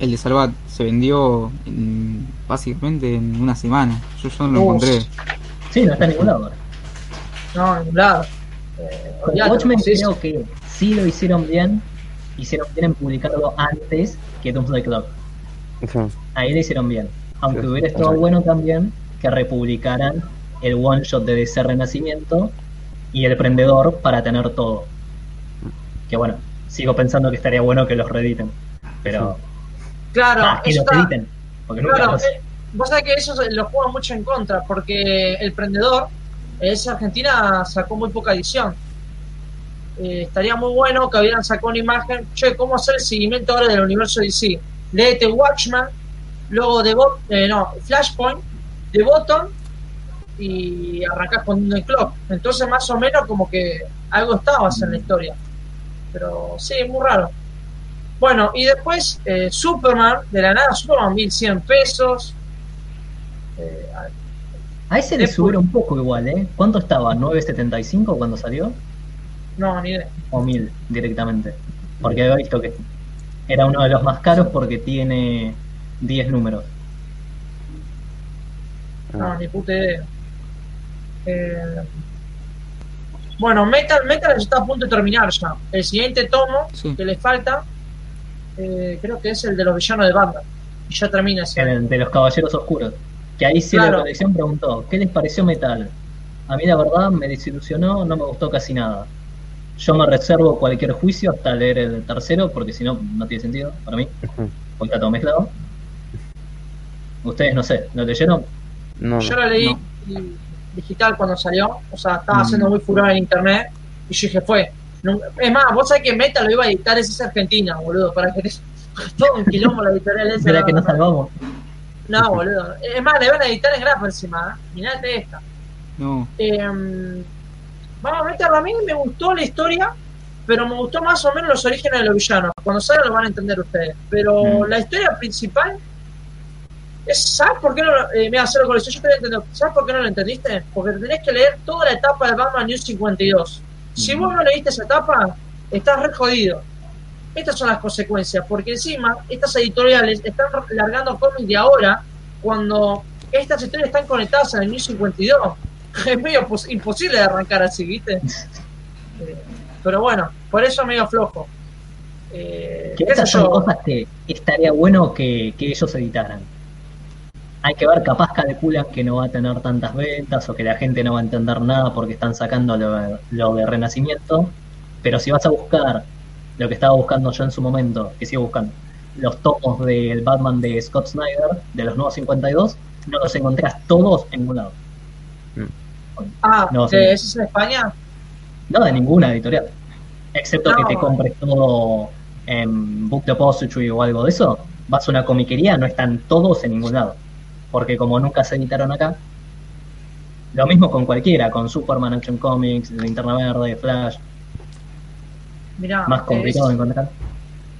El de Salvat se vendió en- básicamente en una semana. Yo, yo no lo Uf. encontré. Sí, no está en ningún lado. ahora. No, en ningún lado. Eh, Watchmen sí, creo que sí lo hicieron bien. Hicieron bien en publicarlo antes que Doomsday Clock. Sí. Ahí lo hicieron bien. Aunque Sí, hubiera estado sí. bueno también que republicaran el one shot de DC Renacimiento y el prendedor para tener todo. Que bueno, sigo pensando que estaría bueno que los reediten. Pero Claro, ah, que eso los está- reediten. Porque nunca Claro, los- eh, vos sabés que eso lo juega mucho en contra, porque el prendedor, esa Argentina sacó muy poca edición. Eh, estaría muy bueno que hubieran sacado una imagen, che, ¿cómo hacer el seguimiento ahora del universo DC? Léete Watchman, luego de eh, no, Flashpoint, de Bottom y arrancás con Doom Clock. Entonces, más o menos, como que algo estabas en la historia. Pero sí, muy raro. Bueno, y después eh, Superman, de la nada, Superman 1100 pesos. Eh, A ese le subieron un poco igual, ¿eh? ¿Cuánto estaba? ¿9.75 cuando salió? no, ni idea. ¿O 1000 directamente? Porque había visto que era uno de los más caros porque tiene 10 números. No, ni puta idea. Eh, bueno, Metal, Metal está a punto de terminar ya. El siguiente tomo Sí. que le falta, eh, creo que es el de los villanos de banda. Y ya termina ese. El de los Caballeros Oscuros. Que ahí sí Claro. la colección preguntó, ¿qué les pareció Metal? A mí la verdad me desilusionó, no me gustó casi nada. Yo me reservo cualquier juicio hasta leer el tercero, porque si no, no tiene sentido para mí, porque está todo mezclado. Ustedes no sé, ¿lo leyeron? No, Yo lo leí No. y- digital cuando salió, o sea, estaba Mm. haciendo muy furor en internet y yo dije, fue. No- Es más, vos sabés que Meta lo iba a editar, esa es Argentina, boludo, para que te... (laughs) todo un quilombo la editorial esa. ¿Será no, que no, salvamos? No, boludo. Es más, le van a editar en grapa encima, ¿eh? Mirate esta. No. Eh, vamos a meterlo. A mí me gustó la historia, pero me gustó más o menos los orígenes de los villanos. Cuando salga lo van a entender ustedes. Pero Mm. la historia principal ¿sabes por qué no lo, eh, mira, hacerlo con esto? Yo te entender. ¿Sabes por qué no lo entendiste? Porque tenés que leer toda la etapa de Batman News 52. Si vos no leíste esa etapa, estás re jodido. Estas son las consecuencias, porque encima estas editoriales están largando cómics de ahora cuando estas historias están conectadas en el New 52. (laughs) Es medio pos- imposible de arrancar así, ¿viste? (laughs) Eh, pero bueno, por eso medio flojo. Eh, Que estas son cosas que estaría bueno que, que ellos editaran. Hay que ver, capaz calculan que no va a tener tantas ventas o que la gente no va a entender nada porque están sacando lo, lo de Renacimiento. Pero si vas a buscar lo que estaba buscando yo en su momento, que sigo buscando, los tomos del Batman de Scott Snyder, de los nuevos 52, no los encontrás todos en ningún lado. Ah, No, ¿que sí. ¿ese es en España? No, de ninguna editorial. Excepto No. que te compres todo en Book Depository o algo de eso. Vas a una comiquería, no están todos en ningún lado. Porque como nunca se editaron acá, lo mismo con cualquiera, con Superman Action Comics, Linterna Verde, Flash, Mirá, más complicado de encontrar.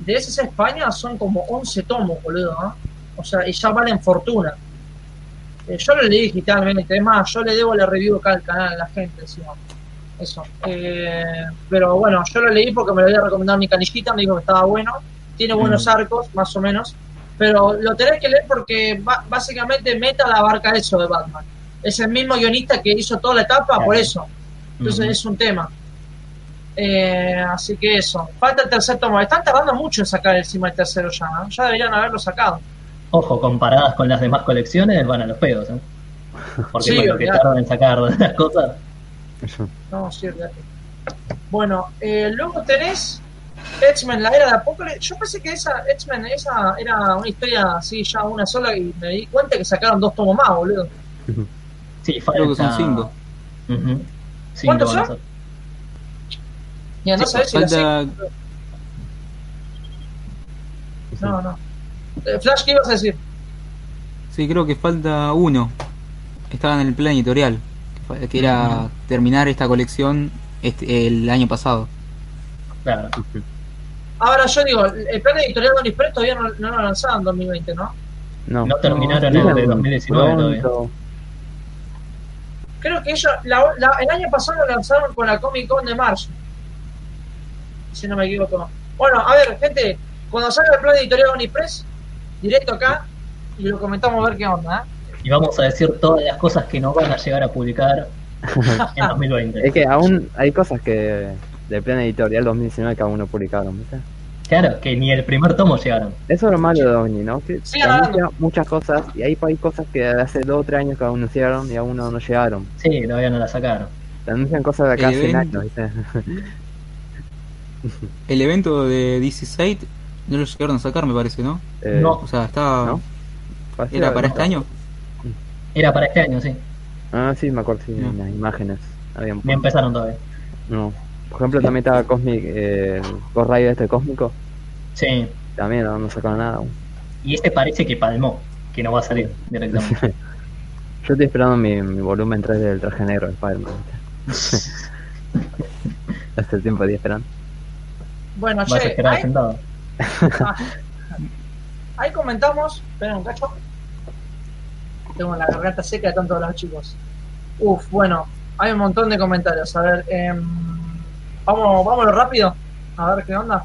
de ese España son como 11 tomos, boludo. ¿no? O sea, y ya valen fortuna. Eh, yo lo leí digitalmente, es más, yo le debo la review acá al canal a la gente encima. Eso. Eh, pero bueno, yo lo leí porque me lo había recomendado mi canillita, me dijo que estaba bueno. Tiene buenos Mm. arcos, más o menos. Pero lo tenés que leer porque básicamente Meta la abarca eso de Batman. Es el mismo guionista que hizo toda la etapa, por eso. Entonces es un tema. Eh, así que eso. Falta el tercer tomo. Están tardando mucho en sacar encima el tercero ya. ¿no? Ya deberían haberlo sacado. Ojo, comparadas con las demás colecciones, van a los pedos, ¿eh? Porque Sí, con lo que tardan en sacar (laughs) las cosas. No, sí, olvidate. Bueno, eh, luego tenés X-Men, la era de Apocalipsis. Yo pensé que esa X-Men esa era una historia así, ya una sola, y me di cuenta que sacaron dos tomos más, boludo. Sí, falta... Creo que son cinco. Cinco ¿Cuántos son? Ya no Sí, si la Falta, No, no. Eh, Flash, ¿qué ibas a decir? sí, creo que falta uno. Estaba en el plan editorial, que era terminar esta colección este, el año pasado. Claro. Ahora yo digo, el plan editorial de Press todavía no, no lo lanzaron en 2020, ¿no? No. No terminaron No, el de 2019 todavía. Creo que ellos, la- la- el año pasado lo lanzaron con la Comic Con de marzo. Si no me equivoco. Bueno, a ver, gente, cuando salga el plan editorial de Unipress, directo acá, y lo comentamos a ver qué onda, ¿eh? Y vamos a decir todas las cosas que no van a llegar a publicar en (laughs) 2020. Es que aún hay cosas que del plan editorial 2019 que aún no publicaron, ¿viste? Claro, que ni el primer tomo llegaron. Eso es lo malo de Omni, ¿no? Que Sigan anuncia muchas cosas y ahí hay cosas que hace dos o tres años que anunciaron y aún no, no llegaron. Sí, todavía no la sacaron. Te anuncian cosas de acá hace un evento. año, ¿viste? (laughs) El evento de DC Site no lo llegaron a sacar, me parece, ¿no? Eh, No. O sea, estaba. ¿No? ¿Era para ¿no? este año? Era para este año, sí. Ah, sí, me acuerdo, sí, No. en las imágenes. Había un- Ni empezaron todavía. No. Por ejemplo, también estaba Cosmic, eh, el Ghost Rider este cósmico. Sí. También no, no sacaron nada aún. Y este parece que palmó, que no va a salir directamente. (laughs) Yo estoy esperando mi, mi volumen 3 del traje negro de Spider-Man. (laughs) Hace tiempo estoy esperando. Bueno, Vas a esperar ahí, sentado. ah, ahí comentamos, esperen un cacho. Tengo la garganta seca de tanto hablar, chicos. Uf, bueno, hay un montón de comentarios. A ver, em, vamos, vámonos rápido. A ver qué onda.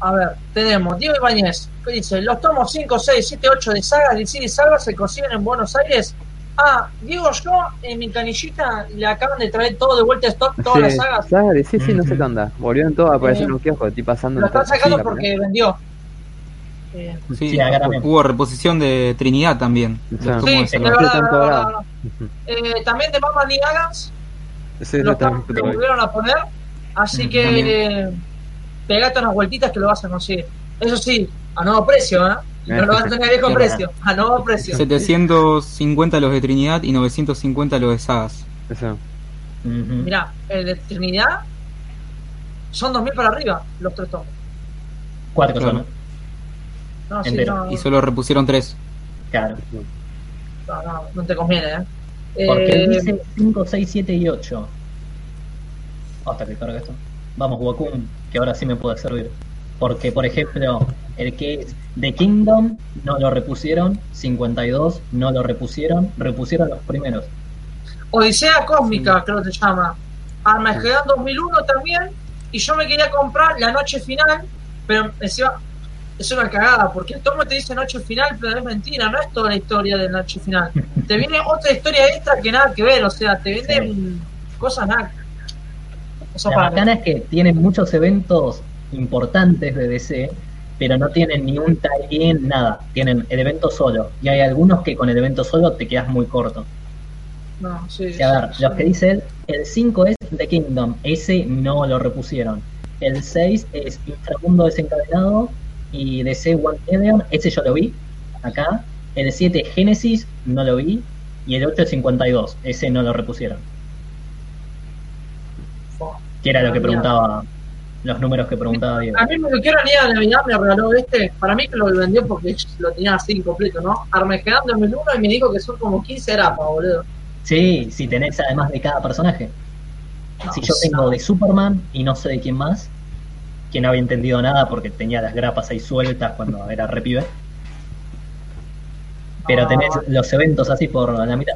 A ver, tenemos Diego Ibáñez, que dice, los tomos 5, 6, 7, 8 de sagas de City Salva se consiguen en Buenos Aires. Ah, Diego, yo en mi canillita le acaban de traer todo de vuelta a stock, todas las Sí, sagas. saga de sí, sí, no sé qué onda. Volvieron todos a aparecer Eh, en un kiosco, estoy pasando Lo están sacando sí, porque vendió. Eh, Sí, Sí, hubo reposición de Trinidad también. Sí. Los tomos sí, de verdad, verdad, verdad. Eh, también de Batman y Sí, lo, lo volvieron a poner. Así Mm, que también. eh, pegate unas vueltitas que lo vas a conseguir. Eso sí, a nuevo precio, ¿eh? No lo vas a tener a viejo Sí, precio, a nuevo precio. 750 los de Trinidad y 950 los de Sagas. Eso. Mirá, el de Trinidad son 2000 para arriba los tres tomos. Cuatro Claro. son. No, sí, no, Y solo repusieron 3. Claro. no, no, no te conviene, ¿eh? Porque Eh, dice 5, 6, 7 y 8. Hasta que cargue esto. Vamos, Wakun, que ahora sí me puede servir. Porque, por ejemplo, el que es The Kingdom no lo repusieron, 52 no lo repusieron, repusieron los primeros. Odisea Cósmica, creo que se llama. Armageddon 2001 también. Y yo me quería comprar la noche final, pero encima es una cagada, porque el tomo te dice noche final, pero es mentira, no es toda la historia de noche final. (laughs) Te viene otra historia extra que nada que ver, o sea, te venden cosas nada. Eso La bacana es que tienen muchos eventos importantes de DC, pero no tienen ni un tie-in, nada. Tienen el evento solo. Y hay algunos que con el evento solo te quedas muy corto. No, sí, a ver, sí, los que dice él, el 5 es The Kingdom, ese no lo repusieron. El 6 es Inframundo Desencadenado y DC One Million, ese yo lo vi, acá. El 7 Genesis, no lo vi. Y el 8 es 52, ese no lo repusieron. Que era lo que Ah, preguntaba, los números que preguntaba Diego. A mí me lo quiero ni a Navidad me regaló este. Para mí que lo vendió porque lo tenía así incompleto, ¿no? Armageddon 2001 y me dijo que son como 15 grapas, boludo. Sí, si tenés además de cada personaje. No, Si yo tengo de Superman y no sé de quién más, que no había entendido nada porque tenía las grapas ahí sueltas cuando era repibe. Pero Ah. tenés los eventos así por la mitad.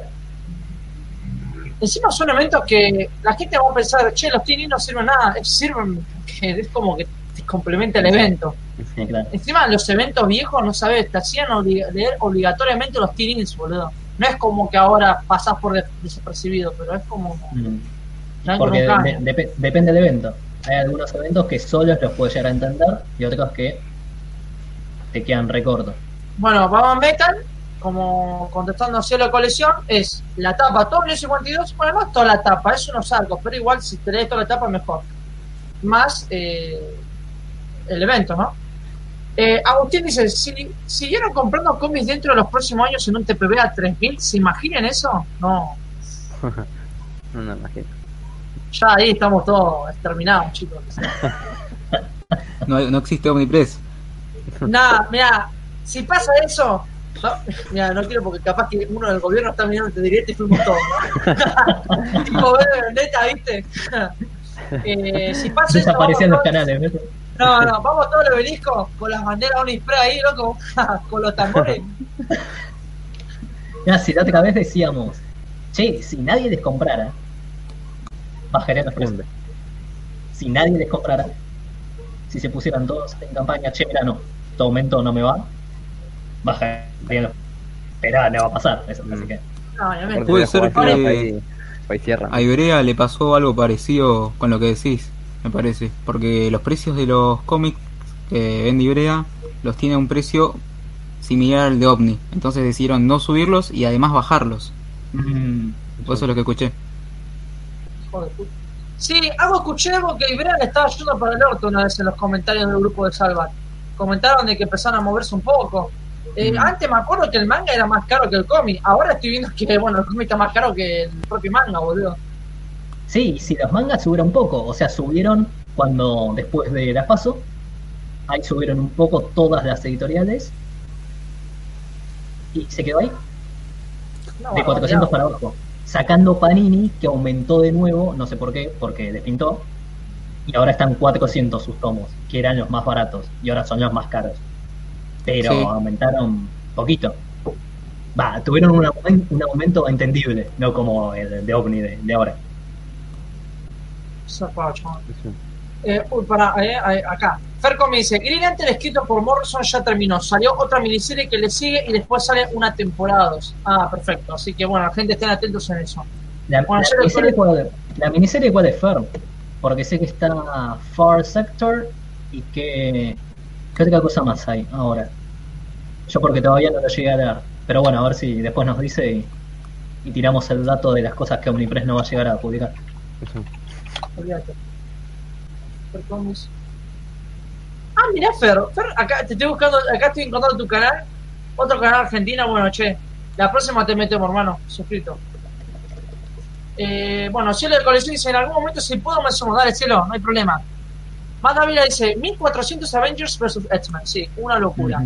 Encima son eventos que la gente va a pensar, che, los teenies no sirven nada, sirven que es como que te complementa el evento. Sí, claro. Encima los eventos viejos, no sabes, te hacían leer obligatoriamente los teenies, boludo. No es como que ahora pasás por des- desapercibido, pero es como... Mm. Porque de- depende del evento. Hay algunos eventos que solos los puedes llegar a entender y otros que te quedan recortos. Bueno, Batman Metal, como contestando hacia la colección, es la tapa todo el 52, bueno, no es toda la tapa, es unos arcos, pero igual si te lees toda la tapa mejor. Más eh, el evento, ¿no? Eh, Agustín dice, si siguieron comprando cómics dentro de los próximos años en un TPB a 3000, ¿se imaginan eso? No, (laughs) No me imagino. Ya ahí estamos todos exterminados, chicos. No, no existe Omnipress. Nada, mira, si pasa eso, no, mira, no quiero porque capaz que uno del gobierno está mirando este directo y fuimos todos, ¿no? (laughs) tipo, ve de vendetta, ¿viste? eh, si pasa eso, Desaparecían los canales. ¿ves? No, no, vamos todos los obeliscos con las banderas Unispray ahí, loco, (laughs) con los tambores. Mira, si la otra vez decíamos, che, si nadie les comprara, bajarían los precios. Si nadie les comprara, si se pusieran todos en campaña, che, mira, no, tu aumento no me va, bajarían los Pero no va a pasar, eso, así Mm. que. No. Puede ser que-. A Ibrea le pasó algo parecido con lo que decís, me parece. Porque los precios de los cómics que vende Ibrea los tiene a un precio similar al de OVNI. Entonces decidieron no subirlos y además bajarlos. mm, Por eso es lo que escuché. Hijo de puta. Sí, algo escuché algo que Ibrea le estaba yendo para el orto una vez en los comentarios del grupo de Salvat. Comentaron de que empezaron a moverse un poco. Eh, Mm. Antes me acuerdo que el manga era más caro que el cómic. Ahora estoy viendo que, bueno, el cómic está más caro que el propio manga, boludo. Sí, si los mangas subieron un poco, o sea, subieron cuando después de la paso, ahí subieron un poco todas las editoriales y se quedó ahí, No, de 400 barbaridad. para abajo, sacando Panini, que aumentó de nuevo, no sé por qué, porque despintó, y ahora están 400 sus tomos, que eran los más baratos, y ahora son los más caros. Pero Sí. aumentaron poquito. Va, tuvieron un, un aumento entendible, no como el de OVNI de, de ahora. Eh, uy, para, eh, acá. Ferco me dice, Green Lantern escrito por Morrison ya terminó. Salió otra miniserie que le sigue y después sale una temporada 2. Ah, perfecto. Así que bueno, la gente estén atentos en eso. La, Bueno, la miniserie cuál, la miniserie cuál es Fer, porque sé que está Far Sector y que ¿qué otra cosa más hay ahora? Yo porque todavía no lo llegué a leer, pero bueno, a ver si después nos dice y, y tiramos el dato de las cosas que Omnipress no va a llegar a publicar. Fer. Ah, mirá, Fer. Fer, acá te estoy buscando, acá estoy encontrando tu canal. Otro canal argentino, bueno, che. La próxima te metemos, hermano. Suscrito. Eh, bueno, Cielo de Colección dice, en algún momento si puedo me sumo, dale cielo, no hay problema. Más Dávila dice, 1400 Avengers vs X-Men, sí, una locura.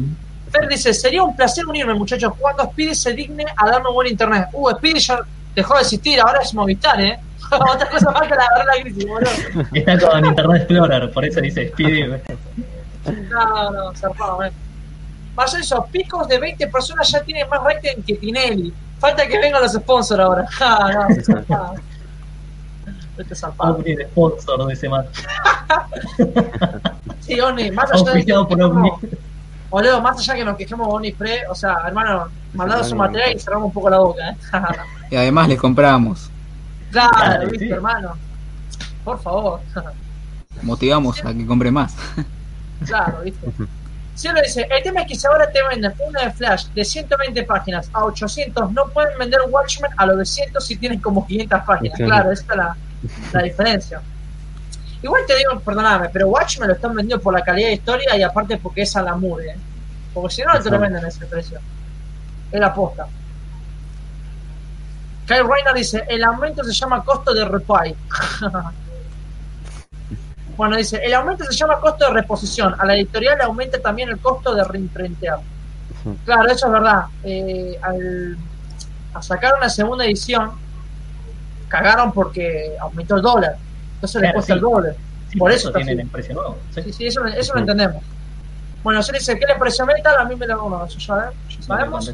Fer dice, sería un placer unirme, muchachos, cuando Speedy se digne a darme buen internet. Uh, Speedy ya dejó de existir, ahora es Movistar, ¿eh? (laughs) Otra cosa más que la verdad la crisis, boludo. Está con Internet Explorer, por eso dice Speedy. (laughs) No, no, zarpado, eh. Más eso, picos de 20 personas ya tienen más rating que Tinelli. Falta que vengan los sponsors ahora. (laughs) Ah, no, zarpado. Este zarpado. Omni de sponsor de ese man. Sí, Oni, más allá de que por Omni. boludo, más allá que nos quejemos de Oni Pre, o sea, hermano, mandanos su material y cerramos un poco la boca, eh. Y además les compramos. Claro, Claro, viste, sí. hermano. Por favor. Motivamos a que compre más. Claro, ¿viste? (laughs) Cielo dice, el tema es que si ahora te venden una de Flash de 120 páginas a 800, no pueden vender Watchmen a los de 100 si tienen como 500 páginas. Sí. Claro, esa es la, la diferencia. Igual te digo, perdóname, pero Watchmen lo están vendiendo por la calidad de historia y aparte porque es a la mure. ¿eh? Porque si no, no te lo venden a ese precio. Es la posta. Kyle Reiner dice, el aumento se llama costo de repay. (laughs) Bueno, dice, el aumento se llama costo de reposición. A la editorial le aumenta también el costo de reimprentear. Claro, eso es verdad. Eh, al, a sacar una segunda edición, cagaron porque aumentó el dólar. Entonces le cuesta sí. el doble. Sí, Por eso eso está tienen el precio nuevo. Sí. Sí, sí, eso, eso lo entendemos. Bueno, se dice, ¿qué le pareció Metal? A mí me lo bueno, eso ya, ya sabemos.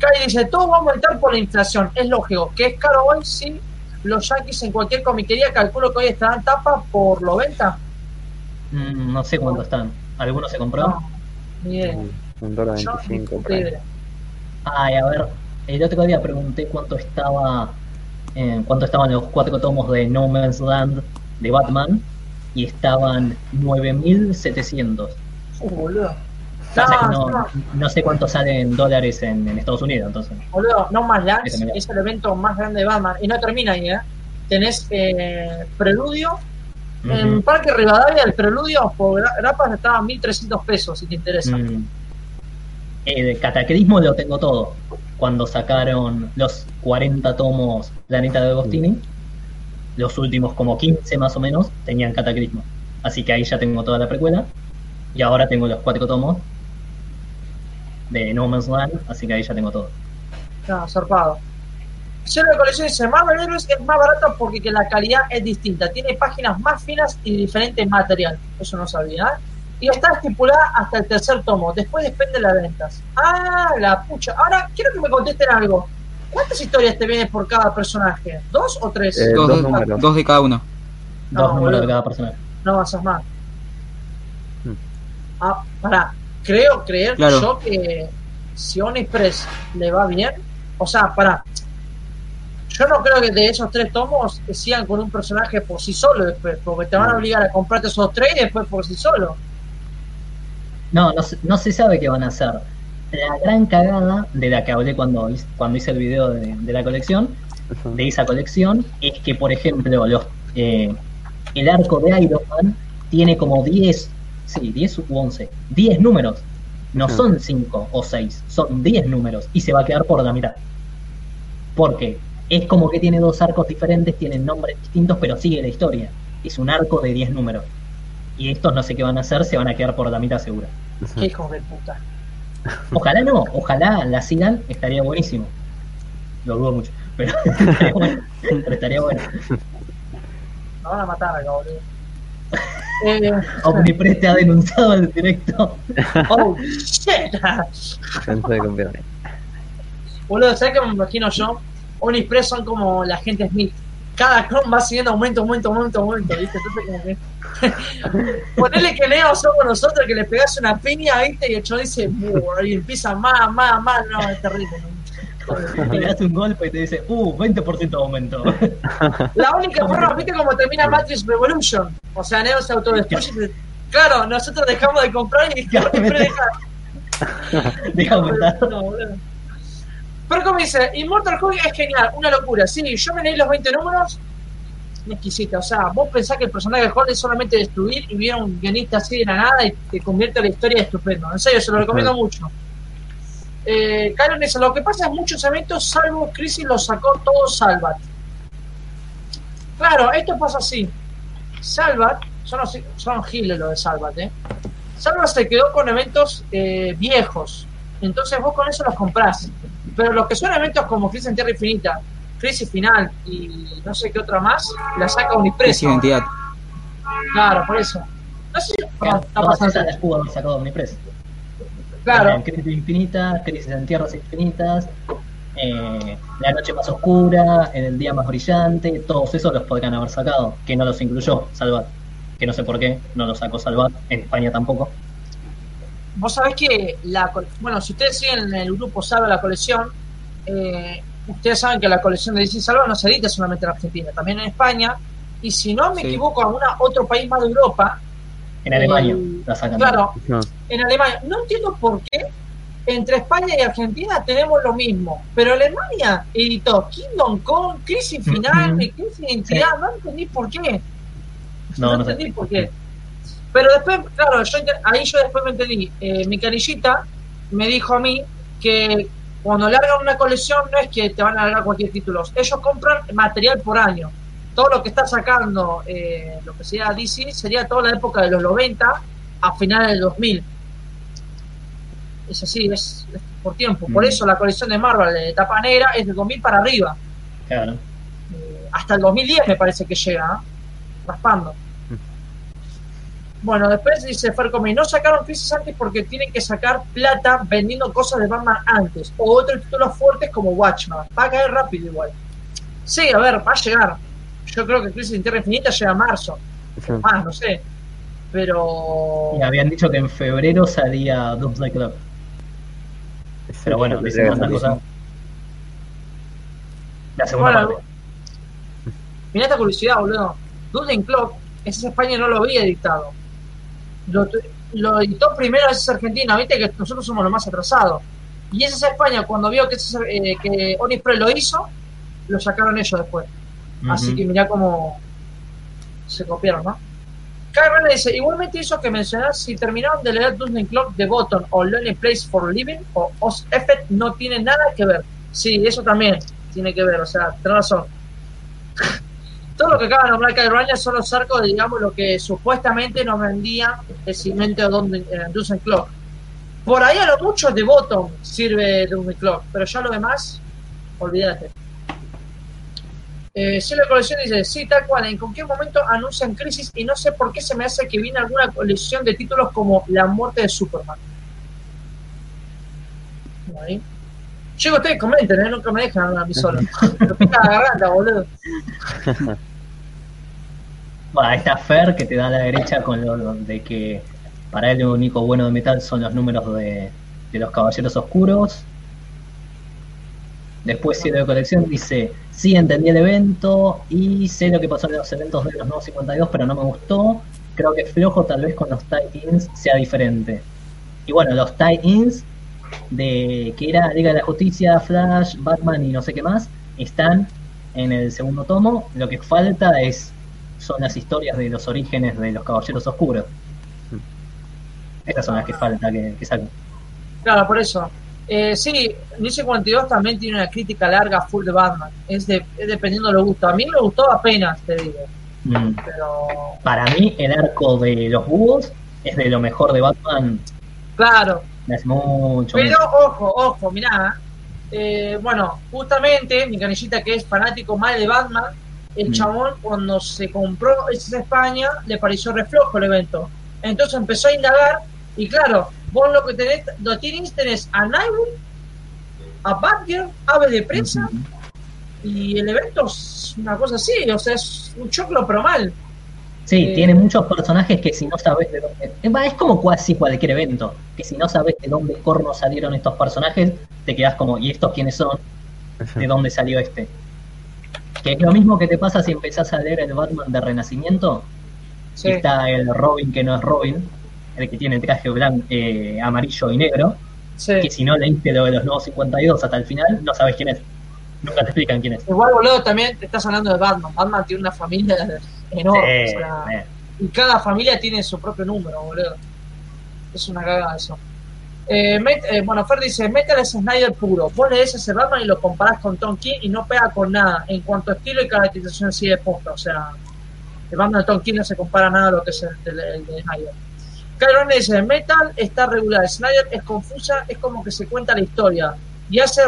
Kai dice, todo va a aumentar por la inflación. Es lógico. Que es caro hoy, sí. Los yankees en cualquier comiquería calculo que hoy estarán tapa por lo venta. Mm, no sé cuánto están. ¿Algunos se? No, ni idea. Un dólar Yo, 25. por ahí. libre. Ay, a ver, el otro día pregunté cuánto estaba, eh, cuánto estaban los cuatro tomos de No Man's Land de Batman y estaban 9.700. Uh, boludo. Que No, no, no, no sé cuánto salen dólares en, en Estados Unidos, entonces. boludo, No Man's Land es el evento más grande de Batman. Y no termina ahí, ¿eh? Tenés eh, Preludio. En. Parque Rivadavia, el Preludio por gra- grapas estaba a 1.300 pesos, si te interesa. Mm. El Cataclismo lo tengo todo. Cuando sacaron los 40 tomos Planeta de Agostini, los últimos como 15 más o menos tenían Cataclismo. Así que ahí ya tengo toda la precuela. Y ahora tengo los cuatro tomos de No Man's Land, así que ahí ya tengo todo. No, zarpado. Cero de colección dice Marvel Heroes es más barato porque que la calidad es distinta. Tiene páginas más finas y diferente material. Eso no sabía. ¿eh? Y está estipulada hasta el tercer tomo. Después depende de las ventas. Ah, la pucha. Ahora quiero que me contesten algo. ¿Cuántas historias te vienen por cada personaje? ¿Dos o tres? Eh, dos, dos de, números. dos de cada uno. No, Dos números de cada personaje. No vas a más. Hmm. Ah, pará. Creo, creer Claro. yo que si a Express le va bien, o sea, pará. Yo no creo que de esos tres tomos que sigan con un personaje por sí solo después, porque te van a obligar a comprarte esos tres y después por sí solo. No, no, se- no se sabe qué van a hacer. La gran cagada de la que hablé cuando, hice- cuando hice el video de, de la colección, de esa colección, es que, por ejemplo, los eh, el arco de Iron Man tiene como 10, sí, 10 u 11, 10 números. No Ujú. son 5 o 6, son 10 números y se va a quedar por la mitad. Porque es como que tiene dos arcos diferentes, tienen nombres distintos, pero sigue la historia. Es un arco de 10 números. Y estos no sé qué van a hacer, se van a quedar por la mitad seguro. Qué hijos de puta. Ojalá no, ojalá la sigan, estaría buenísimo. Lo dudo mucho, pero estaría (laughs) bueno. Pero estaría bueno. Me van a matar acá, boludo. Eh, Omnipress te ha denunciado al directo. (laughs) oh, shit. Boludo, ¿sabes qué me imagino yo? Unixpress son como la gente Smith. Cada clon va siguiendo aumento, aumento, aumento, aumento, ¿viste? Entonces como que... (laughs) Ponele que Leo somos nosotros que le pegas una piña, ¿viste? Y el chon dice, y empieza más, más, más, no, es terrible. (laughs) Y le das un golpe y te dice, uh, 20% de aumento. (laughs) La única forma, ¿viste cómo termina Matrix Revolution? O sea, Neo se autodestruye. y dice, Claro, nosotros dejamos de comprar y Unixpress deja (laughs) Deja aumentar. No, boludo. Pero como dice, Immortal Hulk es genial, una locura. Sí, yo me leí los 20 números, me exquisita. O sea, vos pensás que el personaje de Hulk es solamente destruir y viene un guionista así de la nada y te convierte la historia estupendo. En serio, se lo recomiendo mucho. Eh, dice, lo que pasa es muchos eventos, salvo Crisis, los sacó todo Salvat. Claro, esto pasa así. Salvat, son, los- son giles lo de Salvat, ¿eh? Salvat se quedó con eventos eh, viejos. Entonces vos con eso los comprás. Pero los que son eventos como Crisis en Tierra Infinita, Crisis Final y no sé qué otra más, la saca Es Unipress. identidad. Claro, por eso. No sé, perdón, está Todas pasando. pudo haber sacado Claro, Crisis Infinita, Crisis en Tierras Infinitas, eh, La Noche Más Oscura, En el Día Más Brillante, todos esos los podrían haber sacado, que no los incluyó Salvat. Que no sé por qué, no los sacó Salvat, en España tampoco. vos sabés que la bueno, si ustedes siguen en el grupo Salva la colección, eh, ustedes saben que la colección de DC Salva no se edita solamente en Argentina, también en España. Y si no me Sí. equivoco, algún otro país más de Europa, En Alemania Eh, la sacan. claro, No. en Alemania. No entiendo por qué entre España y Argentina tenemos lo mismo, pero Alemania editó Kingdom Come, Crisis Final, Ujú. y Crisis Identidad, no entendí por qué. No, no sé. entendí por qué. Pero después, claro, yo ahí yo después me entendí. Eh, mi canillita me dijo a mí que cuando largan una colección no es que te van a largar cualquier título, ellos compran material por año. Todo lo que está sacando, eh, lo que sería DC, sería toda la época de los 90 a finales del 2000. Es así, es, es por tiempo. Por Mm. eso la colección de Marvel de tapa negra es del 2000 para arriba. Claro. Eh, hasta el 2010 me parece que llega, ¿eh? raspando. Bueno, después dice Farcomi, no sacaron Crisis antes porque tienen que sacar plata vendiendo cosas de Batman antes, o otros títulos fuertes como Watchman. Va a caer rápido igual. Sí, a ver, va a llegar. Yo creo que Crisis en Tierra Infinita llega a marzo. Sí. Más, no sé. Pero... Y habían dicho que en febrero salía Doomsday Club. Pero bueno, una que cosa. La segunda Bueno, parte. Mirá esta curiosidad, boludo. Dueling Clock, esa España no lo había editado. Lo, lo editó primero esa Argentina, viste que nosotros somos los más atrasados. Y esa España, cuando vio que, ese- eh, que Onispre lo hizo, lo sacaron ellos después. Así que mirá cómo se copiaron, ¿no? Carmen dice, igualmente hizo que mencionar si terminaron de leer Dueling Clock de Bottom o Lonely Place for Living o Os Effect no tiene nada que ver. Sí, eso también tiene que ver, o sea, tenés razón. (laughs) Todo lo que acaba de nombrar Kyle Ryan son los arcos de, digamos, lo que supuestamente nos vendía el segmento de Don- eh, Dungeon Clock. Por ahí a lo mucho de Bottom sirve Dungeon Clock, pero ya lo demás, olvídate. Eh, Cielo de Colección dice, sí, tal cual, en cualquier momento anuncian Crisis y no sé por qué se me hace que viene alguna colección de títulos como La muerte de Superman. Ahí. Llego ustedes, comenten, ¿eh? nunca me dejan a mí solo. (laughs) La garganta, boludo. Bueno, ahí está Fer que te da a la derecha con lo de que para él lo único bueno de metal son los números de, de los caballeros oscuros. Después Cielo de Colección dice, sí entendí el evento y sé lo que pasó en los eventos de los nuevos 52, pero no me gustó. Creo que flojo tal vez con los tie-ins sea diferente. Y bueno, los tie-ins de que era Liga de la Justicia, Flash, Batman y no sé qué más, están en el segundo tomo. Lo que falta es son las historias de los orígenes de los Caballeros Oscuros. Estas son las que falta que, que saquen. Claro, por eso. Eh, sí, New 52 también tiene una crítica larga full de Batman. Es, de, es dependiendo de lo gusto. A mí me gustó apenas, te digo. Mm. Pero, Para mí, el arco de los búhos es de lo mejor de Batman. claro. Hace mucho. Pero ojo, ojo, mirá. eh, bueno, justamente mi canillita que es fanático mal de Batman, el Mm. chabón cuando se compró esa España le pareció reflojo el evento. Entonces empezó a indagar y claro, vos lo que tenés, lo tienes, tenés a Nightwing, a Batgirl, Ave de Prensa Ujú. y el evento es una cosa así, o sea, es un choclo pero mal. Sí, eh, tiene muchos personajes que si no sabes de dónde. Es como casi cualquier evento. Que si no sabes de dónde corno salieron estos personajes, te quedas como, ¿y estos quiénes son? ¿De dónde salió este? Que es lo mismo que te pasa si empezás a leer el Batman de Renacimiento. Sí, está el Robin que no es Robin, el que tiene el traje blanco, eh, amarillo y negro, sí. que si no leíste lo de los nuevos 52 hasta el final, no sabes quién es. Nunca te explican quién es. Igual, boludo, también te estás hablando de Batman. Batman tiene una familia enorme. Sí, o sea, Y cada familia tiene su propio número, boludo. Es una cagada eso. Eh, Met- eh, bueno, Fer dice, Metal es Snyder puro. Vos lees ese Batman y lo comparás con Tom King y no pega con nada en cuanto a estilo y caracterización así de posta. O sea, el Batman de Tom King no se compara nada a lo que es el, el- el de Snyder. Kyron dice, Metal está regular, Snyder es confusa, es como que se cuenta la historia y hace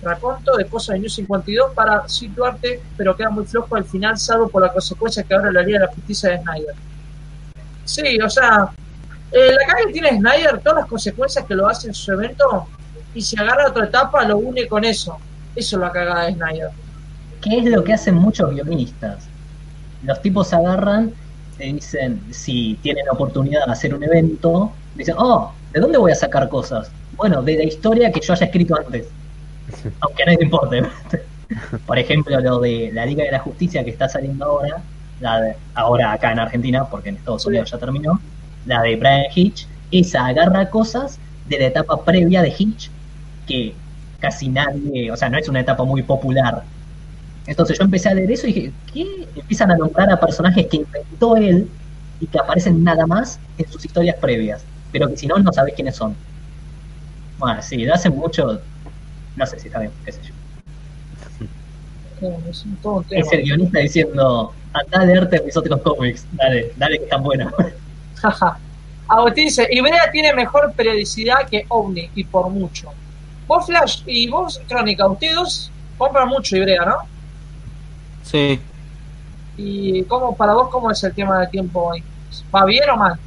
raconto de cosas de New 52 para situarte, pero queda muy flojo al final, salvo por la consecuencia que ahora le haría la justicia de Snyder. Sí, o sea, eh, la caga que tiene Snyder, todas las consecuencias que lo hace en su evento, y si agarra otra etapa, lo une con eso. Eso es la cagada de Snyder. ¿Qué es lo que hacen muchos guionistas? Los tipos agarran y dicen, si tienen la oportunidad de hacer un evento, dicen, oh, ¿de dónde voy a sacar cosas? Bueno, de la historia que yo haya escrito antes. (laughs) Aunque a nadie le importe. (laughs) Por ejemplo, lo de la Liga de la Justicia que está saliendo ahora, la de, ahora acá en Argentina, porque en Estados Unidos ya terminó, la de Brian Hitch, esa agarra cosas de la etapa previa de Hitch que casi nadie, o sea, no es una etapa muy popular. Entonces yo empecé a leer eso y dije, ¿qué? Empiezan a nombrar a personajes que inventó él y que aparecen nada más en sus historias previas, pero que si no, no sabes quiénes son. Bueno, sí, lo hacen mucho, no sé si está bien, qué sé yo. Es un- el guionista diciendo, anda a leerte mis otros cómics, dale, dale que están buenos. Jaja. Agustín dice, Ibrea tiene mejor periodicidad que OVNI, y por mucho. Vos, Flash, y vos, Crónica, ustedes compran mucho Ibrea, ¿no? Sí, ¿Y cómo, para vos cómo es el tema del tiempo hoy? ¿Va bien o mal?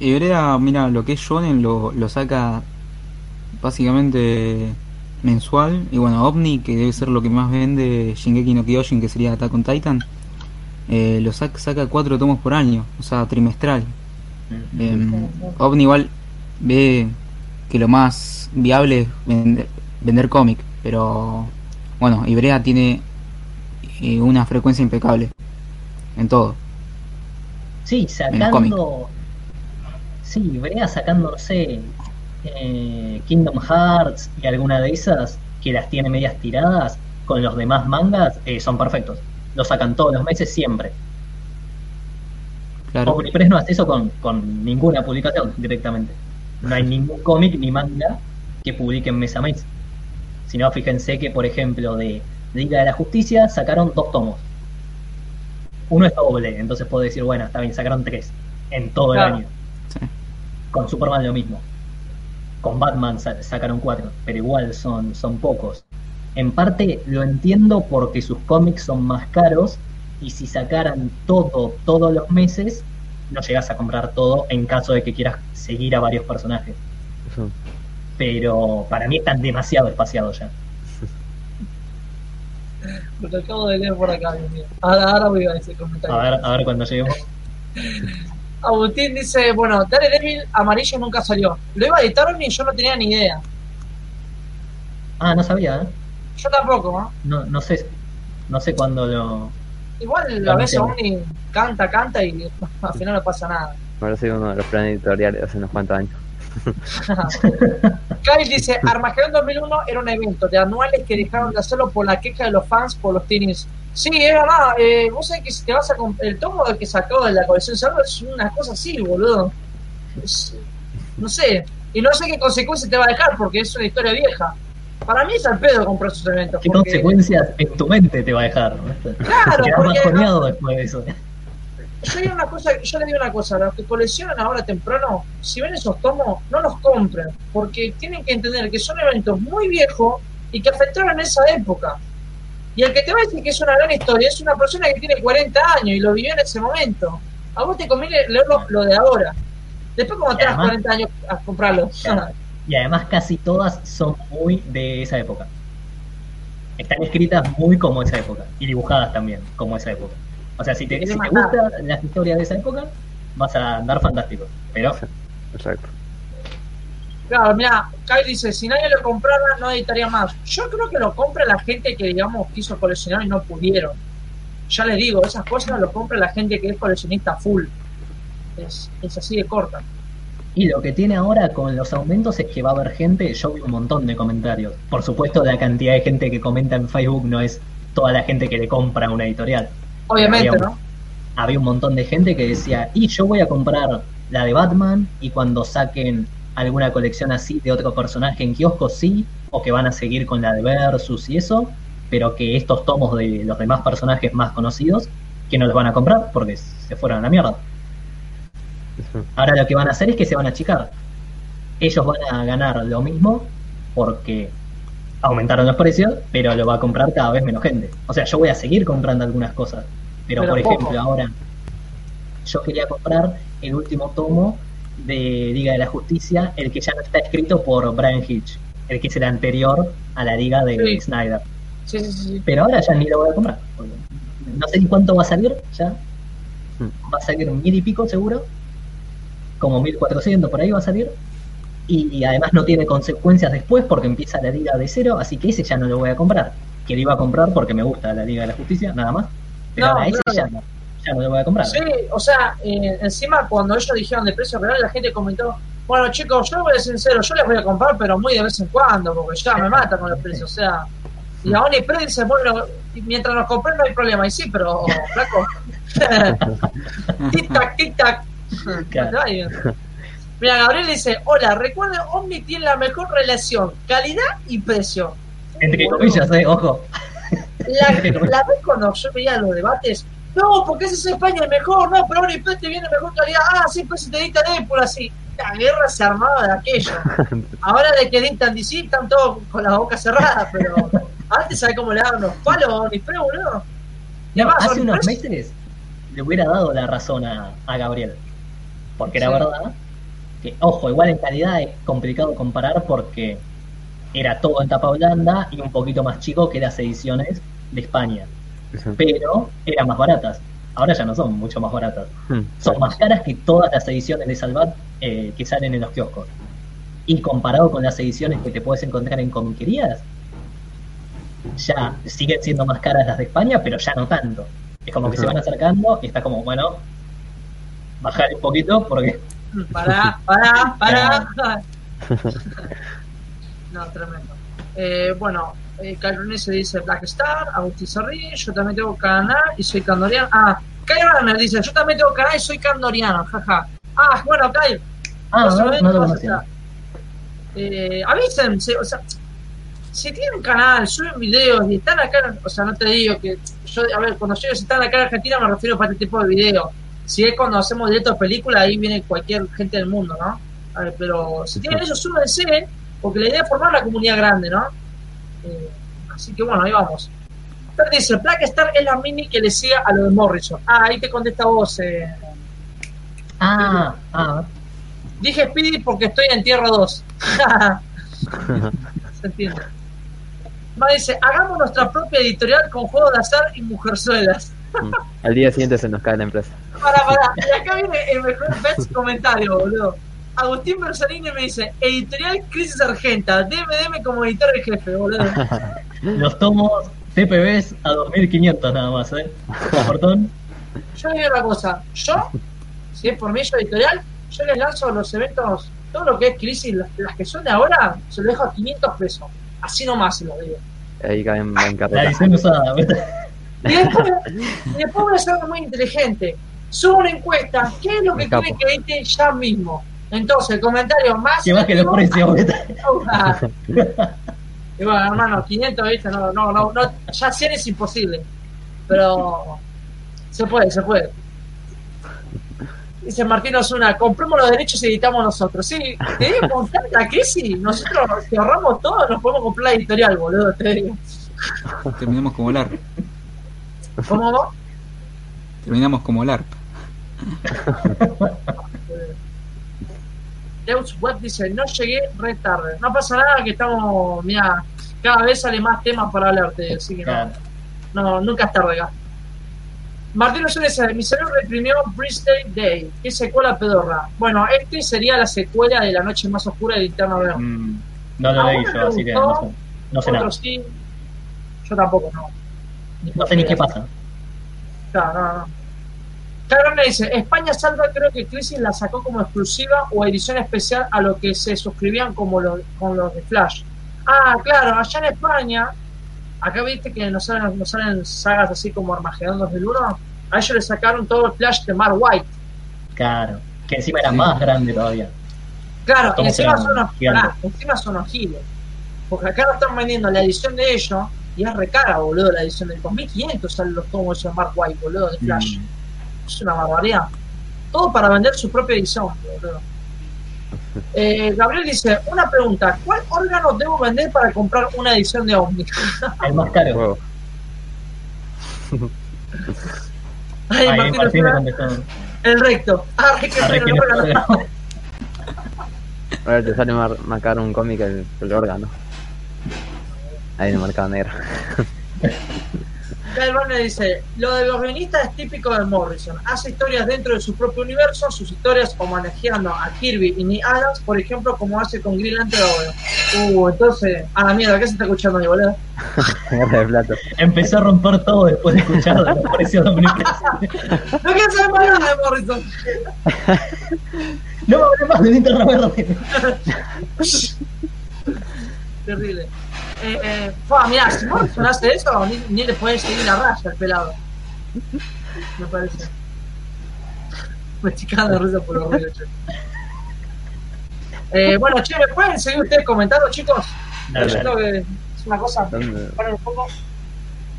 Ibrea, mira, lo que es Shonen lo, lo saca básicamente mensual. Y bueno, OVNI, que debe ser lo que más vende Shingeki no Kyojin, que sería Attack on Titan, eh, lo saca, saca cuatro tomos por año, o sea, trimestral. Eh, OVNI igual ve que lo más viable es vender, vender cómic, pero bueno, Ibrea tiene eh, una frecuencia impecable en todo. Sí, sacando. Sí, Brea sacando, no sé, eh, Kingdom Hearts y alguna de esas que las tiene medias tiradas con los demás mangas, eh, son perfectos. Lo sacan todos los meses siempre. Claro. Omnipress no hace eso con, con ninguna publicación directamente. No hay ningún cómic ni manga que publiquen mes a mes. Si no, fíjense que, por ejemplo, de Liga de la Justicia sacaron dos tomos. Uno es doble, entonces puedo decir, bueno, está bien, sacaron tres en todo Claro. el año. Sí. Con Superman lo mismo. Con Batman sa- sacaron cuatro, pero igual son, son pocos. En parte lo entiendo porque sus cómics son más caros y si sacaran todo todos los meses, no llegas a comprar todo en caso de que quieras seguir a varios personajes. Pero para mí están demasiado espaciados ya. Lo acabo de leer por acá, Dios mío. Ahora, ahora voy a ese comentario. A ver, a ver cuando lleguemos. (laughs) Agustín dice, bueno, Daredevil amarillo nunca salió. Lo iba a editar y yo no tenía ni idea. Ah, no sabía, ¿eh? Yo tampoco, ¿no? No, no sé, no sé cuándo lo... Igual No, a veces. Omni canta, canta y (laughs) al final no pasa nada. Habrá sido uno de los planes editoriales hace unos cuantos años. (laughs) Kyle dice, Armageddon 2001 era un evento de anuales que dejaron de hacerlo por la queja de los fans por los teenies. Sí, es verdad, eh, vos sabés que si te vas a comp- el tomo que sacó de la colección Cerdo es una cosa así, boludo. Es- no sé, y no sé qué consecuencias te va a dejar porque es una historia vieja. Para mí es al pedo comprar esos eventos. ¿Qué porque- consecuencias en tu mente te va a dejar? Claro, (laughs) porque después de eso. Yo, digo una cosa, yo le digo una cosa, los que coleccionan ahora temprano, si ven esos tomos, no los compren, porque tienen que entender que son eventos muy viejos y que afectaron esa época. Y el que te va a decir que es una gran historia es una persona que tiene 40 años y lo vivió en ese momento. A vos te conviene leer lo, lo de ahora. Después cuando tengas además- 40 años a comprarlo. (laughs) Y además casi todas son muy de esa época. Están escritas muy como esa época. Y dibujadas también como esa época. O sea, si te, si te gustan las historias de esa época, vas a andar fantástico. Pero Exacto. Claro, mira, Kyle dice, si nadie lo comprara, no editaría más. Yo creo que lo compra la gente que, digamos, quiso coleccionar y no pudieron. Ya les digo, esas cosas lo compra la gente que es coleccionista full. Es, es así de corta. Y lo que tiene ahora con los aumentos es que va a haber gente, yo vi un montón de comentarios. Por supuesto, la cantidad de gente que comenta en Facebook no es toda la gente que le compra una editorial. Obviamente, Había un- ¿no? Había un montón de gente que decía, y yo voy a comprar la de Batman y cuando saquen alguna colección así de otro personaje en kiosco, sí, o que van a seguir con la de Versus y eso, pero que estos tomos de los demás personajes más conocidos, que no los van a comprar porque se fueron a la mierda. Ahora lo que van a hacer es que se van a achicar. Ellos van a ganar lo mismo porque aumentaron los precios, pero lo va a comprar cada vez menos gente. O sea, yo voy a seguir comprando algunas cosas, pero, Pero por poco. ejemplo, ahora yo quería comprar el último tomo de Liga de la Justicia, el que ya no está escrito por Brian Hitch, el que es el anterior a la Liga de Sí. Snyder. Sí, sí, sí. Pero ahora ya ni lo voy a comprar. No sé ni cuánto va a salir ya. Va a salir mil y pico seguro. Como 1400 por ahí va a salir. Y, y además no tiene consecuencias después porque empieza la liga de cero. Así que ese ya no lo voy a comprar. Que lo iba a comprar porque me gusta la Liga de la Justicia, nada más. Pero No, ese claro. ya, no, ya no lo voy a comprar. Sí, o sea, eh, encima cuando ellos dijeron de precio real, la gente comentó, bueno chicos, yo voy a ser sincero, yo les voy a comprar, pero muy de vez en cuando, porque ya me mata con los precios, o sea, y a Oni dice, bueno, y mientras nos compren no hay problema, y sí, pero, flaco, (laughs) tic-tac, tic-tac. Mira, Gabriel dice, hola, recuerden, Omni tiene la mejor relación, calidad y precio. Entre comillas, eh, ojo. La, la vez cuando yo veía los debates, no, porque ese es España el mejor, no, pero Omniplex te viene mejor calidad, ah, sí, pues si te dictan Apple así. La guerra se armaba de aquello. (laughs) Ahora de que dictan DC están todos con la boca cerrada, pero antes sabes cómo le daban los palos a Omniplex, boludo. Y además, hace unos Omniplex- meses le hubiera dado la razón a, a Gabriel. Porque era Sí. verdad que, ojo, igual en calidad es complicado comparar porque era todo en tapa blanda y un poquito más chico que las ediciones de España. Pero eran más baratas. Ahora ya no son mucho más baratas. Hmm. Son más caras que todas las ediciones de Salvat eh, que salen en los kioscos. Y comparado con las ediciones que te puedes encontrar en comiquerías, ya siguen siendo más caras las de España, pero ya no tanto. Es como que se van acercando y está como, bueno, bajar un poquito porque Pará, pará, pará. (laughs) No, tremendo. Eh, bueno, eh, se dice Black Star, Agustín ríe, yo también tengo canal y soy candoriano. Ah, Kai Runner dice, yo también tengo canal y soy candoriano, jaja. Ah, bueno, Kai, Ah, no, no lo estar. Eh, avísense, o sea, si tienen canal, suben videos y están acá, o sea, no te digo que yo, a ver, cuando yo están acá en Argentina me refiero para este tipo de videos. Si es cuando hacemos directos películas, ahí viene cualquier gente del mundo, ¿no? A ver, pero si tienen eso, súbense, porque la idea es formar una comunidad grande, ¿no? Eh, así que bueno, ahí vamos. Pero dice, Black Star es la mini que le sigue a lo de Morrison. Ah, ahí te contesta vos, eh, Ah, ah, Dije Speedy porque estoy en Tierra 2. (laughs) Se entiende. Más dice, hagamos nuestra propia editorial con juegos de azar y mujerzuelas. Al día siguiente se nos cae la empresa. Para, para. Y acá viene el mejor best comentario, boludo. Agustín Bersalini me dice, editorial Crisis Argenta, DMDM como editor en jefe, boludo. (laughs) los tomos TPBs a 2500 nada más, ¿eh? (laughs) Portón. Yo le digo una cosa, yo, si es por mí, yo editorial, yo les lanzo los eventos, todo lo que es Crisis, las, las que son de ahora, se lo dejo a 500 pesos. Así nomás se lo digo. Ahí caen (laughs) en La carrera. edición usada. Y después, y después voy a ser muy inteligente. Subo una encuesta. ¿Qué es lo que quieren que edite ya mismo? Entonces, el comentario más. Que baje los precios. Y bueno, hermano, 500, ¿viste? No, no, no, no, ya 100 es imposible. Pero se puede, se puede. Dice Martín Osuna, compremos los derechos y editamos nosotros. Sí, te digo, con tanta crisis, nosotros si ahorramos todo, nos podemos comprar la editorial, boludo, te digo. Terminamos como LARP. ¿Cómo vos? Terminamos como LARP. (laughs) Deus Web dice, no llegué re tarde. No pasa nada que estamos, mira, cada vez sale más temas para hablarte, así que no, Claro. no, nunca es tarde acá. Martín dice, mi cerebro reprimió Brisday Day, es secuela pedorra. Bueno, este sería la secuela de La Noche Más Oscura de Linterna Verde. Mm, no lo ¿A leí yo, así que no sé, no sé nada. Sí, yo tampoco, no. No sé ni qué pasa. Claro, no, no. Cabrón le dice, España Salva creo que Crisis la sacó como exclusiva o edición especial a lo que se suscribían como los, con los de Flash. Ah, claro, allá en España, acá viste que nos salen, nos salen sagas así como Armagedón 2001, a ellos le sacaron todo el Flash de Mark White. Claro. Que encima era más grande todavía. Claro, y ¿Cómo encima son, unos, encima son unos giles. Porque acá no están vendiendo la edición de ellos y es recara, boludo, la edición del 2500 salen los tomos de Mark White, boludo, de Flash. Mm. Es una barbaridad. Todo para vender su propia edición, boludo. Eh, Gabriel dice, una pregunta, ¿cuál órgano debo vender para comprar una edición de Omni? (laughs) El más caro. (laughs) Ay, Martín contestó. el recto. Ah, que no no- me la- A ver, te sale más, más caro un cómic que el, el órgano. Ahí en el mercado negro. (laughs) Barner dice, lo de los guionistas es típico de Morrison. Hace historias dentro de su propio universo, sus historias homenajeando a Kirby y Neil Adams, por ejemplo, como hace con Green Lantern ahora. Uh, entonces, a la mierda, ¿qué se está escuchando ahí, boludo? (laughs) Guerra de plato. Empecé a romper todo después de escuchar de los precios de omnipresente. No quiero saber más nada de Morrison. No me hablé más de Verde. Terrible. Eh, eh, fua, mirá, si Morrison hace eso, ni, ni le puede seguir la raya al pelado. Me parece. Me estoy cagando de risa por los ruidos. Eh, bueno, che, ¿me pueden seguir ustedes comentando, chicos? Dale, Yo dale. creo que es una cosa.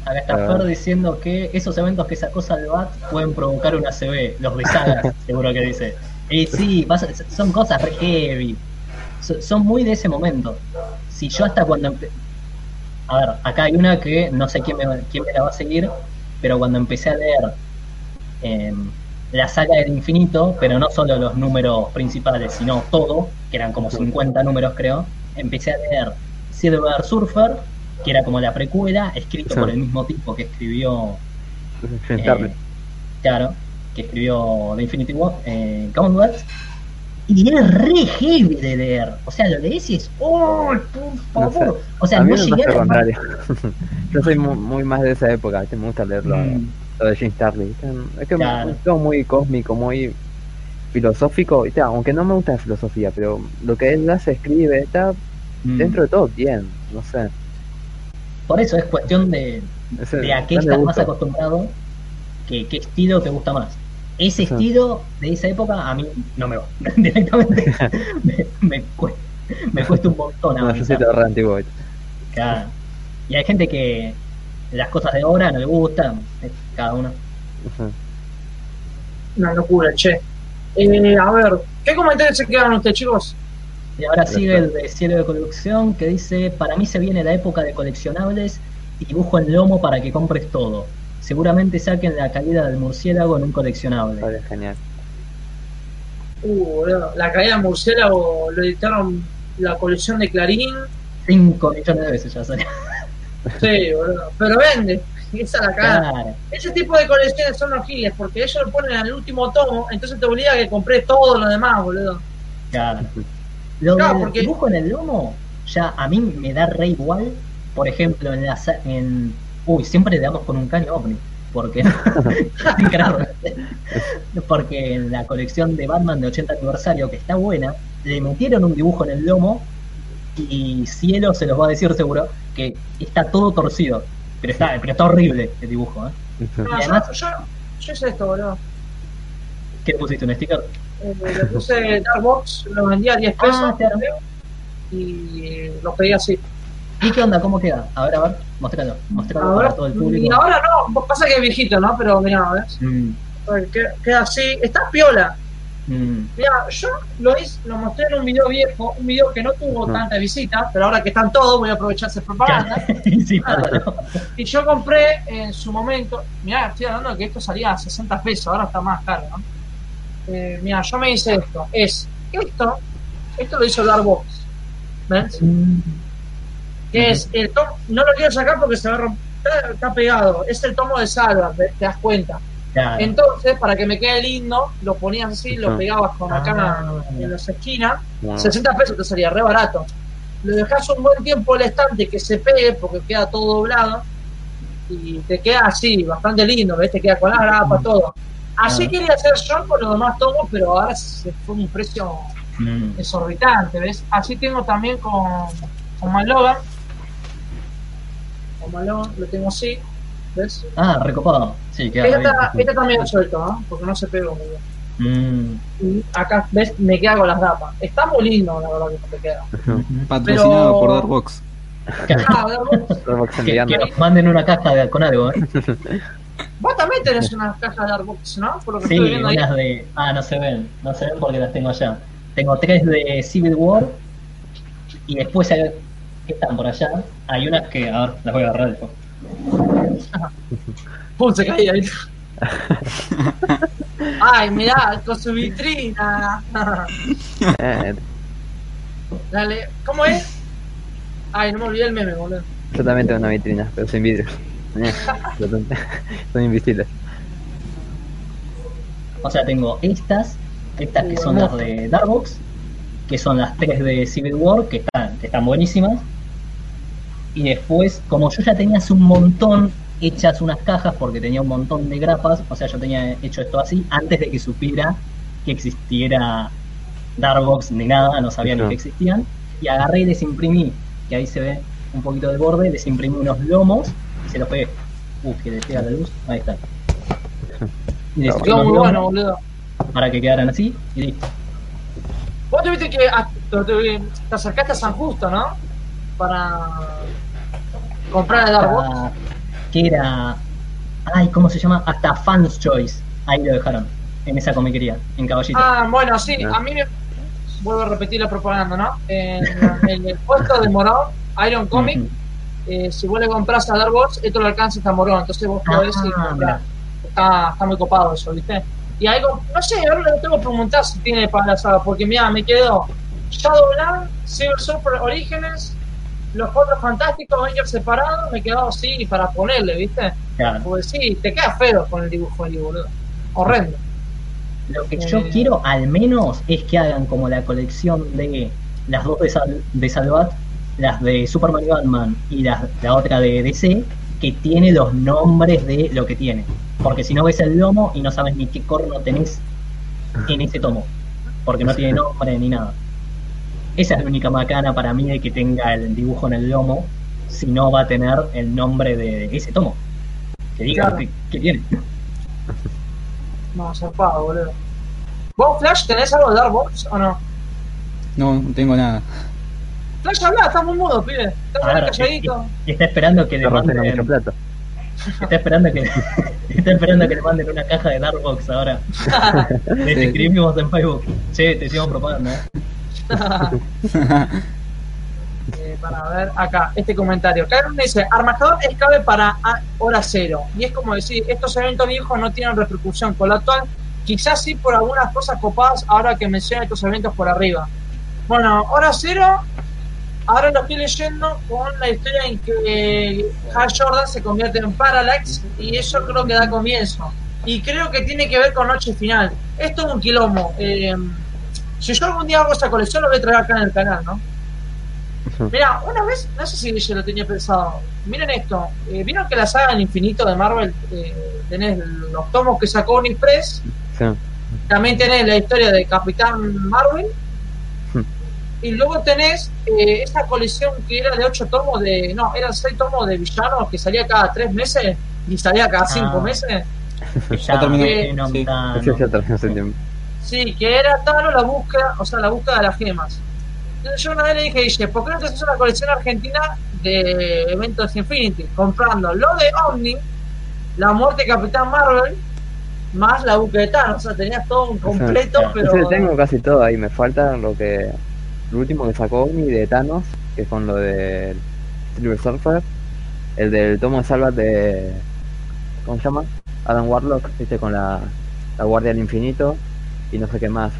Acá está Ah. Fer diciendo que esos eventos que sacó Salvat pueden provocar una CB, los de (laughs) seguro que dice. Y sí, pasa- son cosas re heavy. So- Son muy de ese momento. Si yo hasta cuando... A ver, acá hay una que no sé quién me, quién me la va a seguir, pero cuando empecé a leer em, la saga del infinito, pero no solo los números principales, sino todo, que eran como 50 números creo, empecé a leer Silver Surfer, que era como la precuela, escrito Sí. por el mismo tipo que escribió eh, claro, que escribió The Infinity War, eh, Gauntlet, y es re heavy de leer. O sea, lo lees y es, ¡oh, por No sé. favor! O sea, a mí no me llegué a contrario. (laughs) Yo soy mu- muy, más de esa época, ¿viste? me gusta leerlo. Mm, Lo de James Starley. Es que Claro. es todo muy cósmico, muy filosófico, aunque no me gusta la filosofía, pero lo que él hace, escribe, está mm. dentro de todo bien, no sé. Por eso es cuestión de, Ese- de a qué estás más acostumbrado, que qué estilo te gusta más. Ese Sí. estilo de esa época a mí no me va. (laughs) Directamente (laughs) me, me cuesta, me cuesta un montón No, yo. Y hay gente que las cosas de ahora no le gustan, eh, cada uno. Una locura, che. Eh, a ver, ¿qué comentarios se quedan ustedes, chicos? Y ahora sigue el de cielo de colección que dice, para mí se viene la época de coleccionables y dibujo en lomo para que compres todo. Seguramente saquen la caída del murciélago en un coleccionable. Vale, genial. Uh, boludo, la caída de murciélago lo editaron la colección de Clarín. 5 millones de veces ya salió. Sí, boludo. Pero vende. Esa es la cara. Claro. Ese tipo de colecciones son los giles, porque ellos lo ponen en el último tomo, entonces te obliga a que compres todo lo demás, boludo. Claro. (laughs) Lo Claro, del porque- dibujo en el lomo, ya a mí me da re igual. Por ejemplo, en la en Uy, siempre le damos con un caño ovni. Porque. (laughs) (laughs) Porque en la colección de Batman de 80 aniversario, que está buena, le metieron un dibujo en el lomo y Cielo se los va a decir seguro que está todo torcido. Pero está, pero está horrible el dibujo, ¿eh? No, Y yo, además- yo, yo hice esto, boludo. ¿Qué le pusiste? ¿Un sticker? Eh, le puse Darkbox, lo vendía a 10 pesos Ah, claro. creo, y lo pedí así. ¿Y qué onda? ¿Cómo queda? A ver, a ver, mostralo. Mostralo para todo el y público. ahora no, pasa que es viejito, ¿no? Pero mira, a ver, Mm, a ver, queda, así, está piola. mm. Mira, yo lo hice, lo mostré en un video viejo, un video que no tuvo Ujú. tanta visita, pero ahora que están todos voy a aprovechar esa propaganda. (laughs) sí, claro. Y yo compré en su momento, mirá, estoy hablando de que esto salía a 60 pesos, ahora está más caro, ¿no? Eh, mira, yo me hice esto, es esto, esto lo hizo Darkbox, ¿ves? Mm, Que es el tomo, no lo quiero sacar porque se va a romper, está, pegado, es el tomo de Salva, te, das cuenta. claro. Entonces, para que me quede lindo, lo ponías así, lo pegabas con acá Ah. en las esquinas, Bueno, 60 pesos te salía re barato. Lo dejas un buen tiempo el estante que se pegue porque queda todo doblado y te queda así, bastante lindo, ¿ves? Te queda con la grapa, todo. Así quería hacer yo con los demás tomos, pero ahora se fue un precio Mm. exorbitante, ¿ves? Así tengo también con, con Malogan. Lo tengo así, ¿ves? Ah, recopado. Sí, queda Esta, esta también lo suelto, ¿no? Porque no se pegó muy bien. bien. Y acá, ¿ves? Me queda con las grapas. Está muy lindo, la verdad, que te queda. Mm. Patrocinado Pero- por Darkbox. Ah, Starbucks (laughs) Que, que nos manden una caja de- con algo, ¿eh? (laughs) vos también tenés unas cajas de Artbox, ¿no? Por lo que Sí, estoy viendo ahí. unas de. Ah, no se ven. No se ven porque las tengo allá. Tengo tres de Civil War. Y después hay, que están por allá. Hay unas que. A ver, las voy a agarrar después. (laughs) Pum, se caía ahí. (laughs) Ay, mirá, con su vitrina. Eh, Dale, ¿cómo es? Ay, no me olvidé el meme, boludo. yo también tengo una vitrina, pero sin vidrio. Eh, son- (laughs) son invisibles. O sea, tengo estas. Estas que son las de Darkbox. Que son las tres de Civil War. Que están, que están buenísimas. Y después, como yo ya tenía hace un montón hechas unas cajas porque tenía un montón de grapas, o sea, yo tenía hecho esto así antes de que supiera que existiera Darkbox ni nada, no sabía ni que existían, y agarré y les imprimí, que ahí se ve un poquito del borde, les imprimí unos lomos y se los pegué. Uh, que le pega la luz, ahí está. (laughs) Y les muy bueno, boludo. para que quedaran así y listo. Vos te viste que te, te- te acercaste a San Justo, ¿no? Para comprar el. Hasta- que era. Ay, ¿cómo se llama? Hasta Fans Choice. Ahí lo dejaron. En esa comiquería, en Caballito. Ah, bueno, sí, Ah. a mí me. Vuelvo a repetir la propaganda, ¿no? En, en el puesto de Morón, Iron Comic, eh, si vos le compras a Darkbox, esto lo alcanza hasta Morón. Entonces vos podés ir Ah, comprar. Está, está muy copado eso, ¿viste? Y algo, no sé, ahora le tengo que preguntar si tiene para la saga, porque mira, me quedó Shadowland, Silver Surfer Orígenes, Los Cuatro Fantásticos, Avengers separados, me quedó así para ponerle, ¿viste? Claro. Porque sí, te queda feo con el dibujo ahí, boludo. Horrendo. Lo que yo quiero al menos es que hagan como la colección de las dos de, Sal- de Salvat, las de Superman y Batman y la otra de DC, que tiene los nombres de lo que tiene. Porque si no ves el lomo y no sabes ni qué corno tenés en ese tomo. Porque no tiene nombre ni nada. Esa es la única macana para mí de que tenga el dibujo en el lomo, si no va a tener el nombre de ese tomo. Que diga Claro. que, que tiene. No, zarpado, boludo. ¿Vos, Flash, tenés algo de Dark Box o no? No, no tengo nada. Flash, habla, estás muy mudo, pibe. Estás muy Ahora, calladito. y- y está esperando que le manden, mucho plato. Está esperando que (laughs) está esperando que le manden una caja de Darkbox ahora. (laughs) Les escribimos en Facebook. Che, te hicimos propaganda. ¿eh? (laughs) Eh, para ver acá, este comentario. Karen dice, Armagedón es clave para hora cero. Y es como decir, estos eventos viejos no tienen repercusión. Con lo actual, quizás sí por algunas cosas copadas ahora que menciona estos eventos por arriba. Bueno, hora cero, ahora lo estoy leyendo con la historia en que Hal Jordan se convierte en Parallax y eso creo que da comienzo. Y creo que tiene que ver con Noche Final. Esto es un quilombo. Eh, si yo algún día hago esa colección, lo voy a traer acá en el canal, ¿no? Mira, una vez, no sé si yo lo tenía pensado. Miren esto. eh, ¿Vieron que la saga del infinito de Marvel eh, tenés los tomos que sacó Unipress? Sí. También tenés la historia de Capitán Marvel. Y luego tenés eh, esta colección que era de ocho tomos de. No, eran seis tomos de villanos que salía cada tres meses y salía cada cinco Ah. meses. (laughs) Ya terminó, Venom, sí. Thanos. Ese ya terminó hace tiempo. Sí, que era Thanos la búsqueda, o sea, la búsqueda de las gemas. Entonces yo una vez le dije, dije, ¿por qué no te haces una colección argentina de eventos Infinity? Comprando lo de Omni, la muerte de Capitán Marvel, más la búsqueda de Thanos. O sea, tenías todo un completo, pero... Tengo casi todo ahí, me falta lo que lo último que sacó Omni de Thanos, que es con lo de Silver Surfer, el del tomo de salvas de ¿cómo se llama? Adam Warlock, viste con la, la Guardia del Infinito y no sé qué más,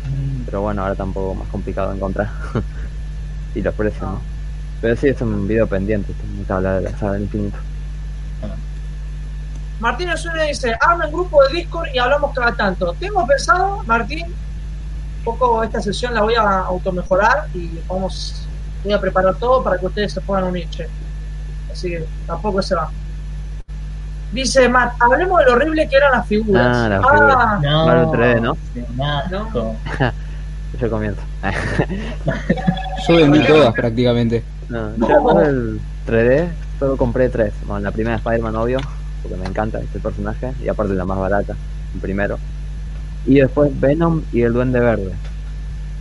pero bueno, ahora tampoco más complicado de encontrar. (laughs) y los precios, ¿no? Pero sí, es un video pendiente, tengo que hablar de la saga del infinito. Martín Osuna dice, arma un grupo de Discord y hablamos cada tanto. Tengo pensado, Martín, poco esta sesión la voy a automejorar y vamos, voy a preparar todo para que ustedes se puedan unir, che. Así que tampoco se va. Dice Matt, hablemos de lo horrible que eran las figuras. Ah, las figuras. No, Mario 3D, ¿no? (laughs) Yo comienzo. (laughs) Yo vendí todas prácticamente. No, yo con el 3D solo compré tres. Bueno, la primera Spider-Man, obvio, porque me encanta este personaje, y aparte la más barata, el primero. Y después Venom y el Duende Verde.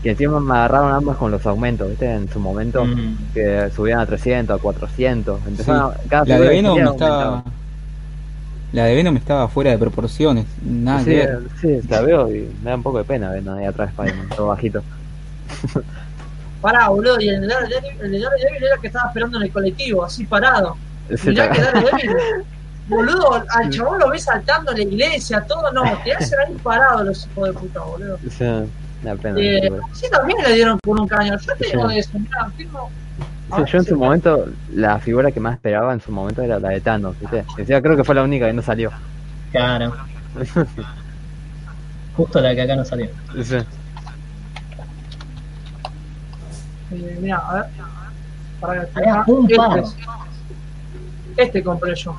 Que encima me agarraron ambos con los aumentos, ¿viste? En su momento, Mm. que subían a 300, a 400. Empezaron a- cada La de Venom estaba. aumentaba. La de Venom estaba fuera de proporciones. Nada Sí, que ver. sí, la veo y me da un poco de pena Venom ahí atrás de Spider-Man, todo bajito. (laughs) Pará, boludo, y el de Daredevil, era el que estaba esperando en el colectivo, así parado. Mirá que Daredevil, (laughs) boludo, al chabón lo ves saltando en la iglesia, todo, no, te hacen ahí parado los hijos de puta, boludo. (laughs) Sí, una pena. Eh, sí, también le dieron con un caño. Yo tengo Sí. de eso. Sí, Ah, yo en su momento, la figura que más esperaba en su momento era la de Thanos, ¿viste? Decía, creo que fue la única que no salió. Claro. (laughs) Justo la que acá no salió. Sí. Eh, mirá, a ver. Para que un este, este compré yo.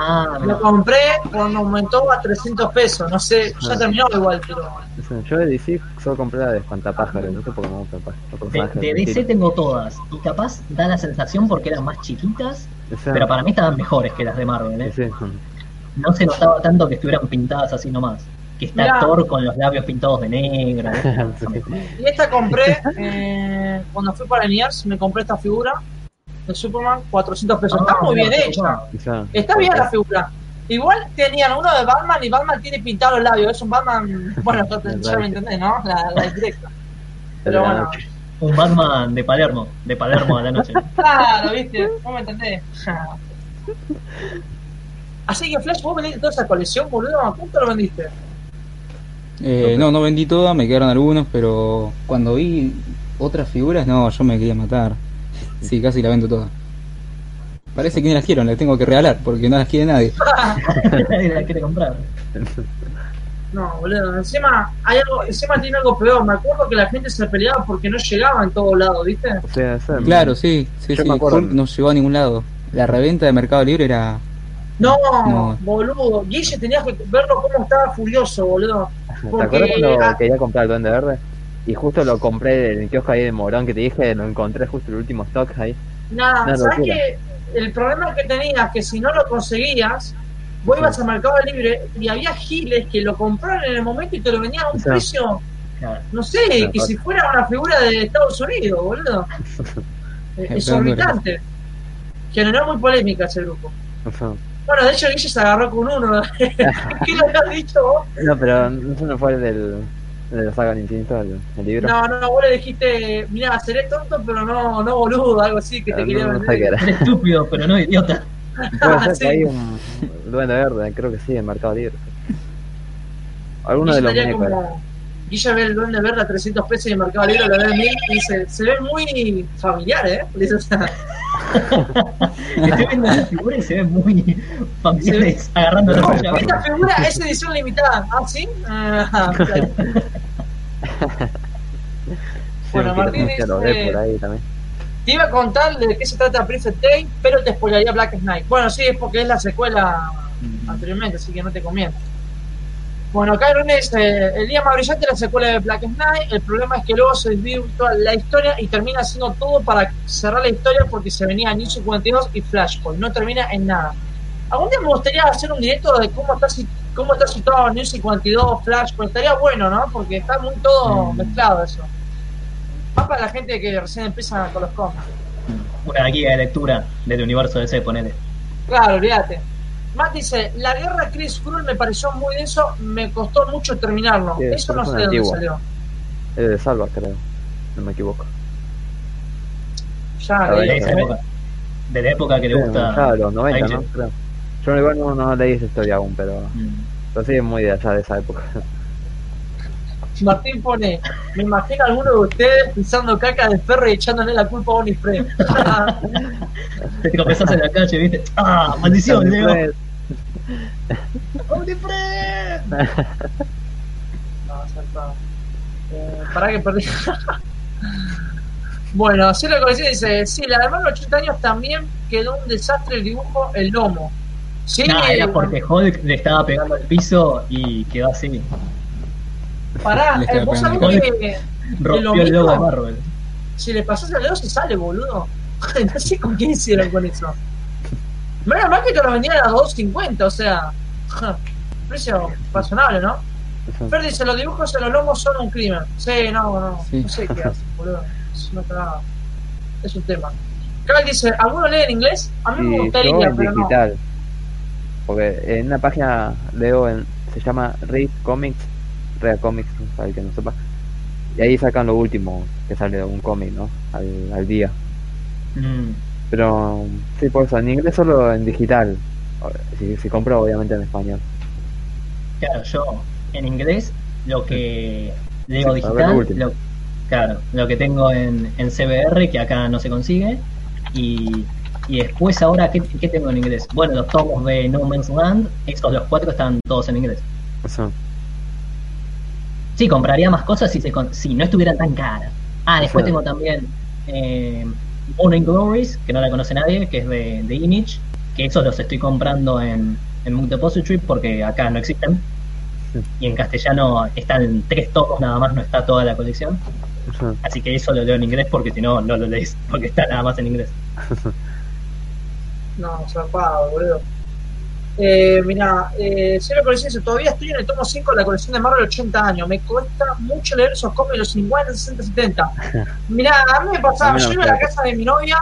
Ah, Lo compré cuando aumentó a 300 pesos. No sé, ya Ah. terminó igual, pero. Yo de DC solo compré la de Espantapájaros, no sé por qué me gusta De, DC tengo todas. Y capaz da la sensación porque eran más chiquitas, pero para mí estaban mejores que las de Marvel. ¿eh? Sí. No se notaba tanto que estuvieran pintadas así nomás. Que está Mirá. Thor con los labios pintados de negro. (laughs) ¿eh? Y esta compré (laughs) eh, cuando fui para Niers, me compré esta figura de Superman, 400 pesos. Está Ah, muy bien hecha. Quizá- Está bien la figura. Igual tenían uno de Batman y Batman tiene pintado los labios. Es un Batman. Bueno, ya, (laughs) me entendés, ¿no? La, la directa. (laughs) Pero bueno. Un Batman de Palermo. De Palermo a la noche. (laughs) Claro, viste. ¿Cómo me entendés? Así que, Flash, vos vendiste toda esa colección, boludo. ¿Cuánto lo vendiste? Eh, no, no vendí todas, me quedaron algunos, pero cuando vi otras figuras, no, yo me quería matar. Sí, casi la vendo todas. Parece que ni las quiero, las tengo que regalar porque no las quiere nadie. (laughs) Nadie la quiere comprar. No, boludo. Encima, hay algo, encima tiene algo peor. Me acuerdo que la gente se peleaba porque no llegaba en todos lados, ¿viste? O sea, Claro, sí, sí, no llegó a ningún lado. La reventa de Mercado Libre era. No, No. boludo. Guille tenías que verlo cómo estaba furioso, boludo. ¿Te Porque- acuerdas cuando ah. quería comprar el Duende Verde? Y justo lo compré en el kiosco ahí de Morón que te dije, lo encontré justo el último stock ahí. Nada, Una ¿sabes locura. qué? El problema que tenías que si no lo conseguías, vos ibas a Mercado Libre y había giles que lo compraron en el momento y te lo vendían a un precio, no sé, que si fuera una figura de Estados Unidos, boludo. (laughs) Exorbitante. Generó muy polémica ese grupo. Bueno, de hecho Guille se agarró con uno. (laughs) ¿Qué le habías dicho vos? no, pero eso no fue el del, el de la saga del infinito, el, el libro. No, no, vos le dijiste, mira, seré tonto, pero no, no boludo, algo así que te Ah, quería no, no sé vender. Eres estúpido, pero no idiota. (laughs) Puede ser (laughs) Sí. que hay un Duende Verde, creo que sí, en Mercado Libre. Alguno de los muñecos. Guille ve el duende verde a 300 pesos y en Mercado Libre lo ve a 1000 y dice: Se ve muy familiar, ¿eh? (laughs) (laughs) Estoy viendo la figura y se ve muy familiares agarrando no, la esta figura es edición limitada. ¿Ah, sí? Ah, (laughs) claro. Bueno, Martín que lo ve dice- por ahí también. Te iba a contar de qué se trata Prince Tale, pero te spoilaría Black Knight. Bueno, sí, es porque es la secuela anteriormente, así que no te conviene. Bueno, acá René dice, el día más brillante es la secuela de Black Knight, el problema es que luego se toda la historia y termina haciendo todo para cerrar la historia porque se venía New 52 y Flashpoint, no termina en nada. Algún día me gustaría hacer un directo de cómo está, si- cómo está situado New 52, Flashpoint, estaría bueno, ¿no? Porque está muy todo Mm. mezclado eso. Más para la gente que recién empieza con los cómics. Una guía de lectura del universo DC, ponele. Claro, olvídate. Matt dice, la guerra Chris Cruel me pareció muy denso, me costó mucho terminarlo. Sí, Eso no sé de dónde salió. Es de Salva, creo. No me equivoco. Ya. De esa época. De la época que le Sí, gusta. ya de los 90, Ahí ¿no? Creo. Yo igual no, no leí esa historia aún, pero, Mm. pero sí es muy de allá de esa época. (laughs) Martín pone, me imagino a alguno de ustedes pisando caca de perro y echándole la culpa a Bonnie Frey. (laughs) (laughs) Te tropezás en la calle, ¿viste? ¡Ah! ¡Maldición, Leo! Después, ¡Bonnie Frey! no, saltado. Eh, pará que perdí. (laughs) bueno, Cielo Colección dice, sí, la de los 80 años también quedó un desastre el dibujo, el lomo. Sí, era porque Hulk le estaba pegando al piso y quedó así. pará, eh, vos sabés que Rompió el logo de? Marvel. si le pasas el dedo se sale, boludo. (laughs) no sé con qué hicieron con eso. Menos mal que te lo vendían a 2.50, o sea, precio razonable, ¿no? Fer dice, los dibujos en los lomos son un crimen. Sí, no, no, Sí. no sé qué (laughs) hacen, boludo. Es una cagada. Es un tema. Carl dice, ¿alguno lee en inglés? A mí me Y yo gustaría, en pero no. digital. Porque en una página leo, en, se llama Read Comics, Read Comics, para el que no sepa. Y ahí sacan lo último que sale de un cómic, ¿no? Al, al día. Mm. Pero sí, por eso, en inglés solo en digital. Si, si compro, obviamente en español. Claro, yo en inglés lo que leo Sí, lo digital, lo, claro, lo que tengo en, en CBR, que acá no se consigue, y, y después ahora, ¿qué, qué tengo en inglés? Bueno, los tomos de No Man's Land, estos los cuatro están todos en inglés. Eso. Sí, compraría más cosas si, se si no estuvieran tan caras. Ah, después tengo también eh, Morning Glories, que no la conoce nadie, que es de, de Image, que esos los estoy comprando en, en Book Depository porque acá no existen. Sí. Y en castellano están tres tomos nada más, no está toda la colección. Así que eso lo leo en inglés porque si no, no lo lees, porque está nada más en inglés. (laughs) No, zarpado, boludo. Eh, mira, eh, Cielo Colección dice, todavía estoy en el tomo 5 de la colección de Marvel 80 años. Me cuesta mucho leer esos cómics de los 50, 60, 70. Mira, a mí me pasaba, no yo iba a la casa de mi novia,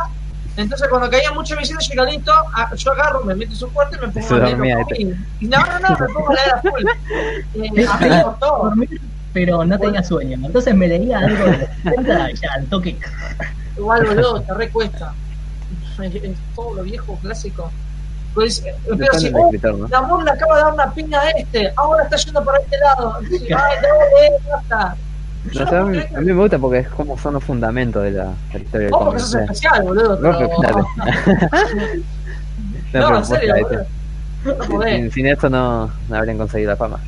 entonces cuando caía mucho visita chicanito, yo agarro, me meto en su cuarto y me pongo a leer los cómics. Y no, no, no, me pongo a leer a full. (laughs) Eh, a mí me. Dormir, pero no tenía sueño. Entonces me leía algo de los 70 y ya al toque. Igual, boludo, te recuesta. Es, es todo lo viejo, clásico. Pues, eh, así, "Oh, escritor, ¿no? le acaba de dar una piña a este, ahora está yendo para este lado. Ay, dale, basta. No sé, a, mí, a me gusta porque es como son los fundamentos de la, de la historia cómic. porque sos o sea, especial, boludo. (laughs) no, Pero... pero claro. No, pero en serio. No (laughs) sin, sin esto no, no habrían conseguido la fama.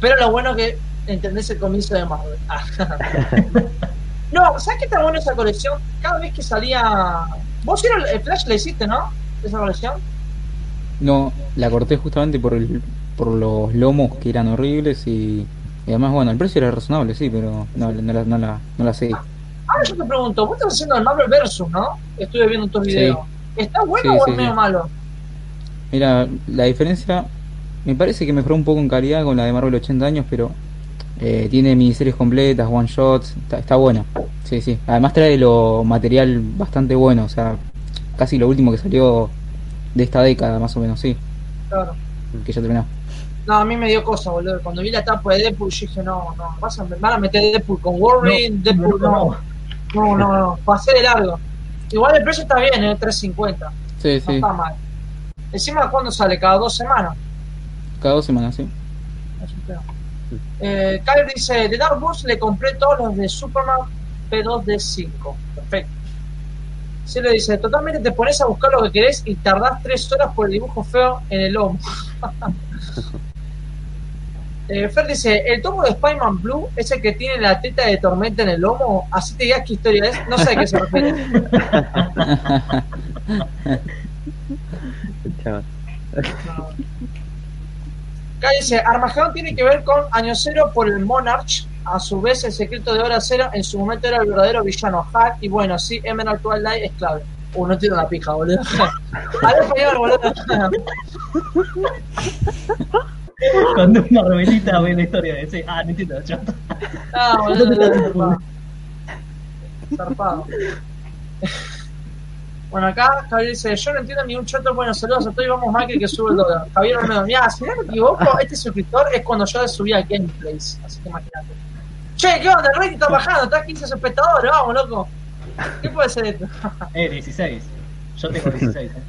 Pero lo bueno es que entendés el comienzo de Marvel. (laughs) Ah. no, ¿sabes qué está bueno esa colección? Cada vez que salía. Vos sí el Flash le hiciste, ¿no? Esa colección. No, la corté justamente por el, por los lomos que eran horribles y, y además, bueno, el precio era razonable, sí, pero no, no, la, no, la, no la seguí. Ahora yo te pregunto, vos estás haciendo el Marvel Versus, ¿no? Estuve viendo tus Sí. videos. ¿Está bueno Sí, o sí, es medio sí. malo? Mira, la diferencia me parece que mejoró un poco en calidad con la de Marvel 80 años, pero eh, tiene miniseries completas, one shots, está, está buena. Sí, sí. Además trae lo material bastante bueno, o sea, casi lo último que salió de esta década, más o menos, sí, Claro. que ya terminó. No, a mí me dio cosa, boludo. Cuando vi la tapa de Deadpool, yo dije, no, no, vas a, van a meter Deadpool con Wolverine, Deadpool, no. No, no, no, pasé de largo. Igual el precio está bien, ¿eh? 350. Sí, No sí, está mal. Encima, ¿cuándo sale? Cada dos semanas. cada dos semanas, sí. Eh, Kyle dice, de Dark Horse le compré todos los de Superman P2 de 5. Perfecto. Sí le dice, totalmente te pones a buscar lo que querés y tardás tres horas por el dibujo feo en el lomo. (laughs) eh, Fer dice, el tomo de Spider-Man Blue es el que tiene la teta de tormenta en el lomo. Así te digas qué historia es. No sé a qué se refiere. (laughs) (laughs) No. Acá dice, Armagedón tiene que ver con Año Cero por el Monarch. A su vez, el secreto de Hora Cero en su momento era el verdadero villano Hack. Y bueno, sí, Emerald Twilight es clave. Uh, no tiene una pija, boludo. (laughs) Al español, boludo. Cuando una rebelita ve la historia de ese, ah, no entiendo, yo. Ah, boludo, (laughs) zarpado. Bueno, acá Javier dice, yo no entiendo ni un choto, bueno, saludos a todos y vamos Michael que sube el dólar. Javier Romero, mira, si no me equivoco, (laughs) este suscriptor es cuando yo subía gameplays, así que imagínate. Che, ¿qué onda? El rating está bajando, está 15 espectadores, vamos, loco. ¿Qué puede ser esto? (laughs) Eh, 16. Yo tengo 16. eh.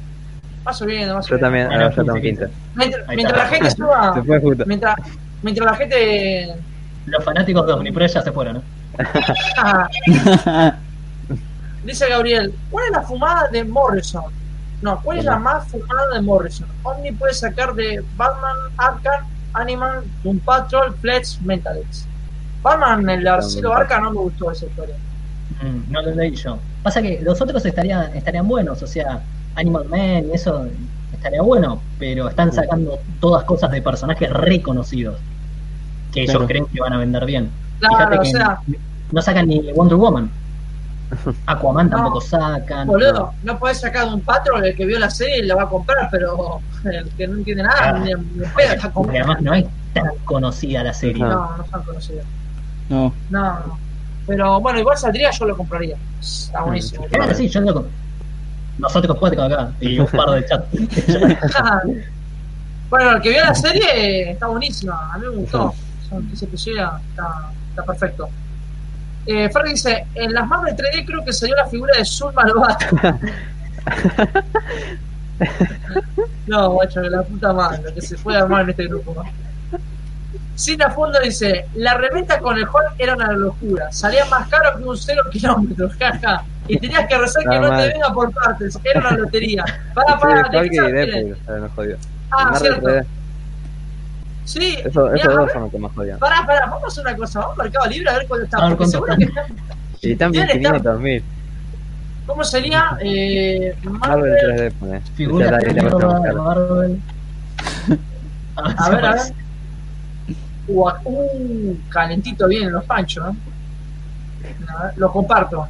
Va subiendo, va Yo subiendo. también, Bueno, ahora yo tengo 15, 15. Mientras, la gente (laughs) suba, Se fue justo. mientras, mientras la gente... Los fanáticos de Omnipress ya se fueron, ¿no? Ah, Dice Gabriel, ¿cuál es la fumada de Morrison? No, ¿cuál es la más fumada de Morrison? Omni puede sacar de Batman, Arkham, Animal, Doom Patrol, Flex, Mentalex. Batman, el Arcelo Arca no me gustó esa historia. Mm, no lo leí yo. Pasa que los otros estarían, estarían buenos, o sea, Animal Man y eso estaría bueno, pero están sacando todas cosas de personajes reconocidos que ellos Claro. creen que van a vender bien. Claro, Fíjate o que sea, no sacan ni Wonder Woman. Aquaman tampoco sacan. boludo, no podés sacar de un Patrol el que vio la serie y la va a comprar, pero el que no entiende nada, Ah. ni, ni Porque comprando. además no es tan conocida la serie. No, no están conocidos. No, No, no. Pero bueno, igual saldría, yo lo compraría. Está buenísimo. Claro, sí, yo lo Nosotros cuatro acá y un par de chat. (laughs) bueno, el que vio la serie está buenísima, a mí me gustó. Son 15 episodios, está, está perfecto. Eh, Fer dice, en las Marvel 3D creo que salió la figura de Zulma Lobato. (laughs) no, guacho, la puta madre, que se puede armar en este grupo. ¿no? Sin a fondo dice, la reventa con el Hulk era una locura, salía más caro que un cero kilómetro, jaja. Y tenías que rezar que no te venga por partes, era una lotería. Para, para, Sí, ¿de. Ah, cierto. 3D. Sí, Eso, esos dos son los que más jodían. pará, pará, vamos a hacer una cosa, vamos a Mercado Libre a ver cuánto está. A ver porque seguro que (laughs) está. está- Y están Deben estar- 500 mil. ¿Cómo sería? Eh, Marvel Marvel, 3D, pone. Figuras Ya la-. Marvel. (laughs) a ver, a ver. Uh, uh, calentito vienen los panchos, ver, lo comparto.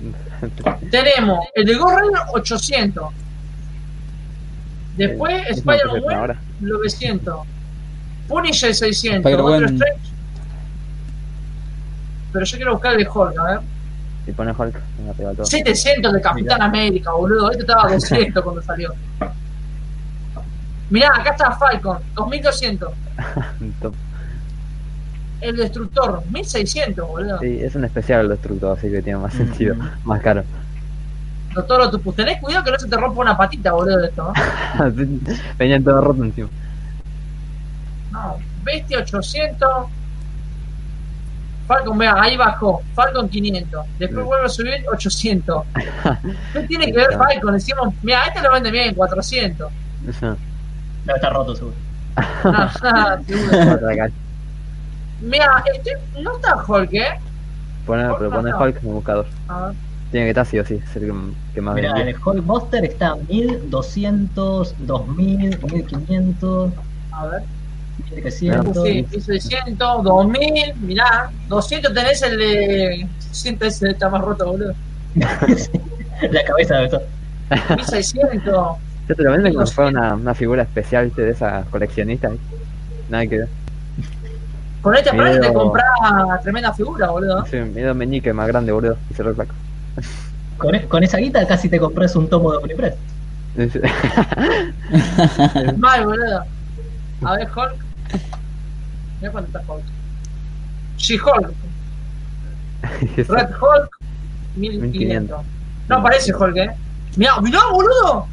(laughs) Tenemos el de Ghost Rider 800. Después Eh, es Spider-Man lo que se ahora. 900. Punisher 600. Spider-Man. Doctor Strange. Pero yo quiero buscar el de Hulk, a ver. Si pone Hulk, me va a pegar todo. 700 de Capitán América, boludo. Este estaba (laughs) a 200 cuando salió. Mirá, acá está Falcon, 2200. (laughs) Top. El Destructor, 1600, boludo. Sí, es un especial el destructor, así que tiene más sentido. Más caro. Doctor Octopus, tenés cuidado que no se te rompa una patita, boludo, de esto, ¿no? (laughs) Venían todo roto encima. No, Bestia 800. Falcon, vea, ahí bajó. Falcon 500. Después vuelve a subir 800. (laughs) ¿Qué tiene que ver Falcon? Encima, mira, este lo vende bien en 400. Debe estar roto, seguro. (laughs) Mira, este, no está Hulk, ¿eh? Poné, pero poné Hulk en el buscador. A ver. Tiene que estar sí o sí, es el que, que más Mira, el Hulkbuster está 1200, 2000, 1500, A ver. 1300. Sí, 1600, 2000, mirá. 200 tenés el de. 100 ese está más roto, boludo. (laughs) La cabeza de todo. 1600. Yo te lo venden como fuera una, una figura especial ¿viste? de esa coleccionista. ¿viste? Nada que ver. Con este aparato te compras tremenda figura, boludo. Sí, miedo meñique más grande, boludo. Y se lo flaco. Con, e- con esa guita casi te compras un tomo de Omnipress. (laughs) Mal, boludo. A ver, Hulk. (laughs) Mira cuánto está Hulk. She-Hulk. (laughs) Red Hulk. 1500. No aparece Hulk, eh. Mirá, mirá, boludo.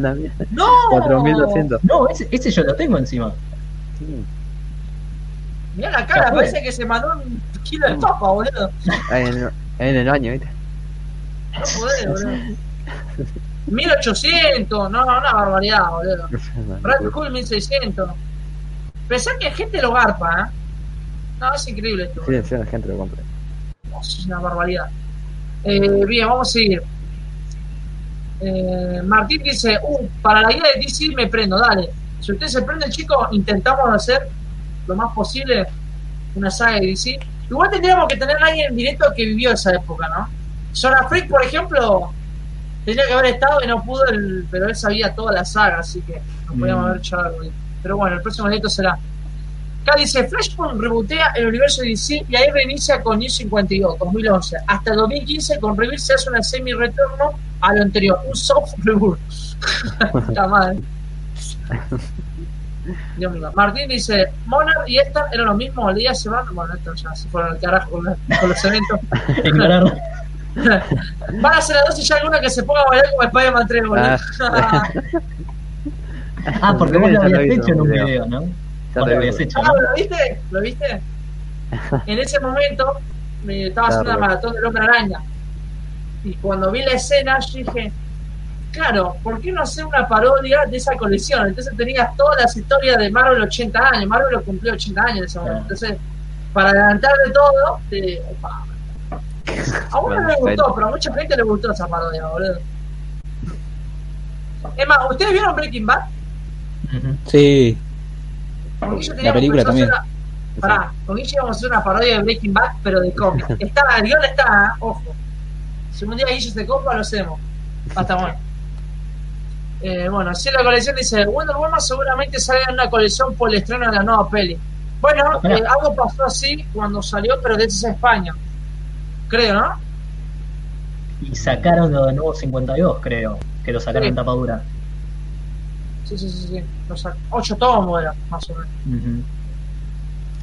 La (laughs) mierda. No. 4200. No, ese, ese yo lo tengo encima. Mirá la cara, parece que se mandó un kilo de papa, boludo. Ahí en, ahí en el baño, ¿viste? No podés, boludo. 1800, no, una barbaridad, boludo. Red Hulk 1600. Pensá que gente lo garpa, ¿eh? No, es increíble esto. Sí, sí, la gente lo compra. Es una barbaridad. Eh, bien, vamos a seguir. Eh, Martín dice, uh, para la guía de DC me prendo, dale. Si usted se prende, chicos, intentamos hacer lo más posible una saga de DC. Igual tendríamos que tener a alguien en directo que vivió esa época, ¿no? Zona Freak, por ejemplo, tendría que haber estado y no pudo, el- pero él sabía toda la saga, así que no podíamos Mm. haber algo. Pero bueno, el próximo directo será. Acá dice, Flashpoint rebootea el universo de DC y ahí reinicia con New 52, 2011. Hasta 2015 con Reveal se hace una semi-retorno a lo anterior, un soft reboot. (laughs) Puta madre. Dios mío. Martín dice, Monarch y esta eran lo mismo, el día se van, bueno, esto ya se fueron al carajo con, la- con los eventos. (laughs) Ignorarlo. (laughs) Van a ser las dos y ya alguna que se ponga a bailar como Spider-Man 3, boludo. Ah, porque vos lo habías hecho en un video. video, ¿no? Vos lo lo habías hecho, Ah. ¿lo viste? ¿Lo viste? (laughs) En ese momento me estaba haciendo la maratón del hombre araña. Y cuando vi la escena, yo dije, claro, ¿por qué no hacer una parodia de esa colección? Entonces tenías todas las historias de Marvel 80 años. Marvel lo cumplió 80 años en ese momento. Entonces, para adelantarle todo, te... opa. a uno no le gustó, pero a mucha gente le gustó esa parodia, boludo. Es más, ¿ustedes vieron Breaking Bad? Sí, La película también. una- Pará, con Guille íbamos a hacer una parodia de Breaking Bad, pero de cómic. (laughs) Está, el guion está, ¿eh? ojo. Si un día Guille se compra, lo hacemos. Hasta bueno. Eh, bueno, así la colección dice: Wonder Woman seguramente sale en una colección por el estreno de la nueva peli. Bueno, Mirá. eh, algo pasó así cuando salió, pero de esa España. Creo, ¿no? Y sacaron lo de nuevo 52, creo. Que lo sacaron Sí. en tapadura. Sí, sí, sí. sí. Lo sac- Ocho tomos era, más o menos.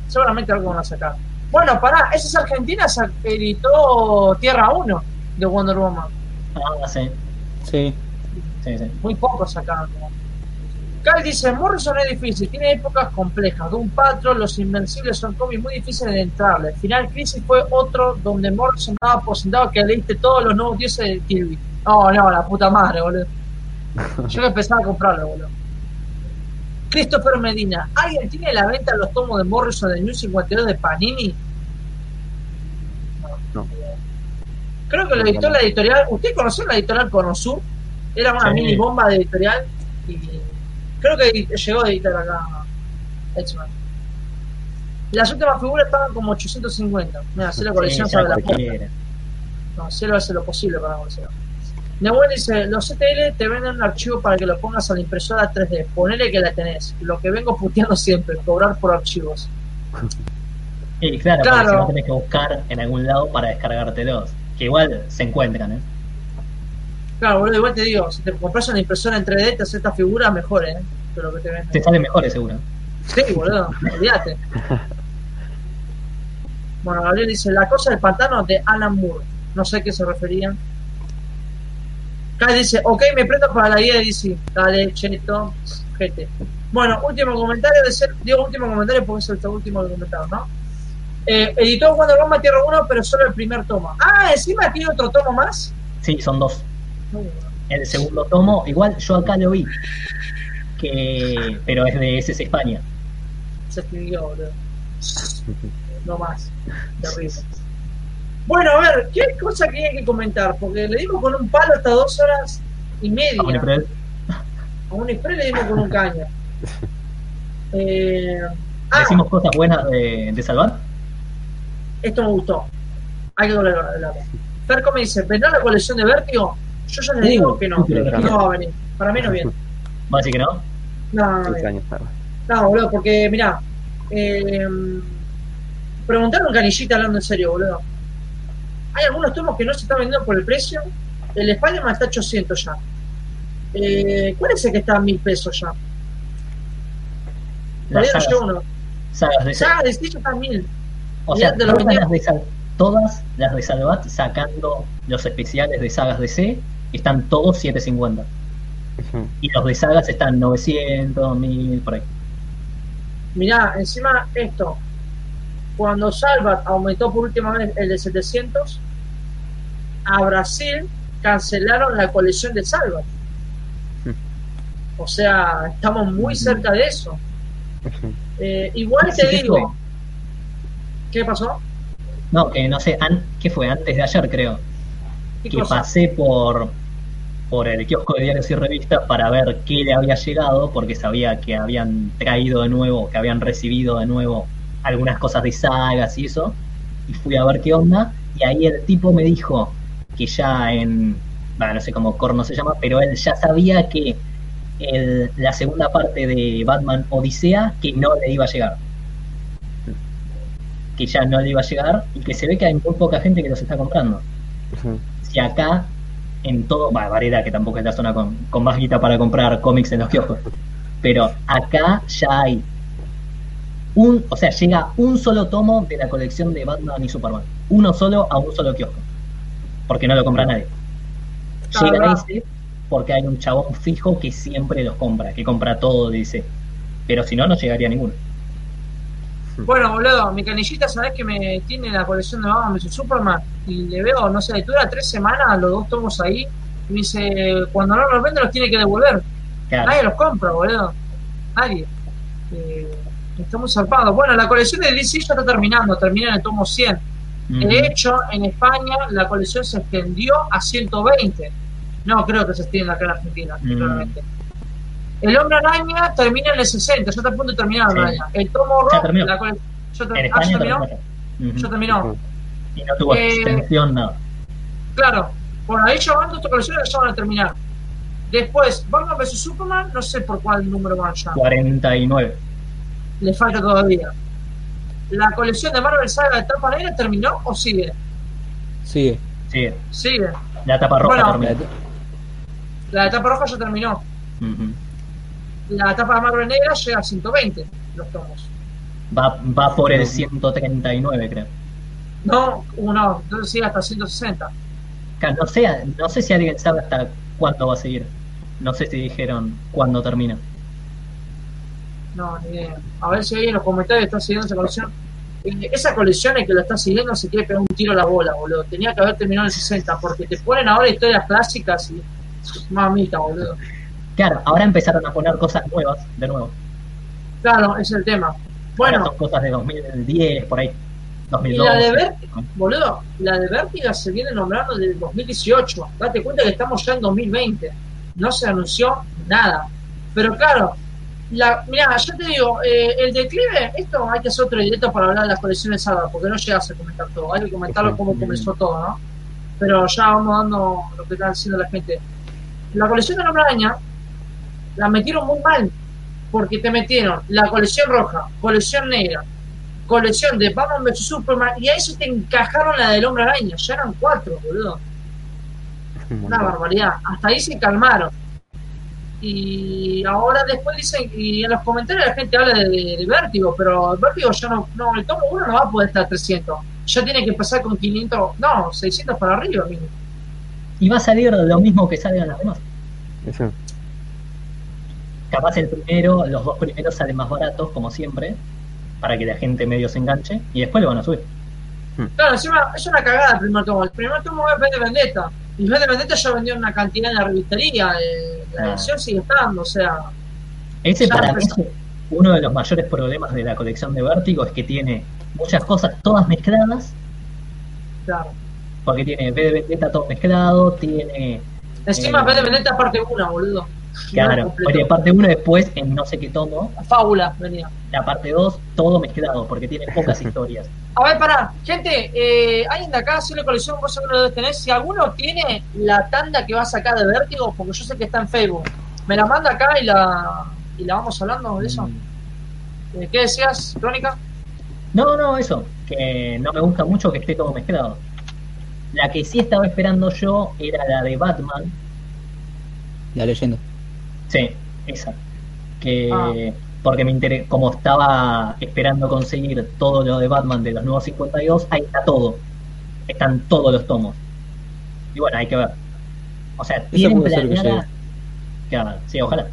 Seguramente algo van a sacar. Bueno, pará, esa es Argentina, se editó Tierra 1 de Wonder Woman. Ah, sí. sí. Sí, sí. Muy poco sacaron. Cal dice, Morrison es difícil, tiene épocas complejas. Doom Patrol, Los Invencibles son cómics muy difíciles de entrarle. Final Crisis fue otro donde Morrison estaba aposentado que leíste todos los nuevos dioses de Kirby. No, no, la puta madre, boludo. Yo que empezaba a comprarlo, boludo. Christopher Medina, ¿alguien tiene a la venta los tomos de Morrison de New 52 de Panini? No. Creo que lo editó la editorial. ¿Usted conoció la editorial Conosur? Era una Sí. mini bomba de editorial y creo que llegó a editar acá X-Men. Las últimas figuras estaban como 850. Mira, si la colección Sí, sabe la puta. No, hace lo posible para conseguirlo. Nehuel dice, los CTL te venden un archivo para que lo pongas a la impresora 3D. Ponele que la tenés. Lo que vengo puteando siempre, cobrar por archivos. Y claro, Claro. porque si no tenés que buscar en algún lado para descargártelos. Que igual se encuentran, ¿eh? Claro, boludo, igual te digo, si te compras una impresora en 3D, te hace esta figura mejor, ¿eh? Que lo que te Te venden. sale mejor, seguro. Sí, boludo, olvídate. (laughs) Bueno, Gabriel dice, la cosa del pantano de Alan Moore. No sé a qué se referían. Acá dice, ok, me presto para la guía de DC. Dale, cheto, gente. Bueno, último comentario de ser, digo último comentario porque es el último comentario, ¿no? Eh, editó Wonder Woman Tierra 1, pero solo el primer tomo. Ah, encima tiene otro tomo más. Sí, son dos. El segundo tomo, igual yo acá lo vi. Que, pero es de SS España. Se extinguió, boludo. (laughs) No más. Terrible. Bueno, a ver, ¿qué cosa que hay que comentar? Porque le dimos con un palo hasta dos horas y media. A un Express. A un spray le dimos con un caño. Eh, ah, Decimos cosas buenas de, de Salvat. esto me gustó. Hay que doblar la lata. Ferco me dice, ¿vendrá la colección de Vértigo? Yo ya le digo que no. pero No va a venir. Para mí no viene. ¿Va a decir que no? No, no, no la verdad. No, boludo, porque mirá, eh, preguntaron Canillita hablando en serio, boludo. Hay algunos tomos que no se están vendiendo por el precio. El Spider-Man está a 800 ya. Eh, ¿Cuál es el que está a 1000 pesos ya? Las Todavía no sagas, llegó uno. sagas de Saga de Stitch está a 1000. O sea, todas las, todas las de Salvat sacando los especiales de sagas de C están todos 750. Ujú. Y los de sagas están 900, 1000, por ahí. Mirá, encima esto. Cuando Salvat aumentó por última vez el de 700, a Brasil cancelaron la colección de Salvat. O sea, estamos muy cerca de eso. Eh, igual te ¿qué digo. ¿Qué pasó? No, que no sé, ¿qué fue? Antes de ayer creo. ¿Qué que cosa? pasé por por el kiosco de diarios y revistas para ver qué le había llegado, porque sabía que habían traído de nuevo, que habían recibido de nuevo algunas cosas de sagas y eso, y fui a ver qué onda, y ahí el tipo me dijo que ya en, bueno, no sé cómo corno se llama, pero él ya sabía que el- la segunda parte de Batman Odisea que no le iba a llegar. Que ya no le iba a llegar y que se ve que hay muy poca gente que los está comprando si acá en todo, va, Varela que tampoco es la zona con, con más guita para comprar cómics en los kioscos, pero acá ya hay un, o sea, llega un solo tomo de la colección de Batman y Superman, uno solo a un solo kiosco, porque no lo compra nadie. Llega ese porque hay un chabón fijo que siempre los compra, que compra todo, dice, pero si no, no llegaría ninguno. Bueno, boludo, mi canillita, ¿sabés que me tiene la colección de Batman vs Superman? Y le veo, no sé, dura tres semanas los dos tomos ahí. Y me dice, cuando no los vende, los tiene que devolver. Claro. Nadie los compra, boludo. Nadie. Eh, está muy zarpado. Bueno, la colección de DC ya está terminando, termina en el tomo 100. Ujú. De hecho, en España la colección se extendió a 120. No creo que se extienda acá en Argentina, Mm. claramente. El Hombre Araña termina en el 60, ya está a punto de terminar Sí. Araña. El tomo rojo, la cole- ya ter- En ah, España ¿ya terminó? terminó ya. Ujú. Ya terminó. Y no tuvo Eh, extensión, nada. Claro, por ahí ya van dos colecciones, ya van a terminar. Después, Batman vs Superman, no sé por cuál número van ya. 49. Le falta todavía. ¿La colección de Marvel Saga de tapa negra terminó o sigue? Sigue. Sí, Sigue. la tapa roja Bueno. terminó. La de tapa roja ya terminó. La tapa de Marvel negra llega a 120 los tomos. Va, va por el 139, creo. No, uno, entonces sigue hasta 160. Claro, No sé, no sé si alguien sabe hasta cuándo va a seguir. No sé si dijeron cuándo termina. No, ni idea. A ver si ahí en los comentarios está siguiendo esa colección. Eh, esa colección, el que lo está siguiendo, se quiere pegar un tiro a la bola, boludo. Tenía que haber terminado en el 60, porque te ponen ahora historias clásicas y. Mamita, boludo. Claro, ahora empezaron a poner cosas nuevas, de nuevo. Claro, es el tema. Ahora Bueno, son cosas de 2010, por ahí. y 2012. la de Vértiga, boludo, la de Vértiga se viene nombrando desde el 2018. Date cuenta que estamos ya en 2020. No se anunció nada. Pero claro, la, mirá, yo te digo, eh, el declive, esto hay que hacer otro directo para hablar de las colecciones Saga, porque no llegas a comentar todo. Hay que comentarlo cómo comenzó todo, ¿no? Pero ya vamos dando lo que está haciendo la gente. La colección de la araña la metieron muy mal, porque te metieron la colección roja, colección negra, colección de Batman vs Superman y a eso te encajaron la del hombre araña, ya eran cuatro, boludo. Un Una barbaridad. Hasta ahí se calmaron. Y ahora después dicen, y en los comentarios la gente habla de, de- de Vértigo, pero el Vértigo ya no, no, el tomo 1 no va a poder estar 300. Ya tiene que empezar con 500, no, 600 para arriba, mínimo. Y va a salir lo mismo que salgan las demás. Eso. Capaz el primero, los dos primeros salen más baratos, como siempre, para que la gente medio se enganche, y después lo van a subir. Claro, encima es una cagada el primer tomo. El primer tomo es V de Vendetta. Y V de Vendetta ya vendió una cantidad en la revistería. eh, la Ah. edición sigue estando, o sea. Ese para mí es uno de los mayores problemas de la colección de Vértigo, es que tiene muchas cosas todas mezcladas, Claro. porque tiene V de Vendetta todo mezclado, tiene Encima Eh, V de Vendetta parte 1, boludo. Claro, porque parte 1 después en no sé qué tomo, Fábula venía. la parte 2 todo mezclado, porque tiene pocas (laughs) historias. A ver, pará, gente, eh, alguien de acá hace una colección, vos seguro lo debes tener. Si alguno tiene la tanda que va a sacar de Vértigo, porque yo sé que está en Facebook, me la manda acá y la, y la vamos hablando de eso. Eh, ¿Qué decías, Crónica? No, no, eso, que no me gusta mucho que esté todo mezclado. La que sí estaba esperando yo era la de Batman, La leyenda. Sí, esa. Que Ah. porque me inter- como estaba esperando conseguir todo lo de Batman de los nuevos 52, ahí está todo. Están todos los tomos. Y bueno, hay que ver. O sea, tienen planeada. Claro, sí, ojalá.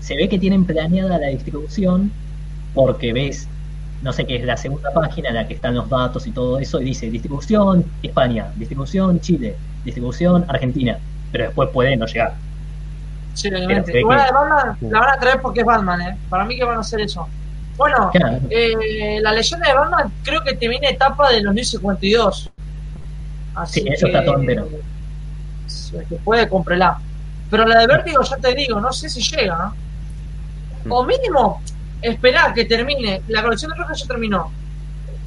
Se ve que tienen planeada la distribución porque ves, no sé qué es la segunda página en la que están los datos y todo eso, y dice distribución España, distribución Chile, distribución Argentina, pero después puede no llegar. Sí, obviamente. Igual que- la de Batman la van a traer porque es Batman, ¿eh? Para mí que van a hacer eso. Bueno, Claro. eh, la leyenda de Batman creo que te viene etapa de los 1052. Así Sí, eso que, está todo entero. que puede, cómprela. Pero la de Vértigo, ya te digo, no sé si llega. ¿no? O mínimo, esperá que termine. La colección de Roja ya terminó.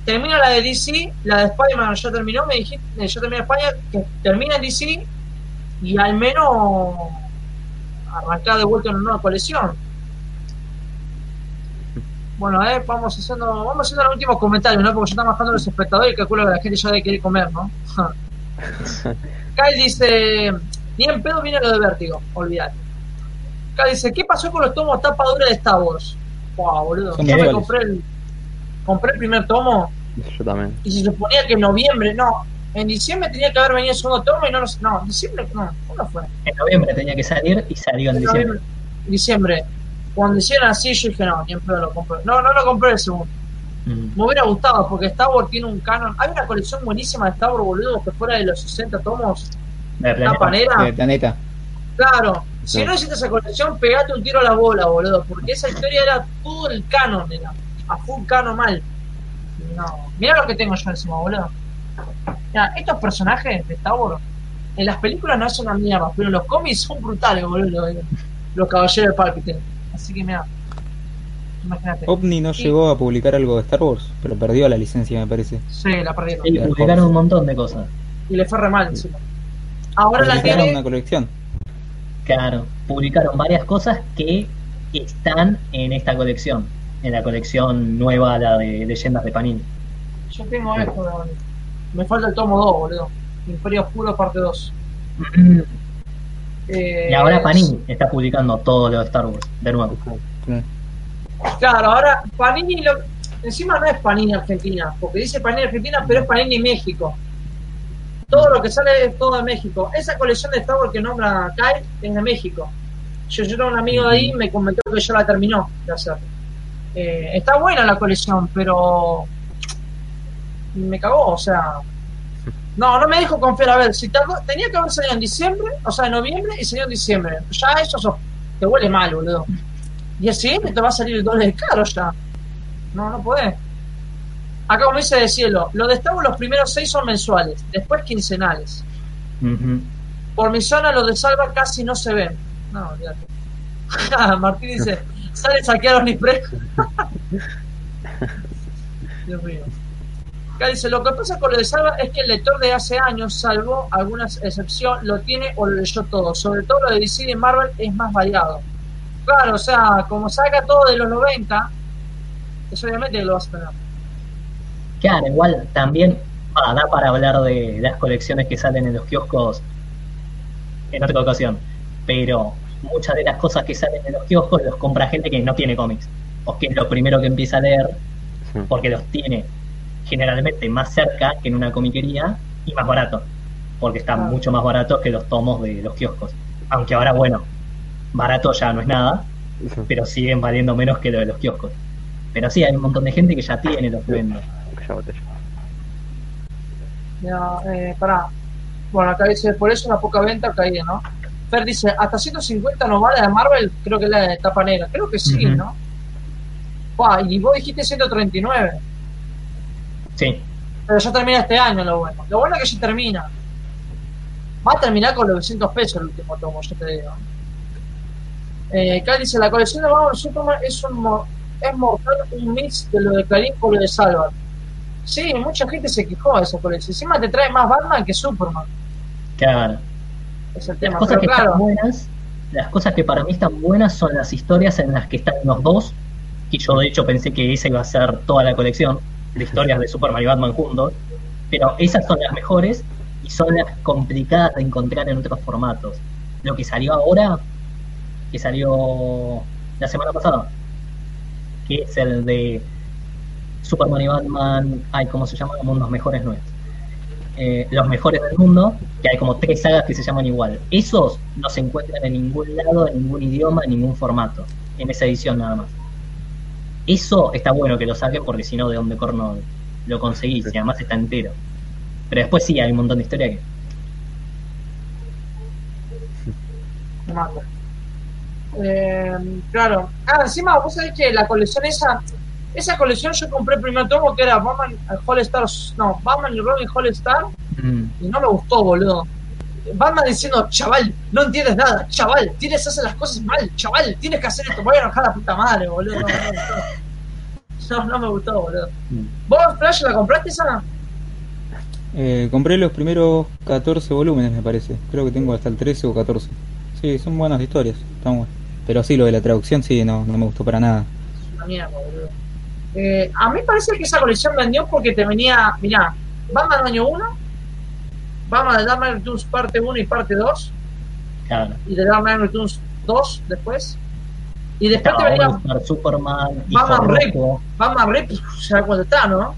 Termina la de DC, la de Spider-Man ya terminó. Me dijiste, eh, ya termina España, que termina en DC y al menos arrancar de vuelta en una nueva colección. Bueno, eh, vamos haciendo, vamos haciendo los últimos comentarios, ¿no? Porque ya están bajando los espectadores y calculo que la gente ya debe querer comer, ¿no? (laughs) Kyle dice, ni en pedo viene lo de vértigo, olvidate. Kyle dice, ¿qué pasó con los tomos tapa dura de Star Wars? Wow, boludo. Yo me compré el, compré el primer tomo Yo también. y se suponía que en noviembre, no, en diciembre tenía que haber venido el segundo tomo y no lo sé, no, en diciembre, no, ¿cuándo fue? En noviembre tenía que salir y salió en En diciembre. diciembre. Cuando hicieron así, yo dije, no, ni en pedo lo compré. No, no lo compré el segundo. Mm. Me hubiera gustado porque Star Wars tiene un canon. Hay una colección buenísima de Star Wars, boludo, que fuera de los 60 tomos. La de La Planeta. panera. De planeta. Claro, si no hiciste esa colección, pegate un tiro a la bola, boludo, porque esa historia era todo el canon, era a full canon mal. No, mira lo que tengo yo encima, boludo. Mira, estos personajes de Star Wars, en las películas no hacen una mierda, pero en los cómics son brutales, boludo. eh, Los caballeros de Palpatine. Así que mira, imagínate. OVNI no Sí. llegó a publicar algo de Star Wars, pero perdió la licencia, me parece. Sí, la perdieron. Y publicaron un montón de cosas. Y le fue re mal encima. Ahora la Publicaron tiene. una colección. Claro, publicaron varias cosas que están en esta colección, en la colección nueva, la de Leyendas de Panini. Yo tengo esto, boludo. Me falta el tomo 2, boludo. Imperio Oscuro, parte 2. (clears throat) Eh, Y ahora Panini está publicando todo lo de Star Wars, de nuevo. Claro, ahora Panini lo, encima no es Panini Argentina, porque dice Panini Argentina, pero es Panini México. Todo lo que sale es todo de México. Esa colección de Star Wars que nombra Kyle es de México. Yo, yo tengo un amigo de ahí y me comentó que ya la terminó de hacer. Eh, está buena la colección, pero me cagó, o sea. No, no me dijo confiar. A ver, si tardó- tenía que haber salido en diciembre, o sea, en noviembre y salió en diciembre. Ya eso so- te huele mal, boludo. Y el siguiente te va a salir el doble de caro ya. No, no podés. Acá como dice de cielo, lo de Wars los primeros seis son mensuales, después quincenales. Por mi zona los de Salva casi no se ven. No, olvídate. (laughs) Martín dice, (laughs) sale saquear Omnipress. (laughs) Dios mío. Acá dice, lo que pasa con lo de Salva es que el lector de hace años, salvo alguna excepción, lo tiene o lo leyó todo. Sobre todo lo de DC y Marvel es más variado. Claro, o sea, como saca todo de los 90, eso obviamente que lo vas a tener. Claro, igual también ah, da para hablar de las colecciones que salen en los kioscos en otra ocasión. Pero muchas de las cosas que salen en los kioscos los compra gente que no tiene cómics. O que es lo primero que empieza a leer porque los tiene generalmente más cerca que en una comiquería y más barato. porque están Ah. mucho más baratos que los tomos de los kioscos. Aunque ahora, bueno, barato ya no es nada, pero siguen valiendo menos que lo de los kioscos. Pero sí, hay un montón de gente que ya tiene los botella. Ya, eh, pará. Bueno, acá dice, por eso la poca venta caída, ¿no? Fer dice, hasta 150 no vale de Marvel, creo que es la de tapa negra. Creo que sí. ¿no? Buah, y vos dijiste 139. Sí, Pero ya termina este año lo bueno. Lo bueno es que ya termina. Va a terminar con los 200 pesos el último tomo, yo te digo. Eh, acá dice, la colección de Marvel Superman es un es mortal un mix de lo de Karim con lo de Salvat. Sí, mucha gente se quejó de esa colección. Encima te trae más Batman que Superman. claro. Es el Las tema. cosas Pero que claro, están buenas, las cosas que para mí están buenas son las historias en las que están los dos, que yo de hecho pensé que esa iba a ser toda la colección de historias de Superman y Batman juntos, pero esas son las mejores y son las complicadas de encontrar en otros formatos. Lo que salió ahora, que salió la semana pasada, que es el de Superman y Batman, ay, ¿cómo se llama? Mundos Mejores Nuestros. Eh, los mejores del mundo, que hay como tres sagas que se llaman igual. Esos no se encuentran en ningún lado, en ningún idioma, en ningún formato, en esa edición nada más. Eso está bueno que lo saquen porque si no, ¿de dónde corno lo conseguís? Y además está entero. Pero después sí, hay un montón de historia que... me mata. Eh, claro. Ah, encima, vos sabés que la colección esa, esa colección yo compré el primer tomo que era Batman All Stars, no, Batman y Robin All Star Mm, y no me gustó, boludo. Batman diciendo, chaval, no entiendes nada, chaval, tienes que hacer las cosas mal, chaval, tienes que hacer esto, voy a enojar a la puta madre, boludo. No, no me gustó. No, no me gustó, boludo. ¿Vos, Flash, la compraste esa? Eh, compré los primeros 14 volúmenes, me parece. Creo que tengo hasta el 13 o 14. Sí, son buenas historias, están buenas. Pero sí, lo de la traducción sí, no, no me gustó para nada. Es una mierda, boludo. Eh, a mí parece que esa colección vendió porque te venía, mirá, Batman año 1, Batman de Dark Knight Returns parte 1 y parte 2, Claro. y de Dark Knight Returns 2 después. Y después te Estaba venía Star Superman, Batman Rip. Batman Rip, ya cuando está, ¿no?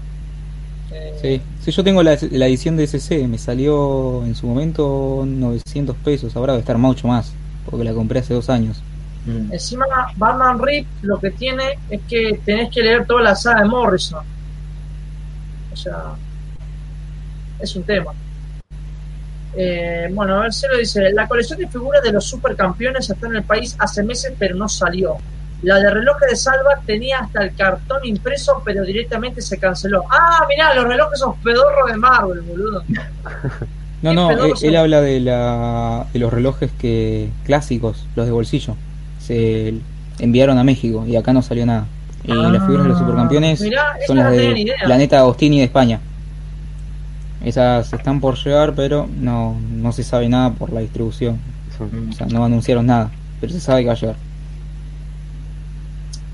Eh, Sí, sí yo tengo la, la edición de SC, me salió en su momento 900 pesos, ahora debe estar mucho más, porque la compré hace dos años. Mm. Encima, Batman Rip lo que tiene es que tenés que leer toda la saga de Morrison. O sea, es un tema. Eh, bueno, a ver si lo dice. La colección de figuras de los supercampeones está en el país hace meses, pero no salió. La de relojes de Salva tenía hasta el cartón impreso, pero directamente se canceló. Ah, mirá, los relojes son pedorros de Marvel, boludo. (laughs) No, ¿Qué no, él, habla de, la, de los relojes que clásicos, los de bolsillo. Se enviaron a México y acá no salió nada. Y las figuras de los supercampeones Ah, Mirá, esa son las de. Planeta Agostini de España. Esas están por llegar, pero no, no se sabe nada por la distribución. O sea, no anunciaron nada, pero se sabe que va a llegar.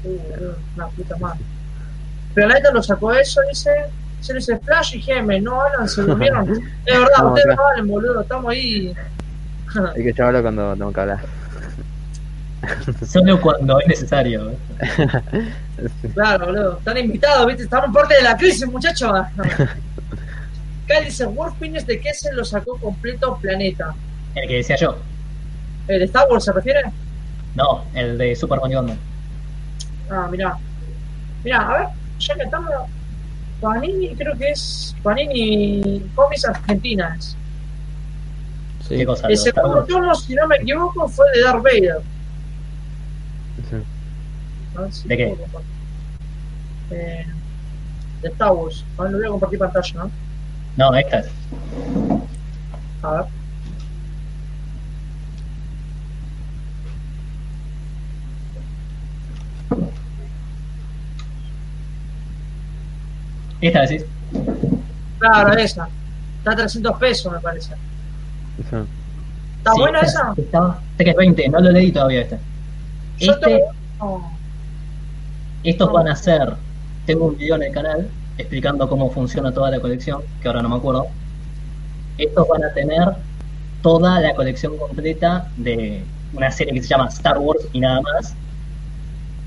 Boludo, una puta madre. Planeta lo sacó eso, dice. Se dice Flash y Geme, no Alan, se (laughs) durmieron. Es verdad, No, ustedes no valen, boludo, estamos ahí. (laughs) Hay que chavarlo cuando tengo que hablar. (laughs) Solo cuando es necesario. ¿eh? Claro, boludo. Están invitados, ¿viste? Estamos parte de la crisis, muchachos. World Fitness de Kessel lo sacó completo Planeta. El que decía yo. ¿El de Star Wars se refiere? No, el de y Batman. Ah, mirá. Mirá, a ver, ya que estamos. Panini, creo que es Panini Comics Argentina. Es. Sí. ¿Qué cosa? El ¿Lo de Star segundo tomo, si no me equivoco, fue de Darth Vader. Sí. A ver si ¿De qué? Eh, de Star Wars. A ver, lo voy a compartir pantalla, ¿no? No, esta es. A ver. Esta decís. Claro, esa. Está a 300 pesos, me parece. Eso. ¿Está Sí, buena esa? Estaba 320, no lo leí todavía este. Yo Este, tengo. estos van a ser. Tengo un video en el canal explicando cómo funciona toda la colección, que ahora no me acuerdo. Estos van a tener toda la colección completa de una serie que se llama Star Wars y nada más.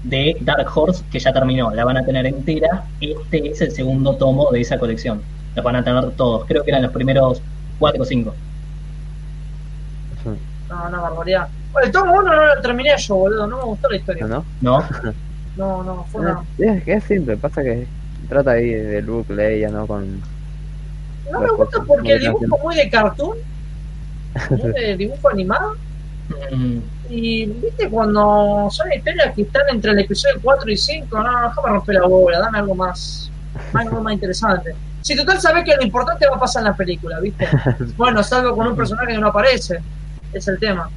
De Dark Horse, que ya terminó, la van a tener entera. Este es el segundo tomo de esa colección. Los van a tener todos. Creo que eran los primeros 4 o 5. No, no, barbaridad. Bueno, el tomo 1 no lo terminé yo, boludo. No me gustó la historia. ¿No? ¿No? (laughs) No, no, fue una. Es, es simple, pasa que trata ahí de Luke, Leia, ¿no? Con... No me gusta porque el dibujo muy de cartoon, (laughs) muy de dibujo animado. Mm, Y viste cuando son historias que están entre el episodio 4 y 5, no, déjame romper la bola, dame algo más, algo más interesante. Si total sabes que lo importante va a pasar en la película, ¿viste? (laughs) Bueno, salvo con un personaje que no aparece, es el tema.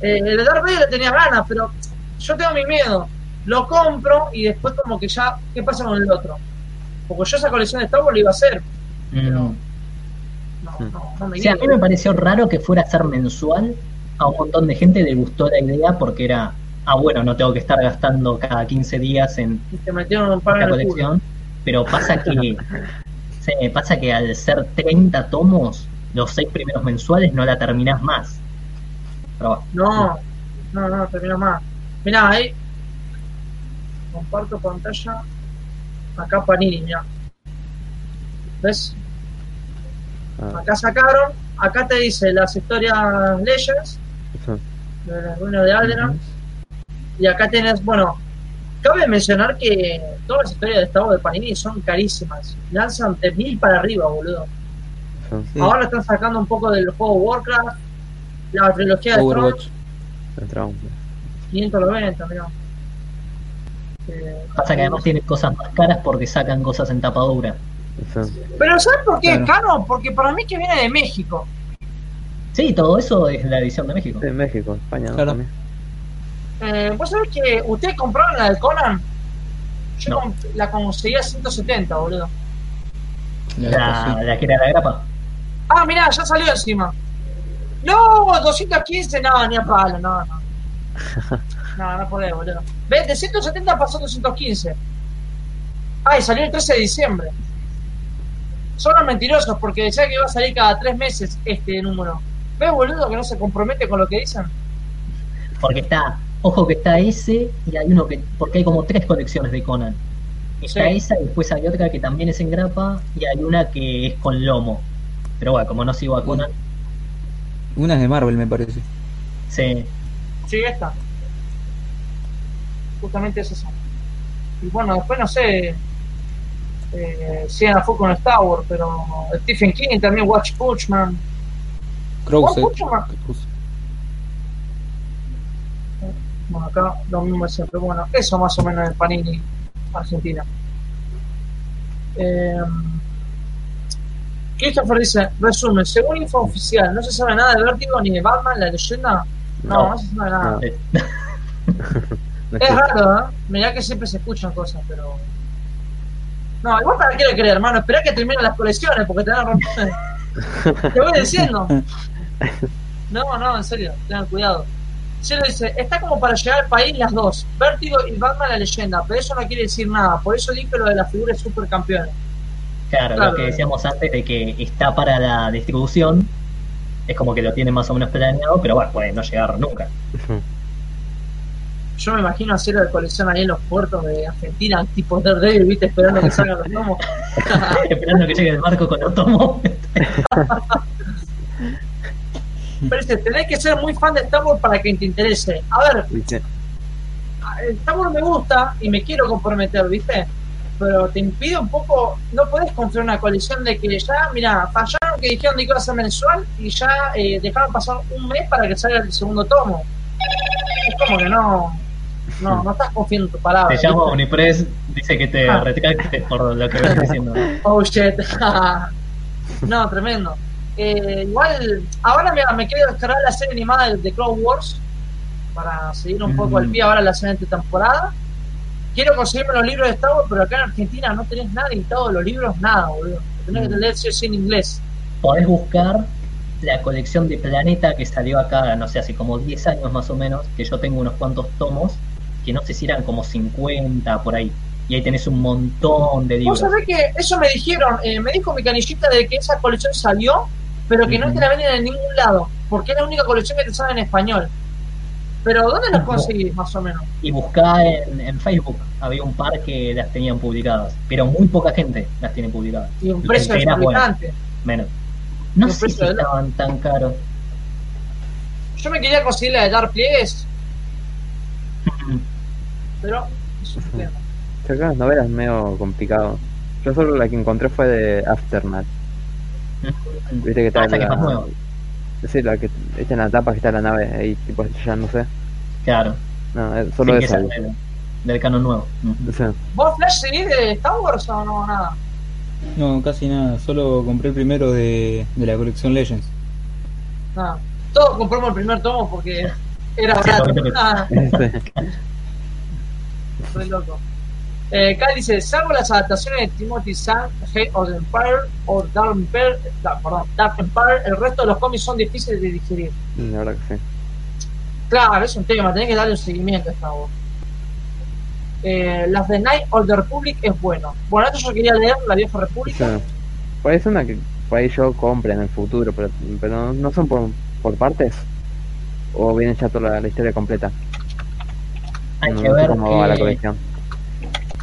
Eh, el de Darth Vader le tenía ganas, pero yo tengo mi miedo. Lo compro y después como que ya, ¿qué pasa con el otro? Porque yo esa colección de Star Wars la iba a hacer. mm. No, no, no me Sí, a mí me pareció raro que fuera a ser mensual. A un montón de gente le gustó la idea porque era, ah, bueno, no tengo que estar gastando cada 15 días en culo. colección. Pero pasa que, (laughs) sí, pasa que al ser 30 tomos, los seis primeros mensuales no la terminás más. Pero bueno, No, no, no, termina más. Mirá, ahí. Comparto pantalla. Acá Panini, mirá. ¿Ves? Ah, Acá sacaron. Acá te dice las historias Legends eso. de la ruina de Alderaan. Y acá tenés, bueno, cabe mencionar que todas las historias de Wars de Panini son carísimas. Lanzan de mil para arriba, boludo. Ahora están sacando un poco del juego Warcraft, la trilogía de Tron, Overwatch. Entra un- 590, mirá. Pasa que además tiene cosas más caras porque sacan cosas en tapadura. Pero ¿sabes por qué es Claro. caro? Porque para mí que viene de México. Sí, todo eso es la edición de México. En México, España, ¿no? Claro. También. Eh, ¿Vos sabés que ustedes compraron la de Conan? Yo No. la conseguí a 170, boludo. La La, la que era la grapa. Ah, mirá, ya salió encima. No, 215, no, ni a palo, no, no. (laughs) No, no podés, boludo. ¿Ves? De 170 pasó a 215. Ah, y salió el 13 de diciembre. Son los mentirosos porque decía que iba a salir cada tres meses este número. ¿Ves, boludo, que no se compromete con lo que dicen? Porque está, ojo que está ese y hay uno que, porque hay como tres colecciones de Conan. Está Sí. esa y después hay otra que también es en grapa y hay una que es con lomo. Pero bueno, como no sigo a Conan, Una es de Marvel, me parece. sí. Sí, esta. Justamente es esa. Y bueno, después no sé eh, si era fue con Star Wars, pero Stephen King también, Watch Punchman. Krause. Bueno, acá lo mismo siempre. Bueno, eso más o menos en Panini Argentina. Eh, Christopher dice, resumen, según info oficial, no se sabe nada de Vértigo ni de Batman, la leyenda. No, no, No. se sabe nada. No. (laughs) Es raro, ¿eh? Mirá que siempre se escuchan cosas, pero. No, igual para qué le creer, hermano. Esperá que terminen las colecciones porque te van a romper. (laughs) te voy diciendo. No, no, en serio, tengan cuidado. Cielo dice: Está como para llegar al país las dos: Vértigo y Batman la leyenda. Pero eso no quiere decir nada. Por eso dije lo de las figuras supercampeones. Claro, Claro. lo que decíamos antes de que está para la distribución, es como que lo tiene más o menos planeado, pero bueno, puede no llegar nunca. Yo me imagino hacer de colección ahí en los puertos de Argentina, (laughs) tipo Daredevil, viste, esperando que salgan los tomos. Esperando que llegue el barco con los tomos. (laughs) Pero dice, tenés que ser muy fan de Star Wars para que te interese. A ver, el Star Wars me gusta y me quiero comprometer, ¿viste? Pero te impide un poco, no podés construir una colección de que ya, mira, fallaron que dijeron que iba a ser mensual y ya eh, dejaron pasar un mes para que salga el segundo tomo. Es como que no, no, no estás confiando en tu palabra. Te llamo ¿viste? Unipress, dice que te Ah. retractes por lo que ves diciendo. (laughs) Oh shit. (laughs) no, tremendo. Eh, igual, ahora mira, me quiero descargar la serie animada de, de Clone Wars para seguir un poco Mm. al pie ahora la siguiente temporada. Quiero conseguirme los libros de Star Wars, pero acá en Argentina no tenés nada editado los libros, nada, boludo. Tenés que Mm. sí o sí en inglés. Podés buscar la colección de Planeta que salió acá, no sé, hace como 10 años más o menos, que yo tengo unos cuantos tomos, que no sé si eran como 50 por ahí. Y ahí tenés un montón de Vos libros. sabés que eso me dijeron, eh, me dijo mi canillita de que esa colección salió, pero que no Ujú. te la venden en ningún lado, porque es la única colección que te sale en español. Pero ¿dónde las conseguís, más o menos? Y buscá en, en Facebook, había un par que las tenían publicadas, pero muy poca gente las tiene publicadas. Y un precio era bueno. Menos. No sé si la- estaban tan caros. Yo me quería conseguir la de Dark Plagueis, pero es un tema. Las novelas es medio complicado. Yo solo la que encontré fue de Aftermath. (laughs) Viste que está Ah, en esa que es más la... nueva. Sí, la que está en la tapa que está la nave ahí, tipo, ya no sé. Claro. No, es solo Sí, esa del, del canon nuevo. Sea, ¿Vos Flash seguís de Star Wars o no? Nada. No, casi nada. Solo compré el primero de, de la colección Legends. Nada. Todos compramos el primer tomo porque era (laughs) Sí, barato. lo (laughs) que te- Ah, este, re loco. Eh, Cal dice, salvo las adaptaciones de Timothy Zahn, Head of the Empire o Dark Empire, da- perdón, Dark Empire, el resto de los cómics son difíciles de digerir. la verdad que sí. Claro, es un tema, tenés que darle un seguimiento a esta voz. Eh, las de Night of the Republic es bueno. Bueno, esto yo quería leer, La Vieja República. sea, por ahí es una que por ahí yo compre en el futuro, pero, pero no son por, por partes. O viene ya toda la, la historia completa. Hay no que ver cómo va la que- colección.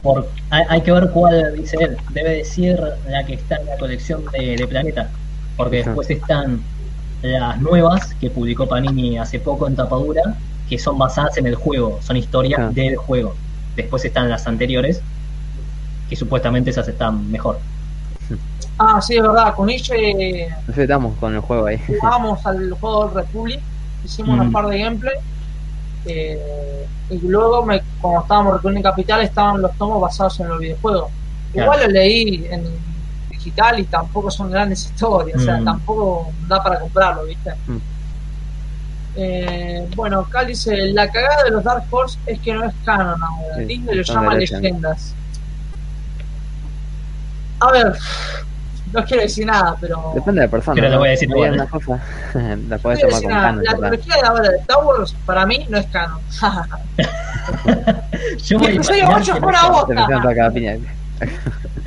por, hay, hay que ver cuál dice él. Debe decir la que está en la colección de, de Planeta. Porque después están las nuevas que publicó Panini hace poco en tapadura, que son basadas en el juego, son historias del juego. Después están las anteriores, que supuestamente esas están mejor. Ah, sí, es verdad, con Iche No sé, estamos con el juego ahí. jugamos al juego del Republic, hicimos Mm. par de gameplay. Eh, y luego, me, cuando estábamos recorriendo Capital, estaban los tomos basados en los videojuegos. Claro. Igual lo leí en digital y tampoco son grandes historias, o sea, Mm. tampoco da para comprarlo, ¿viste? Mm. Eh, bueno, Cal dice: La cagada de los Dark Horse es que no es canon ahora. Sí, Disney lo llama leyendas. A ver, no quiero decir nada, pero. Depende de la persona. Pero lo ¿no? voy a decir igual. una cosa, (laughs) la No podés quiero tomar con canon, La ¿verdad? trilogía de ahora de Star Wars para mí no es canon. (laughs) Yo voy a Y episodio imaginar 8 que fue no una sea- voz. Te metieron toda cada piña. (laughs)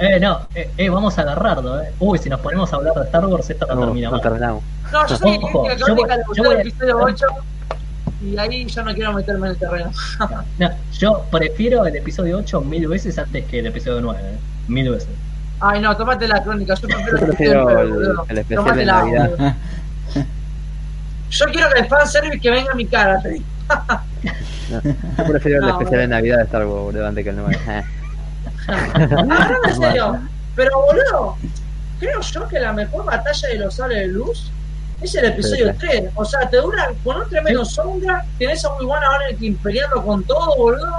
Eh, no, eh, eh, vamos a agarrarlo. Eh. Uy, si nos ponemos a hablar de Star Wars, esto no, No, termina no mal. terminamos. No, yo sé que Ojo, que la yo voy- yo voy el episodio 8 y ahí yo no quiero meterme en el terreno. No, yo prefiero el episodio 8 mil veces antes que el episodio 9. eh. Mil veces. Ay, no, tomate la crónica. Yo prefiero, Yo prefiero el, el- especial de Navidad. boludo. Yo quiero que el fanservice que venga a mi cara. te. No, (laughs) yo prefiero el especial de Navidad de Star Wars, boludo, antes que el 9. (laughs) Eh. Ah, no, en serio. Pero, boludo, creo yo que la mejor batalla de los sables de luz es el episodio Sí, 3. O sea, te dura con un tremendo sombra, tenés a muy buena Anakin peleando con todo, boludo.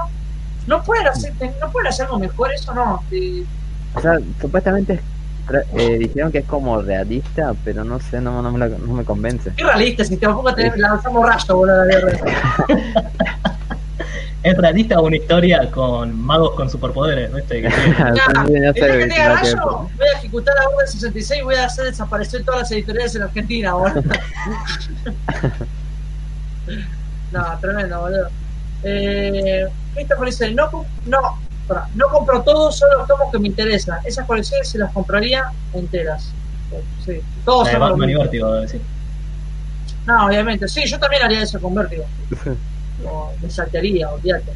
No pueden hacer, no pueden hacer algo mejor, eso no. Eh, O sea, supuestamente eh, dijeron que es como realista, pero no sé, no, no, me, la- no me convence. qué realista, si tampoco te lanzamos rayo, boludo. (laughs) Es realista una historia con magos con superpoderes, ¿viste? (laughs) Sé, que tiene tenga rayo, voy a ejecutar la orden 66 y voy a hacer desaparecer todas las editoriales en Argentina, boludo. (laughs) no, tremendo, boludo. Eh, Christopher dice, no, no, no compro todo, solo los tomos que me interesan. Esas colecciones se las compraría enteras. Eh, Sí, todos de lo Batman y decir. No, obviamente, sí, yo también haría eso con Vértigo. No, me saltearía, olvídate.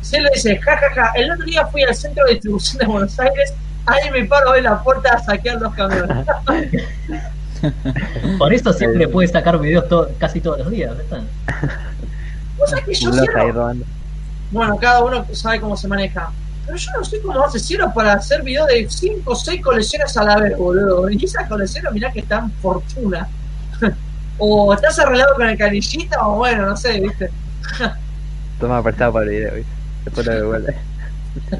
Se le dice, jajaja, el otro día fui al centro de distribución de Buenos Aires, ahí me paro en la puerta a saquear los camiones. (laughs) Por eso siempre puede sacar videos to- casi todos los días, ¿viste? ¿Vos sabés que yo cierro? Bueno, cada uno sabe cómo se maneja. Pero yo no sé cómo hace cierro para hacer videos de 5 o 6 colecciones a la vez, boludo. Y esas colecciones, mirá que están fortuna. (laughs) o estás arreglado con el canillita, o bueno, no sé, viste. (laughs) Toma prestado para el video, ¿viste? Después lo devuelve.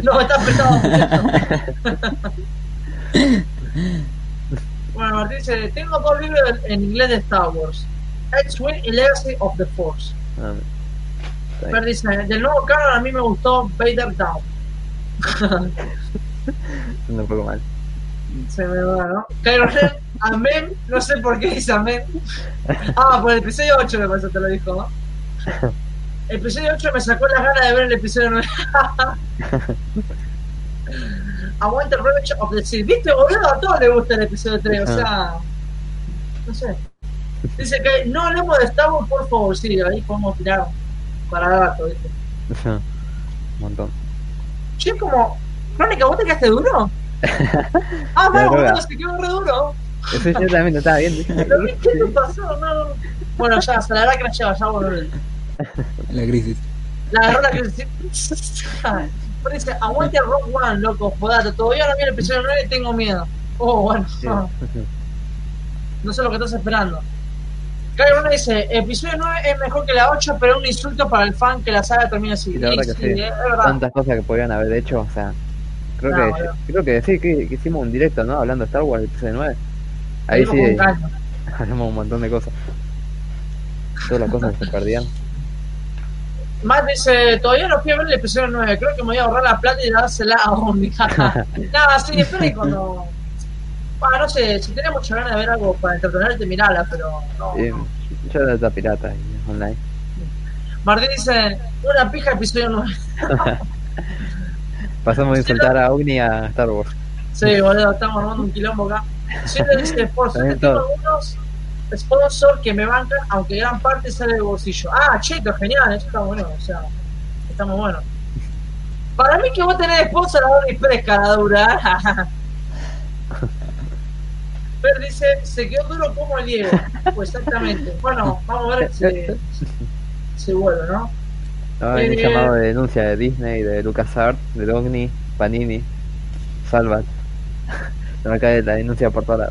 No, está apretado. (laughs) bueno, Martín dice, tengo dos libros en inglés de Star Wars. X-Wing y Legacy of the Force. No, Fer dice, del nuevo canon a mí me gustó Vader Down. (laughs) Un poco mal. Se me va, ¿no? Kylo Ren, amén, no sé por qué dice amén. Ah, por el episodio 8 me parece te lo dijo, ¿no? (laughs) El episodio 8 me sacó las ganas de ver el episodio 9. (laughs) Aguante Revenge of the Sith. ¿Viste, boludo? A todos les gusta el episodio 3, o sea... No sé. Dice que no hablemos de Star Wars, por favor, sí, ahí podemos tirar para gato, ¿viste? Un montón. Che, como... Crónica, ¿vos te quedaste duro? (laughs) Ah, droga. boludo, se quedó re duro. Eso yo también lo estaba viendo. ¿Qué te pasó? No, Bueno, ya, se la verdad que la lleva, ya volveré. La crisis. La agarró la crisis. Pero dice, aguante Rock One, loco, jodate. Todavía no vi el episodio 9 y tengo miedo. Oh, bueno. Sí. No sé lo que estás esperando. Kyle Rune dice, episodio 9 es mejor que la 8, pero es un insulto para el fan que la saga termine así. Sí, la verdad que sí, es verdad. Tantas cosas que podían haber hecho, o sea. Creo No, que creo que sí, que, que hicimos un directo, ¿no? Hablando de Star Wars, episodio 9. Ahí sí calma. (laughs) hacemos un montón de cosas. Todas las cosas que se perdían. Matt dice, todavía no fui a ver el episodio 9, creo que me voy a ahorrar la plata y dársela a Omni. (laughs) (laughs) Nada, sí, espera y cuando... Ah, no sé, si tenés mucha ganas de ver algo para entretenerte, mirala, pero no. No. yo era de pirata online. Martín dice, una pija episodio 9. (laughs) Pasamos de insultar a Ogni a Star Wars. Sí, boludo, estamos armando un quilombo acá. Sí, le dice, (laughs) por suerte tengo algunos sponsors que me bancan, aunque gran parte sale del bolsillo. Ah, cheto, genial, eso está bueno, o sea, está muy bueno. Para mí que vos tenés sponsor a Donny Press, cara dura. (laughs) Fer dice, se quedó duro como el Diego. Pues (laughs) exactamente. Bueno, vamos a ver si (laughs) se vuelve, ¿no? Un Eh, llamado de denuncia de Disney, de LucasArts, de Ogni, Panini, Salvat. (laughs) Se me cae la denuncia por todas.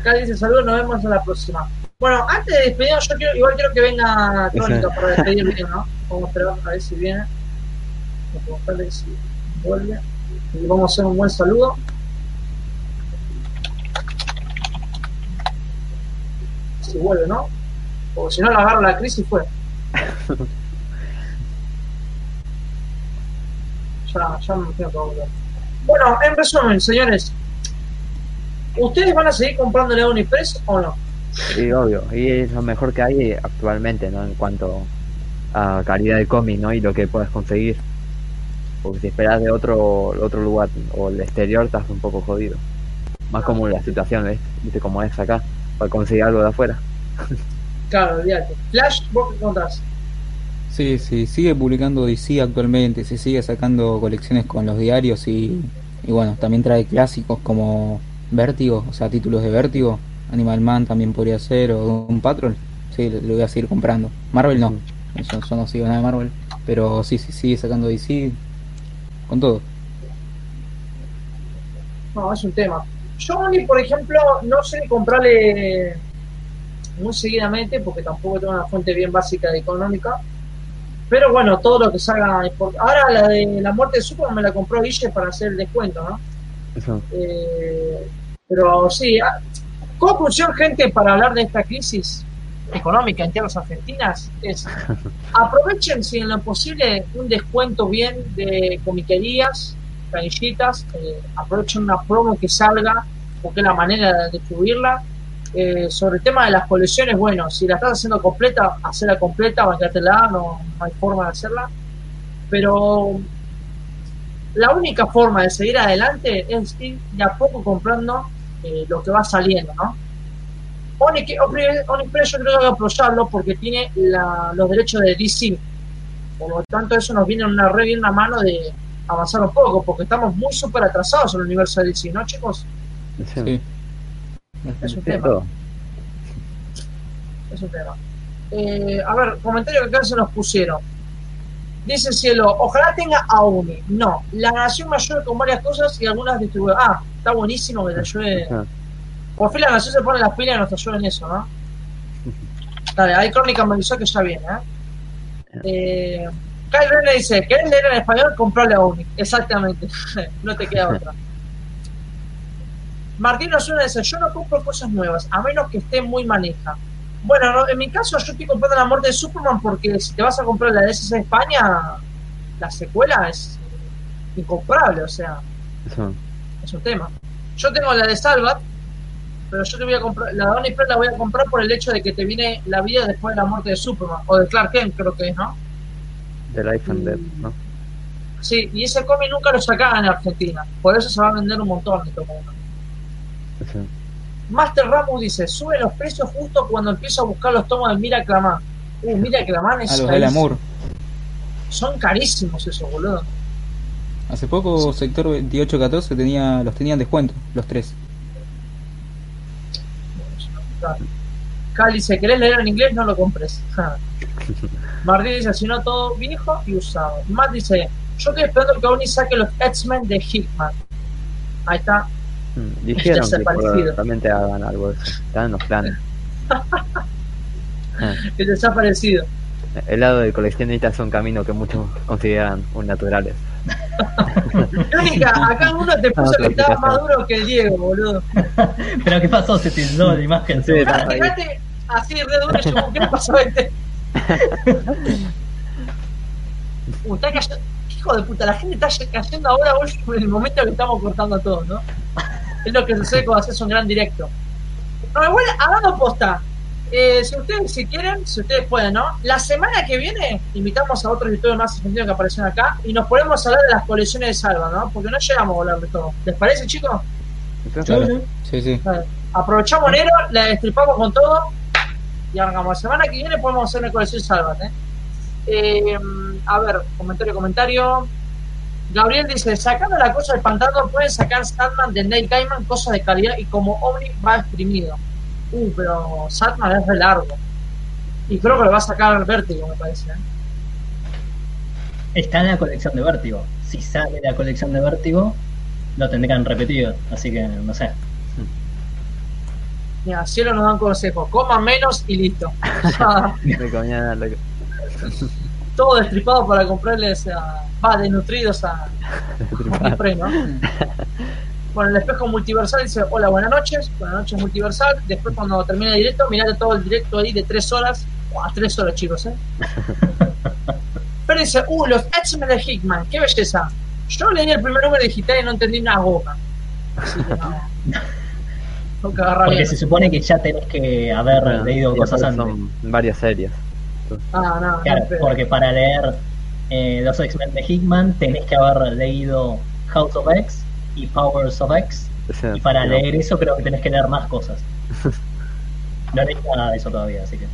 Acá dice saludos, nos vemos en la próxima. Bueno, antes de despedirnos, yo quiero, igual quiero que venga Crónica para despedir bien, ¿no? Vamos a esperar a ver si viene. Vamos a preguntarle si vuelve. Y vamos a hacer un buen saludo. Si vuelve, ¿no? Porque si no, la agarro la crisis y fue. (laughs) ya, ya me tengo que volver. Bueno, en resumen, señores, ¿Ustedes van a seguir comprándole a Unipress o no? Y obvio, y es lo mejor que hay actualmente, ¿no? En cuanto a calidad de cómic, ¿no? Y lo que puedes conseguir. Porque si esperas de otro otro lugar o el exterior, estás un poco jodido. Más como la situación, ¿ves? ¿Viste cómo es acá? Para conseguir algo de afuera. Claro, olvídate. Flash, ¿vos qué encontrás? Sí, sí, sigue publicando DC actualmente, se sigue sacando colecciones con los diarios y, y bueno, también trae clásicos como Vértigo, o sea, títulos de Vértigo, Animal Man también podría ser, o un Patrol, sí, lo, lo voy a seguir comprando. Marvel no, yo, yo no sigo nada de Marvel, pero sí, sí, sigue sacando DC con todo. No, es un tema. Yo, Oni, por ejemplo, no sé comprarle muy seguidamente porque tampoco tengo una fuente bien básica de económica. Pero bueno, todo lo que salga. Ahora la de la muerte de Superman me la compró Guille para hacer el descuento, ¿no? Eso. Eh, pero sí, ah, conclusión, gente, para hablar de esta crisis económica en tierras argentinas es (laughs) aprovechen, si en lo posible, un descuento bien de comiquerías, canillitas, eh, aprovechen una promo que salga, porque es la manera de distribuirla. Eh, sobre el tema de las colecciones, bueno, si la estás haciendo completa, hacerla completa, bancátela, no, no hay forma de hacerla. Pero la única forma de seguir adelante es ir de a poco comprando eh, lo que va saliendo, ¿no? Onyx yo creo que apoyarlo porque tiene la- los derechos de DC. Por lo tanto, eso nos viene una re bien una mano de avanzar un poco, porque estamos muy súper atrasados en el universo de DC, ¿no, chicos? Sí. Es un tema. Es un tema. Eh, a ver, comentario que acá se nos pusieron. Dice Cielo, ojalá tenga a Uni. No, la nación me ayude con varias cosas y algunas distribuidoras. Ah, está buenísimo que te ayude. Por fin la nación se pone las pilas y nos ayuda en eso, ¿no? Dale, hay crónica me avisó que ya viene, ¿eh? eh Kyle Ren le dice, ¿querés leer en español? Comprale a Uni. Exactamente. (laughs) no te queda otra. Martín Osuna dice, yo no compro cosas nuevas, a menos que esté muy maneja. Bueno, no, en mi caso yo estoy comprando la muerte de Superman porque si te vas a comprar la de SS España, la secuela es incomparable, o sea, es un tema. Yo tengo la de Salvat, pero yo te voy a comprar, la de Donny Press la voy a comprar por el hecho de que te viene la vida después de la muerte de Superman, o de Clark Kent creo que es, ¿no? The Life and Death, ¿no? Sí, y ese cómic nunca lo sacaban en Argentina, por eso se va a vender un montón de tomo uno. Eso. Master Ramu dice, sube los precios justo cuando empiezo a buscar los tomos de Miraclaman. Uh, Miraclaman es A los del amor. Son carísimos esos, boludo. Hace poco sector 2814 tenía, los tenían descuento, los tres. Claro. Cal dice, ¿querés leer en inglés? No lo compres. (laughs) (laughs) Martín dice, si no todo viejo y usado. Matt dice, yo estoy esperando que Oni saque los X-Men de Hickman. Ahí está. Mm, (laughs) Dijeron que desaparecido. probablemente hagan algo de eso. Están en los planes. (laughs) Ah, El desaparecido. El lado del coleccionista es un camino que muchos consideran un naturales. Mónica, acá uno te puso que estaba más duro que el Diego, boludo. Pero ¿qué pasó? Se tildó la imagen. Sí, así re duro, ¿qué le pasó a este? Está cayendo. Hijo de puta, la gente está cayendo ahora boludo, en el momento que estamos cortando todo, ¿no? Es lo que sucede cuando haces un gran directo. No, igual, hablando posta, eh, si ustedes si quieren, si ustedes pueden, ¿no? La semana que viene invitamos a otros youtubers más argentinos que aparecieron acá y nos ponemos a hablar de las colecciones de Salva, ¿no? Porque no llegamos a hablar de todo. ¿Les parece, chicos? Claro. Sí, sí. Vale. Aprovechamos enero, la destripamos con todo y arrancamos. La semana que viene podemos hacer una colección Salvat, ¿eh? Eh, a ver, comentario, comentario. Gabriel dice, sacando la cosa del pantano, pueden sacar Satman de Neil Gaiman, cosas de calidad y como Omni va exprimido. Uh, pero Satman es re largo. Y creo que lo va a sacar Vértigo, me parece. ¿eh? Está en la colección de Vértigo. Si sale la colección de Vértigo, lo tendrán repetido. Así que no sé. Mira, Cielo nos dan consejos. Coman menos y listo. (laughs) (laughs) Todo destripado para comprarles a. Va, desnutridos a. ¿no? Bueno, el espejo multiversal dice: Hola, buenas noches. Buenas noches, multiversal. Después, cuando termine el directo, mirate todo el directo ahí de tres horas. Buah, tres horas, chicos, ¿eh? (laughs) Pero dice: Uh, los X-Men de Hickman, qué belleza. Yo leí el primer número digital y no entendí una goma. Así que no. Porque bien. se supone que ya tenés que haber Bueno, leído cosas antes. Son varias series. Ah, no, Claro, no, porque para leer eh, los X-Men de Hickman tenés que haber leído House of X y Powers of X. Y para no. leer eso creo que tenés que leer más cosas. (laughs) No leí nada de eso todavía, así que.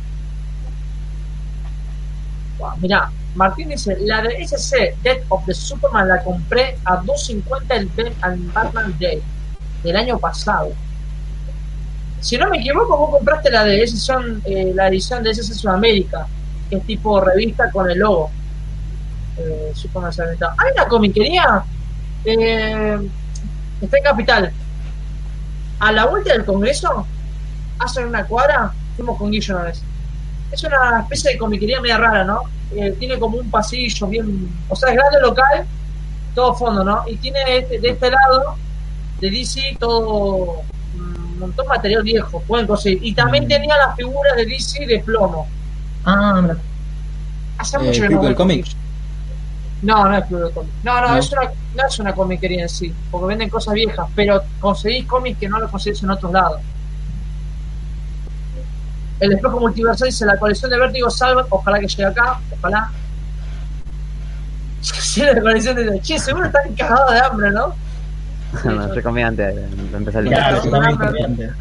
Buah, mirá, Martín dice, la de SC Death of the Superman la compré a 2.50 el Ben and Batman Day del año pasado. Si no me equivoco, vos compraste la de son, eh, la edición de SC Sudamérica, que es tipo revista con el logo. Eh, Superman se ha inventado. Hay una comiquería, eh, está en Capital. A la vuelta del Congreso, hacen una cuadra, fuimos con Guillo una vez es una especie de comiquería media rara, ¿no? Eh, tiene como un pasillo bien. O sea, es grande local, todo fondo, ¿no? Y tiene este- de este lado, de DC, todo. Montón de material viejo, pueden conseguir. Y también Mm. tenía las figuras de DC de plomo. Ah, mira. Hace Eh, mucho que Club no del Cómic. No, no es Club del Cómic. No, no, No. Es una, no es una comiquería en sí, porque venden cosas viejas, pero conseguís cómics que no los conseguís en otros lados. El espejo multiversal dice la colección de Vértigo salva, ojalá que llegue acá, ojalá. (laughs) Sí, la colección de che, seguro están cagados de hambre, ¿no? (laughs) No, yo comí antes de empezar el Claro, Claro, yo también claro. comí antes.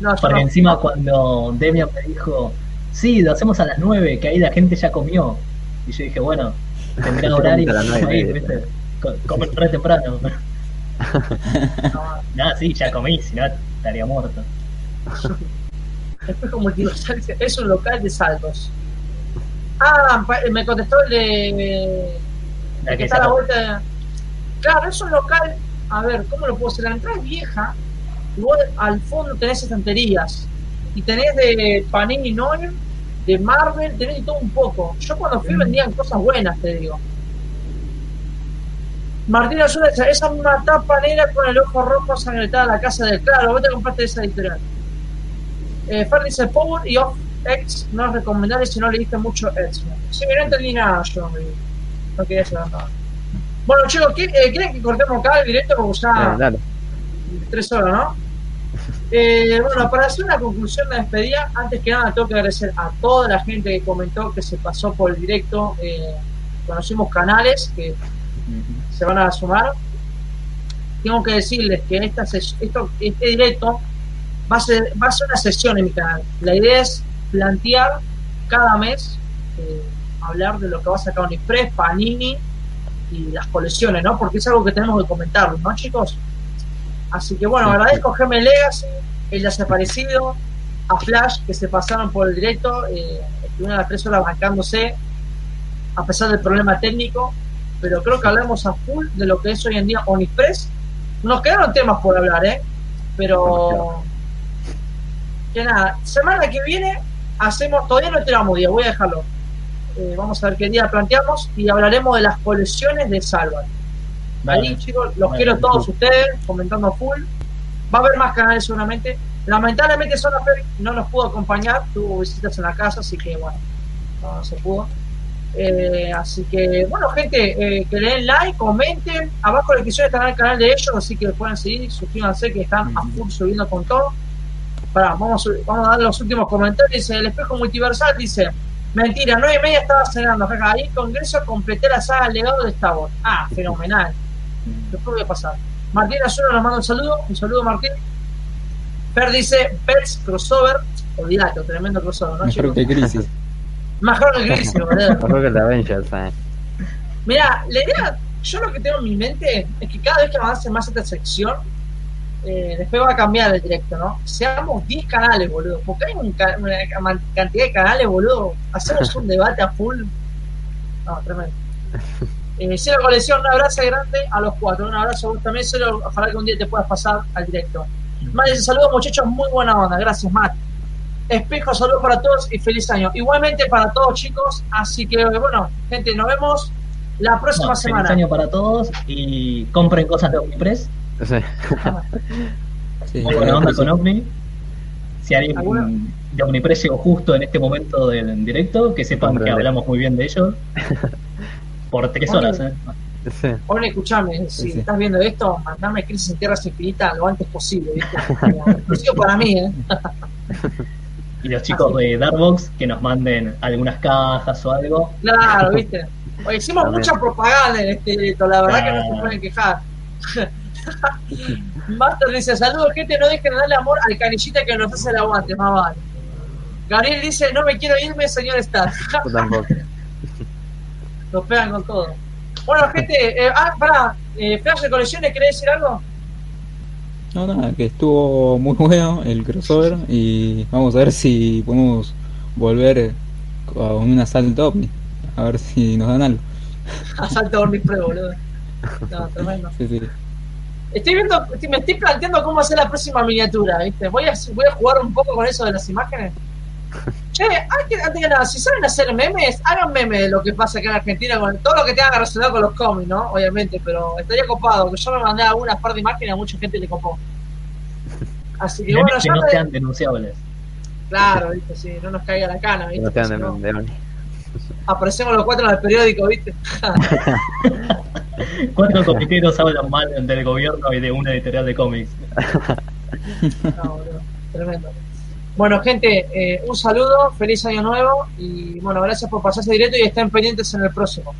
No, Porque no. encima cuando Demian me dijo, sí, lo hacemos a las 9, que ahí la gente ya comió. Y yo dije, bueno, tendrá (laughs) horario. ahí. ¿viste? Co- Comer re temprano. (laughs) no. Nada, sí, ya comí, si no estaría muerto. Es un local de saltos. Ah, pa- me contestó el de. La que está a la vuelta Claro, es un local. A ver, ¿cómo lo puedo hacer? La entrada es vieja. Y vos al fondo tenés estanterías. Y tenés de Panini Noir, de Marvel, tenés de todo un poco. Yo cuando fui vendían cosas buenas, te digo. Martín Azul dice, esa misma tapa negra con el ojo rojo sangrentada la casa del claro, vos te compraste esa editorial. Eh, Fer dice Power y Off X no es recomendable si no leíste mucho X-Men. Sí, no entendí nada yo, no quería saber nada. Bueno chicos, ¿qué- eh, ¿quieren que cortemos acá el directo? Porque ya dale. tres horas, ¿no? Eh, bueno, para hacer una conclusión de despedida, antes que nada tengo que agradecer a toda la gente que comentó que se pasó por el directo. Eh, conocimos canales que se van a sumar. Tengo que decirles que esta esto, este directo va a, ser, va a ser una sesión en mi canal. La idea es plantear cada mes, eh, hablar de lo que va a sacar Unixpress, Panini y las colecciones, ¿no? Porque es algo que tenemos que comentar, ¿no, chicos? Así que bueno, agradezco Gm Legacy, el desaparecido, a Flash que se pasaron por el directo, eh, estuvieron a las tres horas bancándose, a pesar del problema técnico, pero creo que hablamos a full de lo que es hoy en día Onipress. Nos quedaron temas por hablar, ¿eh? Pero que nada, semana que viene hacemos, todavía no tenemos día, voy a dejarlo. Eh, vamos a ver qué día planteamos y hablaremos de las colecciones de Salva. Ahí, Vale. chicos, los Vale, quiero todos perfecto. ustedes comentando full. Va a haber más canales seguramente. Lamentablemente Sonafer no nos pudo acompañar, tuvo visitas en la casa, así que bueno, no se pudo. Eh, así que, bueno, gente, eh, que le den like, comenten. Abajo en la descripción está el canal de ellos, así que pueden seguir, suscríbanse que están a full subiendo con todo. Pará, vamos, vamos a dar los últimos comentarios. Dice, el espejo multiversal dice, mentira, nueve y media estaba cenando. jaja, Ahí en Congreso completé la saga legado de Star Wars. Ah, fenomenal. Después voy a pasar. Martín Azul nos manda un saludo. Un saludo, Martín. Fer dice, Pets crossover. Olvídate, tremendo crossover, ¿no, Mejor que Crisis. (laughs) Mejor que Crisis, boludo. Mejor que el de Avengers, eh. Mira, la idea, yo lo que tengo en mi mente es que cada vez que avance más esta sección, eh, después va a cambiar el directo, ¿no? Seamos 10 canales, boludo. Porque hay un ca- una ca- cantidad de canales, boludo. Hacemos un debate a full. No, tremendo. (laughs) Eh, Cero Colección, un abrazo grande a los cuatro. Un abrazo a vos también, Cero. Ojalá que un día te puedas pasar al directo. Matt dice saludos, muchachos. Muy buena onda. Gracias, Matt. Espejo, saludos para todos y feliz año. Igualmente para todos, chicos. Así que, bueno, gente, nos vemos la próxima No, feliz semana. año para todos y compren cosas de Omnipress. (laughs) Sí, buena onda con. Omni. Si alguien ¿Alguna? de Omnipress llegó justo en este momento del directo, que sepan Hombre, que hablamos muy bien de ellos. (laughs) Por tres horas, ¿eh? Sí. Oye, escuchame, si Sí, estás viendo esto, mandame Crisis en Tierras Infinitas lo antes posible, Exclusivo (laughs) para mí, ¿eh? Y los chicos Así. de Darkbox que nos manden algunas cajas o algo. Claro, ¿viste? Oye, hicimos También. mucha propaganda en este directo, la verdad que no se pueden quejar. (laughs) Master dice, saludos gente, no dejen de darle amor al canillita que nos hace el aguante, más vale. Gabriel dice, no me quiero irme, señor Star. (laughs) Yo tampoco. (laughs) Nos pegan con todo. Bueno, gente, eh, ah, pará, eh, Flash de colecciones, ¿querés decir algo? No, nada, que estuvo muy bueno el crossover y vamos a ver si podemos volver con un asalto ovni. A ver si nos dan algo. Asalto Ornipre, boludo. No, tremendo. Sí, sí. Estoy viendo, estoy- me estoy planteando cómo hacer la próxima miniatura, ¿viste? Voy a, voy a jugar un poco con eso de las imágenes. (laughs) Che, antes, antes que nada, si saben hacer memes, hagan memes de lo que pasa acá en Argentina, con todo lo que tenga relacionado con los cómics, ¿no? Obviamente, pero estaría copado, que yo me mandé algunas par de imágenes, a mucha gente le copó. (laughs) Así que bueno, Memes que ya no sean denunciables. Claro, ¿viste? Sí, no nos caiga la cana, Que ¿viste? no sean Si de, no, de Oni. Aparecemos los cuatro en el periódico, ¿viste? (laughs) Cuatro comiqueros hablan mal del gobierno y de una editorial de cómics. (laughs) No, boludo, tremendo. Bueno, gente, eh, un saludo, feliz año nuevo y bueno, gracias por pasarse directo y estén pendientes en el próximo.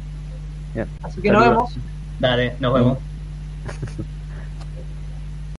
Bien. Así que nos vemos. Dale, nos vemos. (laughs)